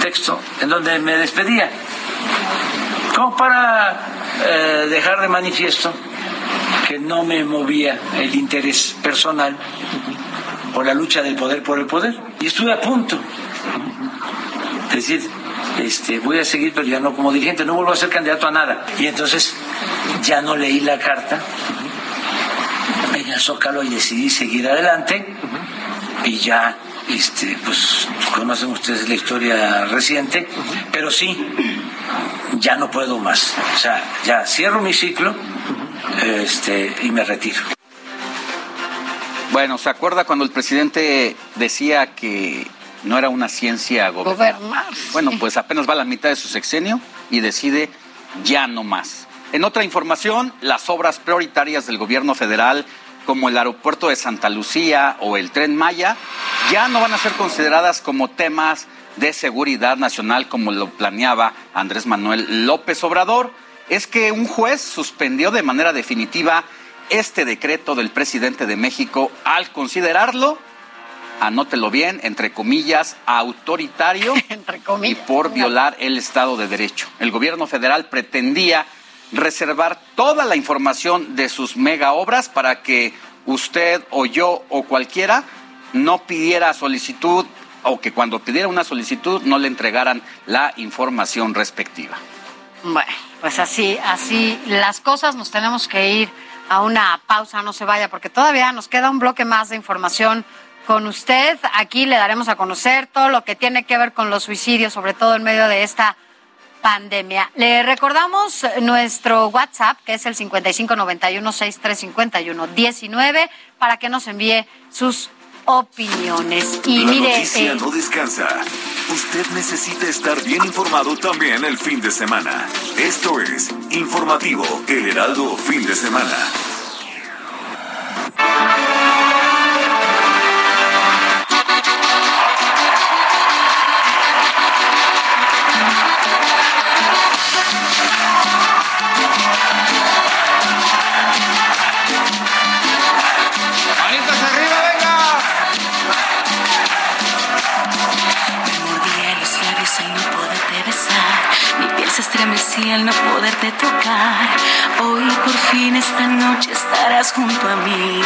texto en donde me despedía, como para eh, dejar de manifiesto que no me movía el interés personal por la lucha del poder por el poder. Y estuve a punto. Es decir, este, voy a seguir, pero ya no como dirigente, no vuelvo a ser candidato a nada. Y entonces ya no leí la carta en el Zócalo y decidí seguir adelante y ya este, pues conocen ustedes la historia reciente, pero sí, ya no puedo más. O sea, ya cierro mi ciclo este, y me retiro. Bueno, ¿se acuerda cuando el presidente decía que no era una ciencia gobernar? Gobernar. Bueno, pues apenas va a la mitad de su sexenio y decide ya no más. En otra información, las obras prioritarias del gobierno federal, como el aeropuerto de Santa Lucía o el tren Maya, ya no van a ser consideradas como temas de seguridad nacional como lo planeaba Andrés Manuel López Obrador. Es que un juez suspendió de manera definitiva este decreto del presidente de México al considerarlo, anótelo bien, entre comillas, autoritario <laughs> y por violar el Estado de Derecho. El gobierno federal pretendía reservar toda la información de sus mega obras para que usted o yo o cualquiera no pidiera solicitud o que cuando pidiera una solicitud no le entregaran la información respectiva. Bueno, pues así, así las cosas nos tenemos que ir a una pausa, no se vaya, porque todavía nos queda un bloque más de información con usted. Aquí le daremos a conocer todo lo que tiene que ver con los suicidios, sobre todo en medio de esta pandemia. Le recordamos nuestro WhatsApp, que es el 5591-6351-19, para que nos envíe sus opiniones. Y la mire, noticia eh, no descansa. Usted necesita estar bien informado también el fin de semana. Esto es Informativo El Heraldo Fin de Semana. Se estremecía al no poderte tocar. Hoy por fin esta noche estarás junto a mí.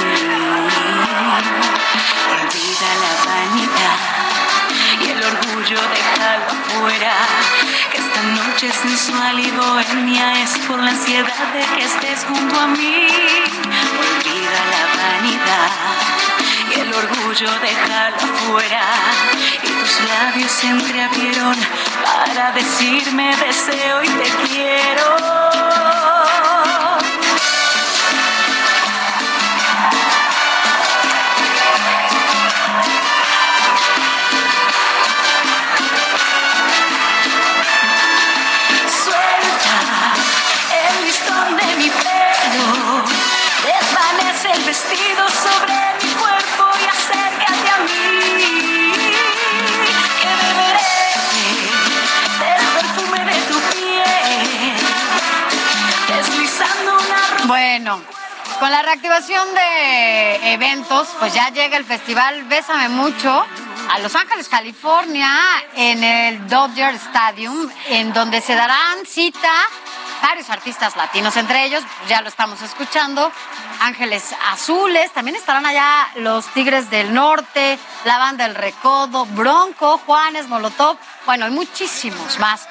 Olvida la vanidad y el orgullo déjalo afuera. Que esta noche sensual y bohemia es por la ansiedad de que estés junto a mí. Olvida la vanidad y el orgullo déjalo afuera. Y tus labios se entreabrieron para decirme deseo y te quiero. Suelta Bueno, con la reactivación de eventos, pues ya llega el festival Bésame Mucho a Los Ángeles, California, en el Dodger Stadium, en donde se darán cita varios artistas latinos, entre ellos, ya lo estamos escuchando, Ángeles Azules, también estarán allá los Tigres del Norte, la banda El Recodo, Bronco, Juanes, Molotov, bueno, hay muchísimos más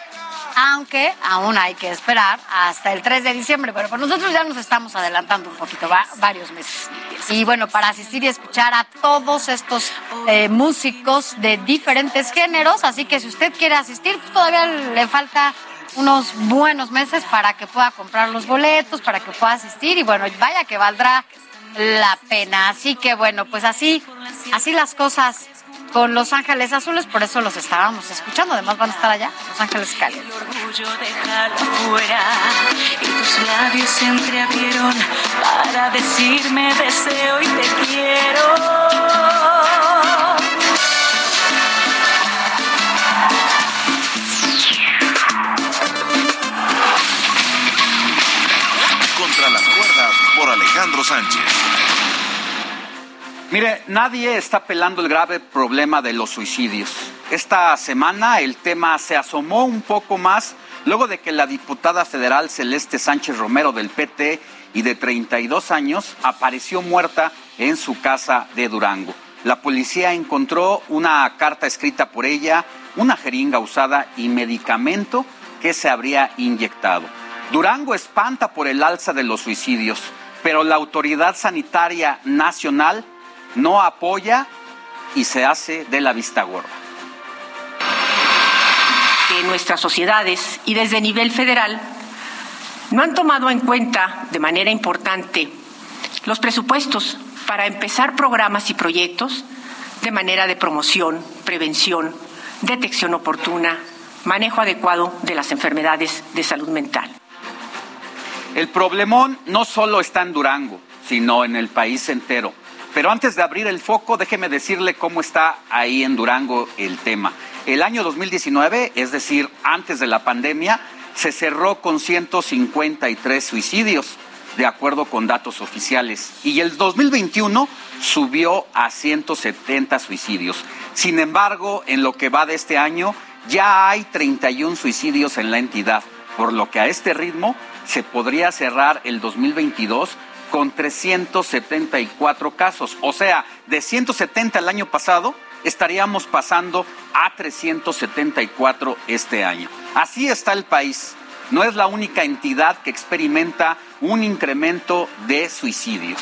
aunque aún hay que esperar hasta el 3 de diciembre, pero pues nosotros ya nos estamos adelantando un poquito, va- varios meses. Y bueno, para asistir y escuchar a todos estos eh, músicos de diferentes géneros, así que si usted quiere asistir, pues todavía le falta unos buenos meses para que pueda comprar los boletos, para que pueda asistir y bueno, vaya que valdrá la pena. Así que bueno, pues así, así las cosas con Los Ángeles Azules, por eso los estábamos escuchando, además van a estar allá, Los Ángeles Cálidos. orgullo dejarlo fuera y tus labios se entreabrieron para decirme deseo y te quiero. Contra las cuerdas por Alejandro Sánchez. Mire, nadie está pelando el grave problema de los suicidios. Esta semana el tema se asomó un poco más luego de que la diputada federal Celeste Sánchez Romero del PT y de 32 años apareció muerta en su casa de Durango. La policía encontró una carta escrita por ella, una jeringa usada y medicamento que se habría inyectado. Durango espanta por el alza de los suicidios, pero la Autoridad Sanitaria Nacional no apoya y se hace de la vista gorda. que nuestras sociedades y desde nivel federal no han tomado en cuenta de manera importante los presupuestos para empezar programas y proyectos de manera de promoción, prevención, detección oportuna, manejo adecuado de las enfermedades de salud mental. El problemón no solo está en Durango, sino en el país entero. Pero antes de abrir el foco, déjeme decirle cómo está ahí en Durango el tema. El año 2019, es decir, antes de la pandemia, se cerró con 153 suicidios, de acuerdo con datos oficiales. Y el 2021 subió a 170 suicidios. Sin embargo, en lo que va de este año, ya hay 31 suicidios en la entidad, por lo que a este ritmo se podría cerrar el 2022 con 374 casos. O sea, de 170 el año pasado, estaríamos pasando a 374 este año. Así está el país. No es la única entidad que experimenta un incremento de suicidios.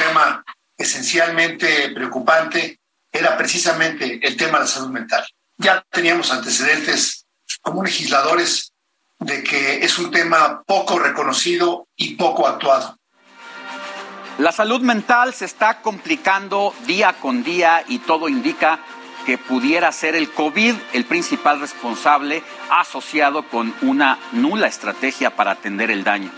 tema esencialmente preocupante era precisamente el tema de la salud mental. Ya teníamos antecedentes como legisladores de que es un tema poco reconocido y poco actuado. La salud mental se está complicando día con día y todo indica que pudiera ser el COVID el principal responsable asociado con una nula estrategia para atender el daño.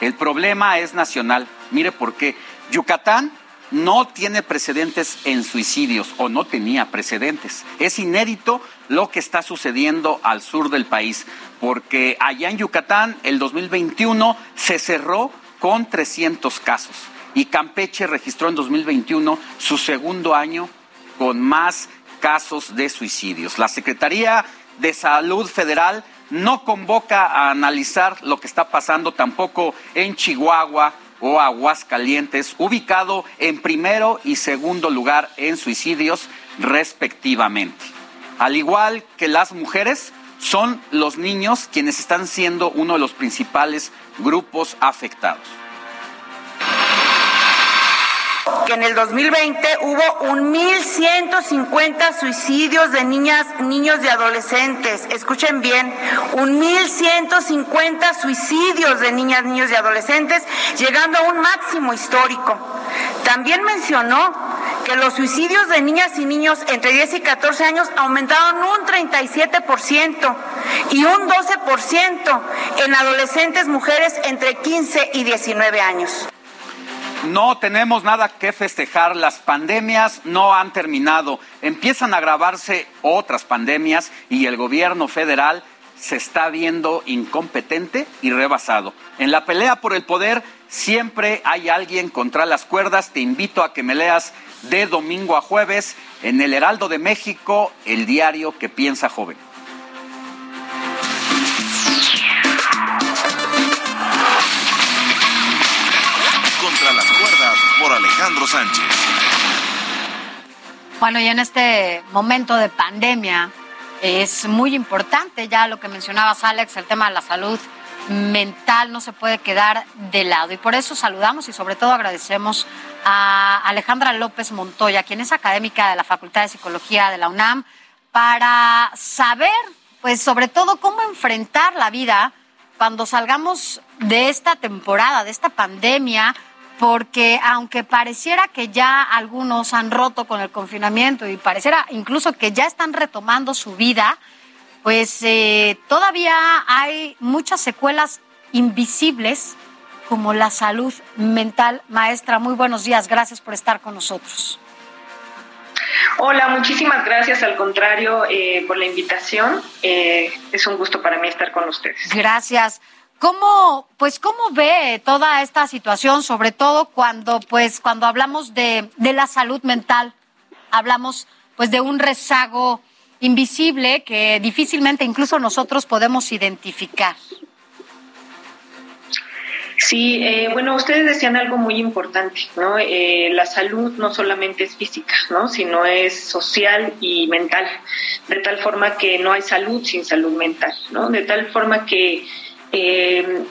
El problema es nacional. Mire por qué. Yucatán no tiene precedentes en suicidios o no tenía precedentes. Es inédito lo que está sucediendo al sur del país, porque allá en Yucatán el 2021 se cerró con 300 casos y Campeche registró en 2021 su segundo año con más casos de suicidios. La Secretaría de Salud Federal no convoca a analizar lo que está pasando tampoco en Chihuahua o Aguascalientes, ubicado en primero y segundo lugar en suicidios respectivamente. Al igual que las mujeres, son los niños quienes están siendo uno de los principales grupos afectados. Que en el 2020 hubo un 1.150 suicidios de niñas, niños y adolescentes. Escuchen bien, un 1.150 suicidios de niñas, niños y adolescentes, llegando a un máximo histórico. También mencionó que los suicidios de niñas y niños entre 10 y 14 años aumentaron un 37% y un 12% en adolescentes mujeres entre 15 y 19 años. No tenemos nada que festejar, las pandemias no han terminado, empiezan a agravarse otras pandemias y el gobierno federal se está viendo incompetente y rebasado. En la pelea por el poder siempre hay alguien contra las cuerdas, te invito a que me leas de domingo a jueves en el Heraldo de México, el diario que piensa joven. Bueno, y en este momento de pandemia, es muy importante, ya lo que mencionabas Alex, el tema de la salud mental no se puede quedar de lado. Y por eso saludamos y sobre todo agradecemos a Alejandra López Montoya, quien es académica de la Facultad de Psicología de la UNAM, para saber, pues sobre todo, cómo enfrentar la vida cuando salgamos de esta temporada, de esta pandemia, porque aunque pareciera que ya algunos han roto con el confinamiento y pareciera incluso que ya están retomando su vida, pues eh, todavía hay muchas secuelas invisibles como la salud mental. Maestra, muy buenos días, gracias por estar con nosotros. Hola, muchísimas gracias, al contrario, eh, por la invitación. Eh, es un gusto para mí estar con ustedes. Gracias. ¿Cómo, pues, cómo ve toda esta situación, sobre todo cuando, pues, cuando hablamos de, de la salud mental? Hablamos, pues, de un rezago invisible que difícilmente incluso nosotros podemos identificar. Sí, eh, bueno, ustedes decían algo muy importante, ¿no? Eh, la salud no solamente es física, ¿no? Sino es social y mental, de tal forma que no hay salud sin salud mental, ¿no? De tal forma que eh,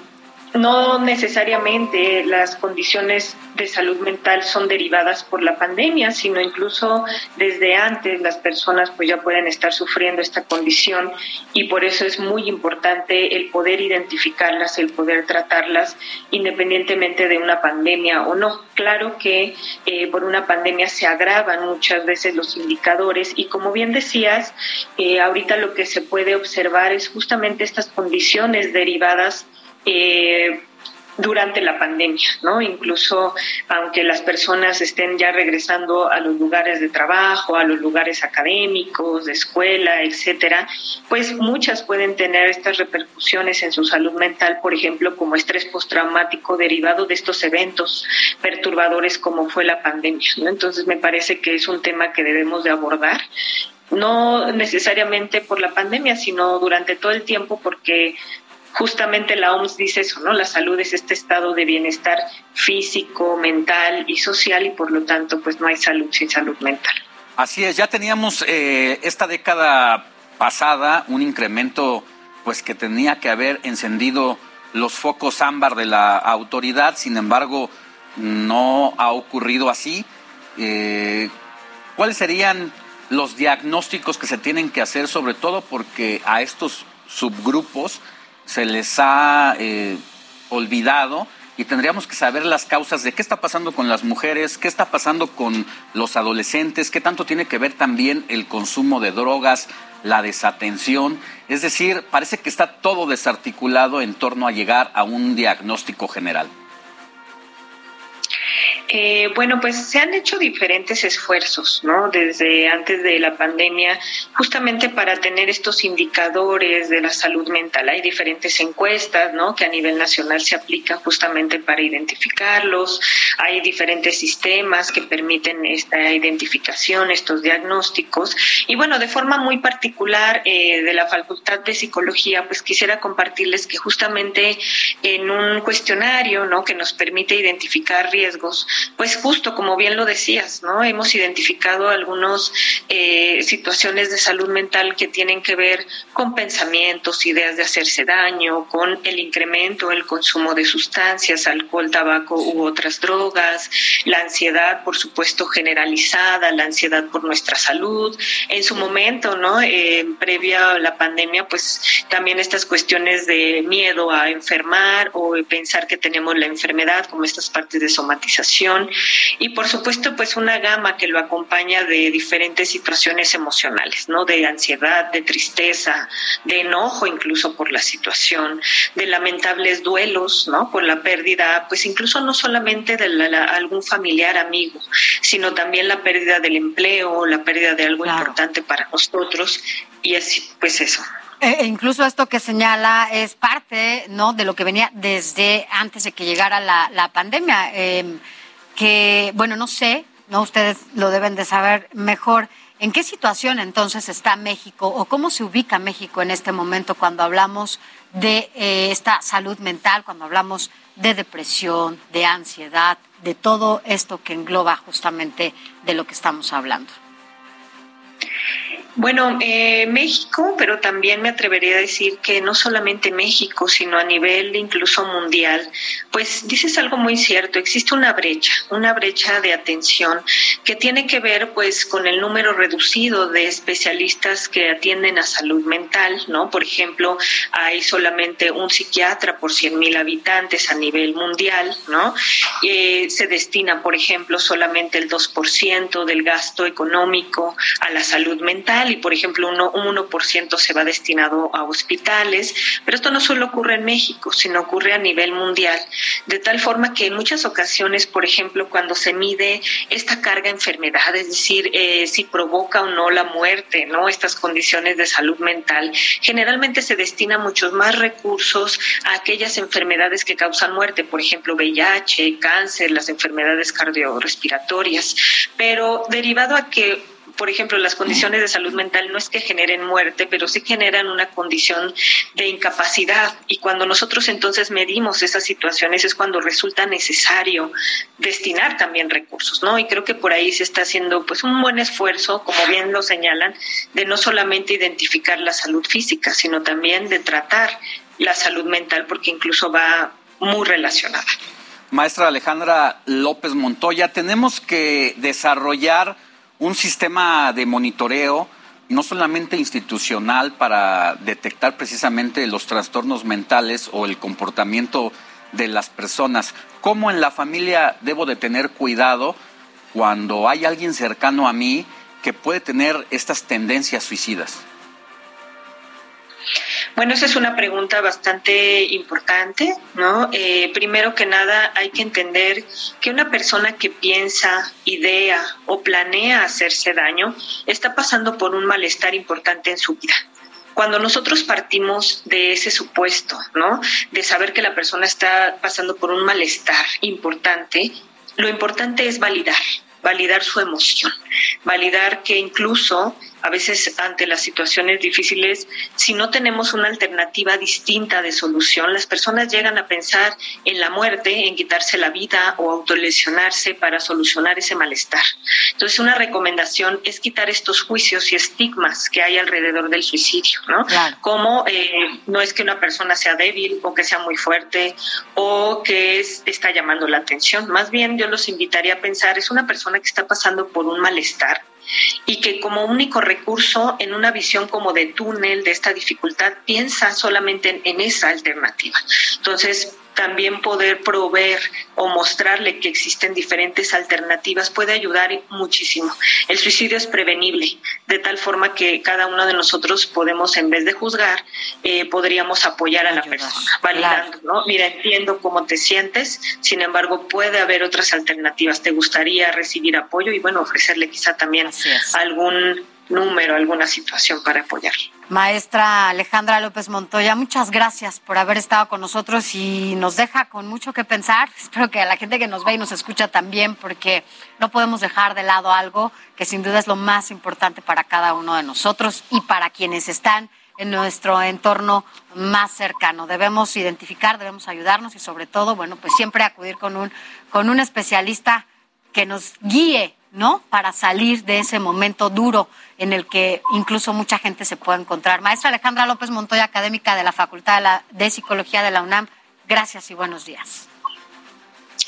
no necesariamente las condiciones de salud mental son derivadas por la pandemia, sino incluso desde antes las personas pues ya pueden estar sufriendo esta condición y por eso es muy importante el poder identificarlas, el poder tratarlas independientemente de una pandemia o no. Claro que eh, por una pandemia se agravan muchas veces los indicadores y como bien decías, eh, ahorita lo que se puede observar es justamente estas condiciones derivadas eh, durante la pandemia, ¿no? Incluso aunque las personas estén ya regresando a los lugares de trabajo, a los lugares académicos, de escuela, etcétera, pues muchas pueden tener estas repercusiones en su salud mental, por ejemplo, como estrés postraumático derivado de estos eventos perturbadores como fue la pandemia, ¿no? Entonces me parece que es un tema que debemos de abordar no necesariamente por la pandemia, sino durante todo el tiempo, porque justamente la OMS dice eso, ¿no? La salud es este estado de bienestar físico, mental y social y por lo tanto pues no hay salud sin salud mental. Así es, ya teníamos eh, esta década pasada un incremento pues que tenía que haber encendido los focos ámbar de la autoridad, sin embargo no ha ocurrido así. Eh, ¿Cuáles serían los diagnósticos que se tienen que hacer, sobre todo porque a estos subgrupos se les ha eh, olvidado y tendríamos que saber las causas de qué está pasando con las mujeres, qué está pasando con los adolescentes, qué tanto tiene que ver también el consumo de drogas, la desatención. Es decir, parece que está todo desarticulado en torno a llegar a un diagnóstico general. Eh, bueno, pues se han hecho diferentes esfuerzos, ¿no? Desde antes de la pandemia, justamente para tener estos indicadores de la salud mental. Hay diferentes encuestas, ¿no? Que a nivel nacional se aplican justamente para identificarlos. Hay diferentes sistemas que permiten esta identificación, estos diagnósticos. Y bueno, de forma muy particular eh, de la Facultad de Psicología, pues quisiera compartirles que justamente en un cuestionario, ¿no? Que nos permite identificar riesgos, pues justo como bien lo decías, ¿no? Hemos identificado algunas eh, situaciones de salud mental que tienen que ver con pensamientos, ideas de hacerse daño, con el incremento del consumo de sustancias, alcohol, tabaco u otras drogas, la ansiedad, por supuesto, generalizada, la ansiedad por nuestra salud. En su momento, ¿no? Eh, previa a la pandemia, pues también estas cuestiones de miedo a enfermar o pensar que tenemos la enfermedad, como estas partes de somatización y por supuesto pues una gama que lo acompaña de diferentes situaciones emocionales, ¿no? De ansiedad, de tristeza, de enojo incluso por la situación, de lamentables duelos, ¿no? Por la pérdida, pues incluso no solamente de algún familiar amigo, sino también la pérdida del empleo, la pérdida de algo importante para nosotros y así pues eso. E incluso esto que señala es parte, ¿no? De lo que venía desde antes de que llegara la, la pandemia. Eh, que, bueno, no sé, no ustedes lo deben de saber mejor. ¿En qué situación entonces está México o cómo se ubica México en este momento cuando hablamos de eh, esta salud mental, cuando hablamos de depresión, de ansiedad, de todo esto que engloba justamente de lo que estamos hablando? Bueno, eh, México, pero también me atrevería a decir que no solamente México, sino a nivel incluso mundial, pues dices algo muy cierto, existe una brecha, una brecha de atención que tiene que ver pues con el número reducido de especialistas que atienden a salud mental, ¿no? Por ejemplo, hay solamente un psiquiatra por 100 mil habitantes a nivel mundial, ¿no? Eh, se destina, por ejemplo, solamente el 2% del gasto económico a la salud mental y, por ejemplo, uno, un 1% se va destinado a hospitales, pero esto no solo ocurre en México, sino ocurre a nivel mundial, de tal forma que en muchas ocasiones, por ejemplo, cuando se mide esta carga enfermedad, es decir, eh, si provoca o no la muerte, ¿no? Estas condiciones de salud mental, generalmente se destina muchos más recursos a aquellas enfermedades que causan muerte, por ejemplo, VIH, cáncer, las enfermedades cardiorrespiratorias, pero derivado a que por ejemplo, las condiciones de salud mental no es que generen muerte, pero sí generan una condición de incapacidad. Y cuando nosotros entonces medimos esas situaciones es cuando resulta necesario destinar también recursos, ¿no? Y creo que por ahí se está haciendo pues un buen esfuerzo, como bien lo señalan, de no solamente identificar la salud física, sino también de tratar la salud mental, porque incluso va muy relacionada. Maestra Alejandra López Montoya, tenemos que desarrollar un sistema de monitoreo no solamente institucional para detectar precisamente los trastornos mentales o el comportamiento de las personas, cómo en la familia debo de tener cuidado cuando hay alguien cercano a mí que puede tener estas tendencias suicidas. Bueno, esa es una pregunta bastante importante, ¿no? Eh, primero que nada, hay que entender que una persona que piensa, idea o planea hacerse daño está pasando por un malestar importante en su vida cuando nosotros partimos de ese supuesto, ¿no? De saber que la persona está pasando por un malestar importante, lo importante es validar, validar su emoción, validar que incluso a veces ante las situaciones difíciles, si no tenemos una alternativa distinta de solución, las personas llegan a pensar en la muerte, en quitarse la vida o autolesionarse para solucionar ese malestar. Entonces, una recomendación es quitar estos juicios y estigmas que hay alrededor del suicidio, ¿no? Como eh, no es que una persona sea débil o que sea muy fuerte o que es, está llamando la atención. Más bien, yo los invitaría a pensar, es una persona que está pasando por un malestar y que como único recurso en una visión como de túnel de esta dificultad piensa solamente en, en esa alternativa. Entonces, también poder proveer o mostrarle que existen diferentes alternativas puede ayudar muchísimo. El suicidio es prevenible, de tal forma que cada uno de nosotros podemos, en vez de juzgar, eh, podríamos apoyar a la persona, validando, ¿no? Mira, entiendo cómo te sientes, sin embargo, puede haber otras alternativas. ¿Te gustaría recibir apoyo? Y bueno, ofrecerle quizá también algún número, alguna situación para apoyarle. Maestra Alejandra López Montoya, muchas gracias por haber estado con nosotros y nos deja con mucho que pensar. <laughs> Espero que a la gente que nos ve y nos escucha también, porque no podemos dejar de lado algo que sin duda es lo más importante para cada uno de nosotros y para quienes están en nuestro entorno más cercano. Debemos identificar, debemos ayudarnos y sobre todo, bueno, pues siempre acudir con un, con un especialista que nos guíe ¿no? Para salir de ese momento duro en el que incluso mucha gente se puede encontrar. Maestra Alejandra López Montoya, académica de la Facultad de, Psicología de la UNAM, gracias y buenos días.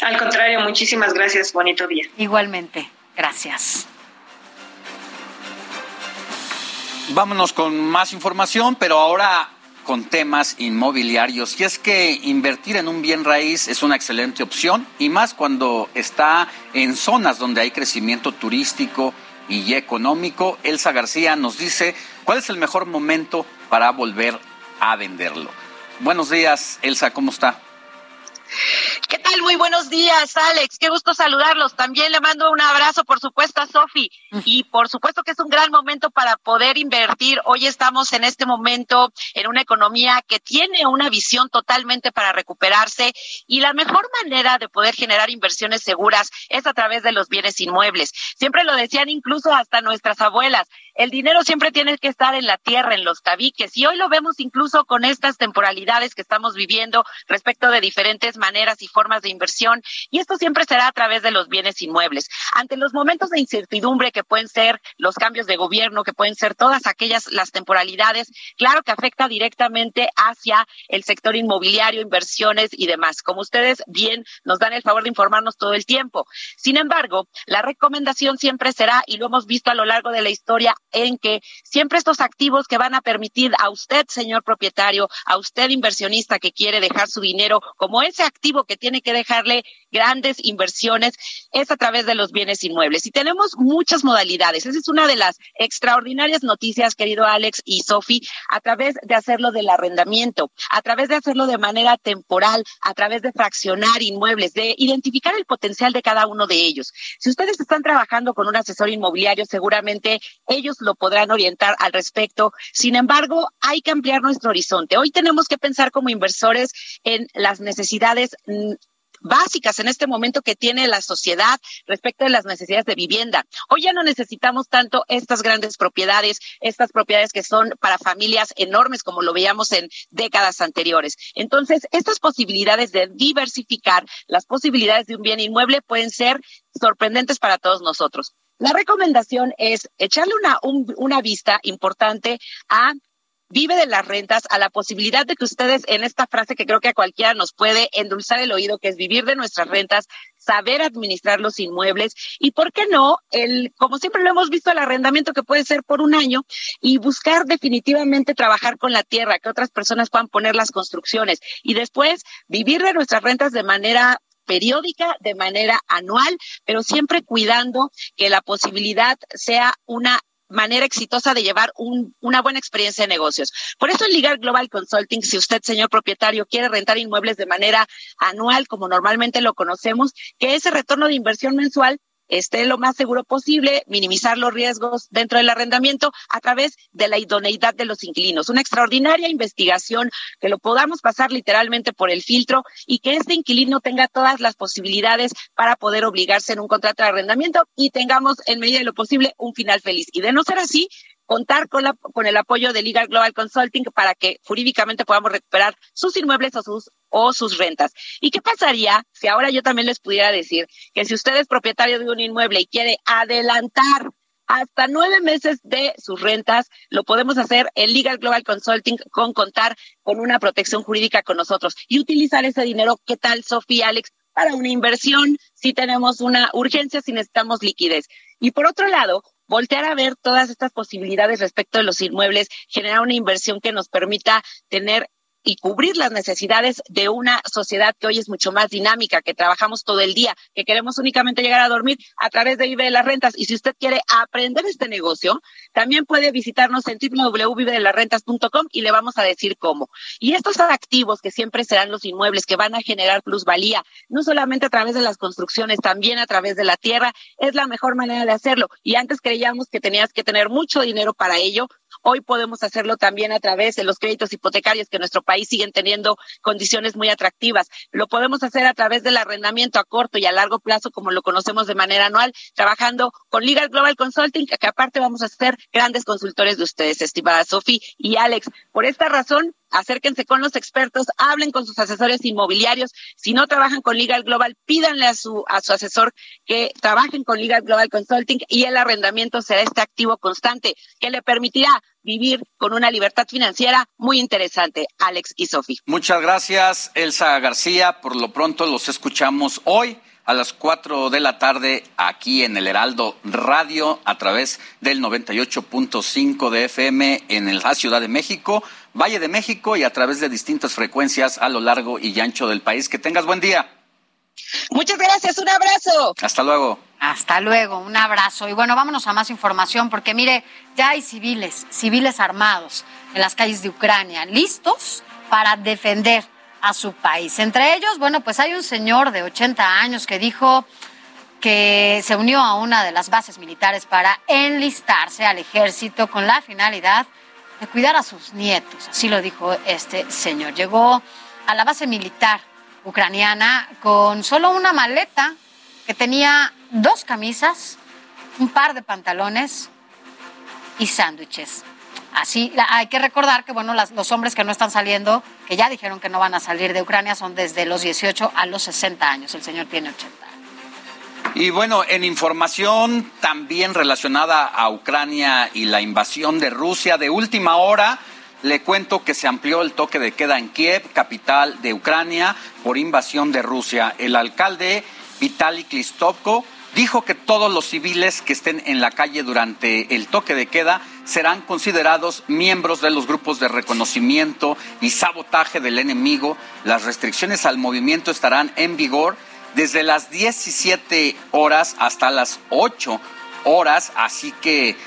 Al contrario, muchísimas gracias. Bonito día. Igualmente, gracias. Vámonos con más información, pero ahora con temas inmobiliarios. Y es que invertir en un bien raíz es una excelente opción y más cuando está en zonas donde hay crecimiento turístico y económico. Elsa García nos dice cuál es el mejor momento para volver a venderlo. Buenos días, Elsa, ¿cómo está? ¿Qué tal? Muy buenos días, Alex. Qué gusto saludarlos. También le mando un abrazo, por supuesto, a Sofi. Y por supuesto que es un gran momento para poder invertir. Hoy estamos en este momento en una economía que tiene una visión totalmente para recuperarse y la mejor manera de poder generar inversiones seguras es a través de los bienes inmuebles. Siempre lo decían incluso hasta nuestras abuelas. El dinero siempre tiene que estar en la tierra, en los tabiques. Y hoy lo vemos incluso con estas temporalidades que estamos viviendo respecto de diferentes maneras y formas de inversión y esto siempre será a través de los bienes inmuebles. Ante los momentos de incertidumbre que pueden ser los cambios de gobierno, que pueden ser todas aquellas las temporalidades, claro que afecta directamente hacia el sector inmobiliario, inversiones y demás. Como ustedes bien nos dan el favor de informarnos todo el tiempo. Sin embargo, la recomendación siempre será, y lo hemos visto a lo largo de la historia, en que siempre estos activos que van a permitir a usted, señor propietario, a usted inversionista que quiere dejar su dinero como ese activo que tiene que dejarle grandes inversiones, es a través de los bienes inmuebles. Y tenemos muchas modalidades. Esa es una de las extraordinarias noticias, querido Alex y Sofi, a través de hacerlo del arrendamiento, a través de hacerlo de manera temporal, a través de fraccionar inmuebles, de identificar el potencial de cada uno de ellos. Si ustedes están trabajando con un asesor inmobiliario, seguramente ellos lo podrán orientar al respecto. Sin embargo, hay que ampliar nuestro horizonte. Hoy tenemos que pensar como inversores en las necesidades mm, básicas en este momento que tiene la sociedad respecto de las necesidades de vivienda. Hoy ya no necesitamos tanto estas grandes propiedades, estas propiedades que son para familias enormes como lo veíamos en décadas anteriores. Entonces, estas posibilidades de diversificar las posibilidades de un bien inmueble pueden ser sorprendentes para todos nosotros. La recomendación es echarle una, un- una vista importante a vive de las rentas, a la posibilidad de que ustedes en esta frase que creo que a cualquiera nos puede endulzar el oído, que es vivir de nuestras rentas, saber administrar los inmuebles y, ¿por qué no? El, como siempre lo hemos visto, el arrendamiento que puede ser por un año y buscar definitivamente trabajar con la tierra, que otras personas puedan poner las construcciones y después vivir de nuestras rentas de manera periódica, de manera anual, pero siempre cuidando que la posibilidad sea una manera exitosa de llevar un- una buena experiencia de negocios. Por eso en Legal Global Consulting, si usted, señor propietario, quiere rentar inmuebles de manera anual, como normalmente lo conocemos, que ese retorno de inversión mensual esté lo más seguro posible, minimizar los riesgos dentro del arrendamiento a través de la idoneidad de los inquilinos. Una extraordinaria investigación que lo podamos pasar literalmente por el filtro y que este inquilino tenga todas las posibilidades para poder obligarse en un contrato de arrendamiento y tengamos en medida de lo posible un final feliz. Y de no ser así, contar con, la, con el apoyo de Legal Global Consulting para que jurídicamente podamos recuperar sus inmuebles o sus o sus rentas. ¿Y qué pasaría si ahora yo también les pudiera decir que si usted es propietario de un inmueble y quiere adelantar hasta nueve meses de sus rentas, lo podemos hacer en Legal Global Consulting con contar con una protección jurídica con nosotros y utilizar ese dinero, ¿qué tal, Sofía, Alex? Para una inversión, si tenemos una urgencia, si necesitamos liquidez. Y por otro lado, voltear a ver todas estas posibilidades respecto de los inmuebles, generar una inversión que nos permita tener y cubrir las necesidades de una sociedad que hoy es mucho más dinámica, que trabajamos todo el día, que queremos únicamente llegar a dormir a través de Vive de las Rentas. Y si usted quiere aprender este negocio, también puede visitarnos en www.vivedelasrentas.com y le vamos a decir cómo. Y estos activos que siempre serán los inmuebles que van a generar plusvalía, no solamente a través de las construcciones, también a través de la tierra, es la mejor manera de hacerlo. Y antes creíamos que tenías que tener mucho dinero para ello, Hoy podemos hacerlo también a través de los créditos hipotecarios que nuestro país siguen teniendo condiciones muy atractivas. Lo podemos hacer a través del arrendamiento a corto y a largo plazo, como lo conocemos de manera anual, trabajando con Legal Global Consulting, que aparte vamos a ser grandes consultores de ustedes, estimada Sofi y Alex. Por esta razón, acérquense con los expertos, hablen con sus asesores inmobiliarios. Si no trabajan con Legal Global, pídanle a su, a su asesor que trabajen con Legal Global Consulting y el arrendamiento será este activo constante que le permitirá vivir con una libertad financiera muy interesante, Alex y Sofi. Muchas gracias, Elsa García. Por lo pronto los escuchamos hoy a las 4 de la tarde aquí en el Heraldo Radio a través del 98.5 de FM en la Ciudad de México, Valle de México y a través de distintas frecuencias a lo largo y ancho del país. Que tengas buen día. Muchas gracias, un abrazo. Hasta luego. Hasta luego, un abrazo. Y bueno, vámonos a más información porque mire, ya hay civiles, civiles armados en las calles de Ucrania, listos para defender a su país. Entre ellos, bueno, pues hay un señor de 80 años que dijo que se unió a una de las bases militares para enlistarse al ejército con la finalidad de cuidar a sus nietos. Así lo dijo este señor. Llegó a la base militar ucraniana con solo una maleta que tenía dos camisas, un par de pantalones y sándwiches. Así, hay que recordar que, bueno, los hombres que no están saliendo, que ya dijeron que no van a salir de Ucrania, son desde los 18 a los 60 años. El señor tiene 80. Y bueno, en información también relacionada a Ucrania y la invasión de Rusia de última hora, le cuento que se amplió el toque de queda en Kiev, capital de Ucrania, por invasión de Rusia. El alcalde Vitaly Klitschko dijo que todos los civiles que estén en la calle durante el toque de queda serán considerados miembros de los grupos de reconocimiento y sabotaje del enemigo. Las restricciones al movimiento estarán en vigor desde las 17 horas hasta las 8 horas, así que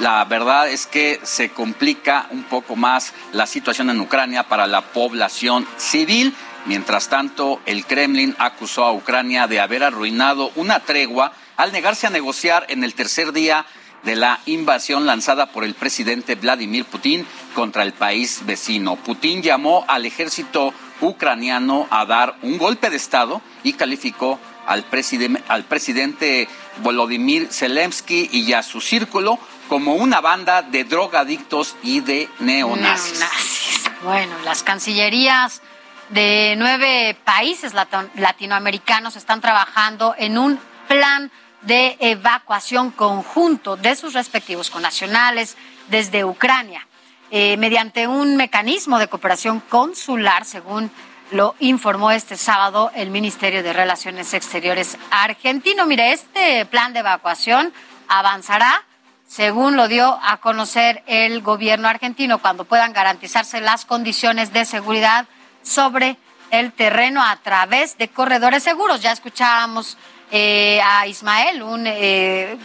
la verdad es que se complica un poco más la situación en Ucrania para la población civil. Mientras tanto, el Kremlin acusó a Ucrania de haber arruinado una tregua al negarse a negociar en el tercer día de la invasión lanzada por el presidente Vladimir Putin contra el país vecino. Putin llamó al ejército ucraniano a dar un golpe de Estado y calificó al, al presidente Volodymyr Zelensky y a su círculo como una banda de drogadictos y de neonazis. Neonazis. Bueno, las cancillerías de nueve países latinoamericanos están trabajando en un plan de evacuación conjunto de sus respectivos connacionales desde Ucrania, eh, mediante un mecanismo de cooperación consular, según lo informó este sábado el Ministerio de Relaciones Exteriores argentino. Mire, este plan de evacuación avanzará según lo dio a conocer el gobierno argentino, cuando puedan garantizarse las condiciones de seguridad sobre el terreno a través de corredores seguros. Ya escuchábamos eh, a Ismael, un, eh,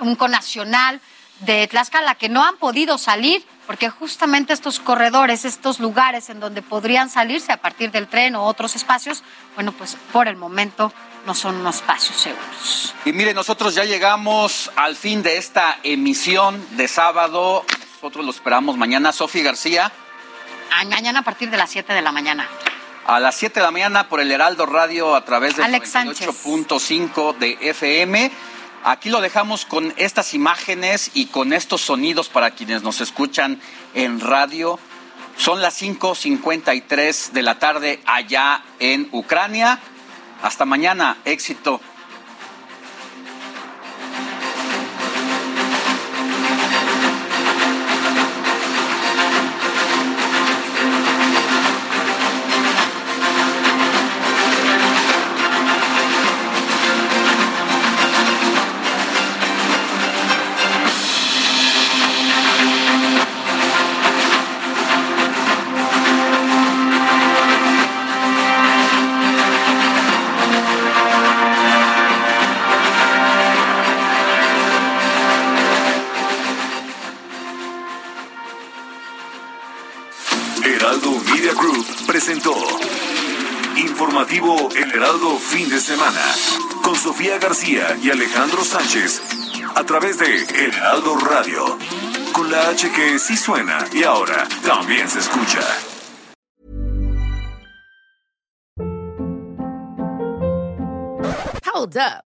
un conacional de Tlaxcala, que no han podido salir porque justamente estos corredores, estos lugares en donde podrían salirse a partir del tren o otros espacios, bueno, pues por el momento no son unos espacios seguros. Y mire, nosotros ya llegamos al fin de esta emisión de sábado. Nosotros lo esperamos mañana. Sofi García. Mañana a partir de las 7 de la mañana. A las 7 de la mañana por el Heraldo Radio a través del Alex Sánchez. 98.5 de FM. Aquí lo dejamos con estas imágenes y con estos sonidos para quienes nos escuchan en radio. Son las 5.53 de la tarde allá en Ucrania. Hasta mañana. Éxito. Fin de Semana con Sofía García y Alejandro Sánchez a través de El Heraldo Radio con la H que sí suena y ahora también se escucha. Hold up.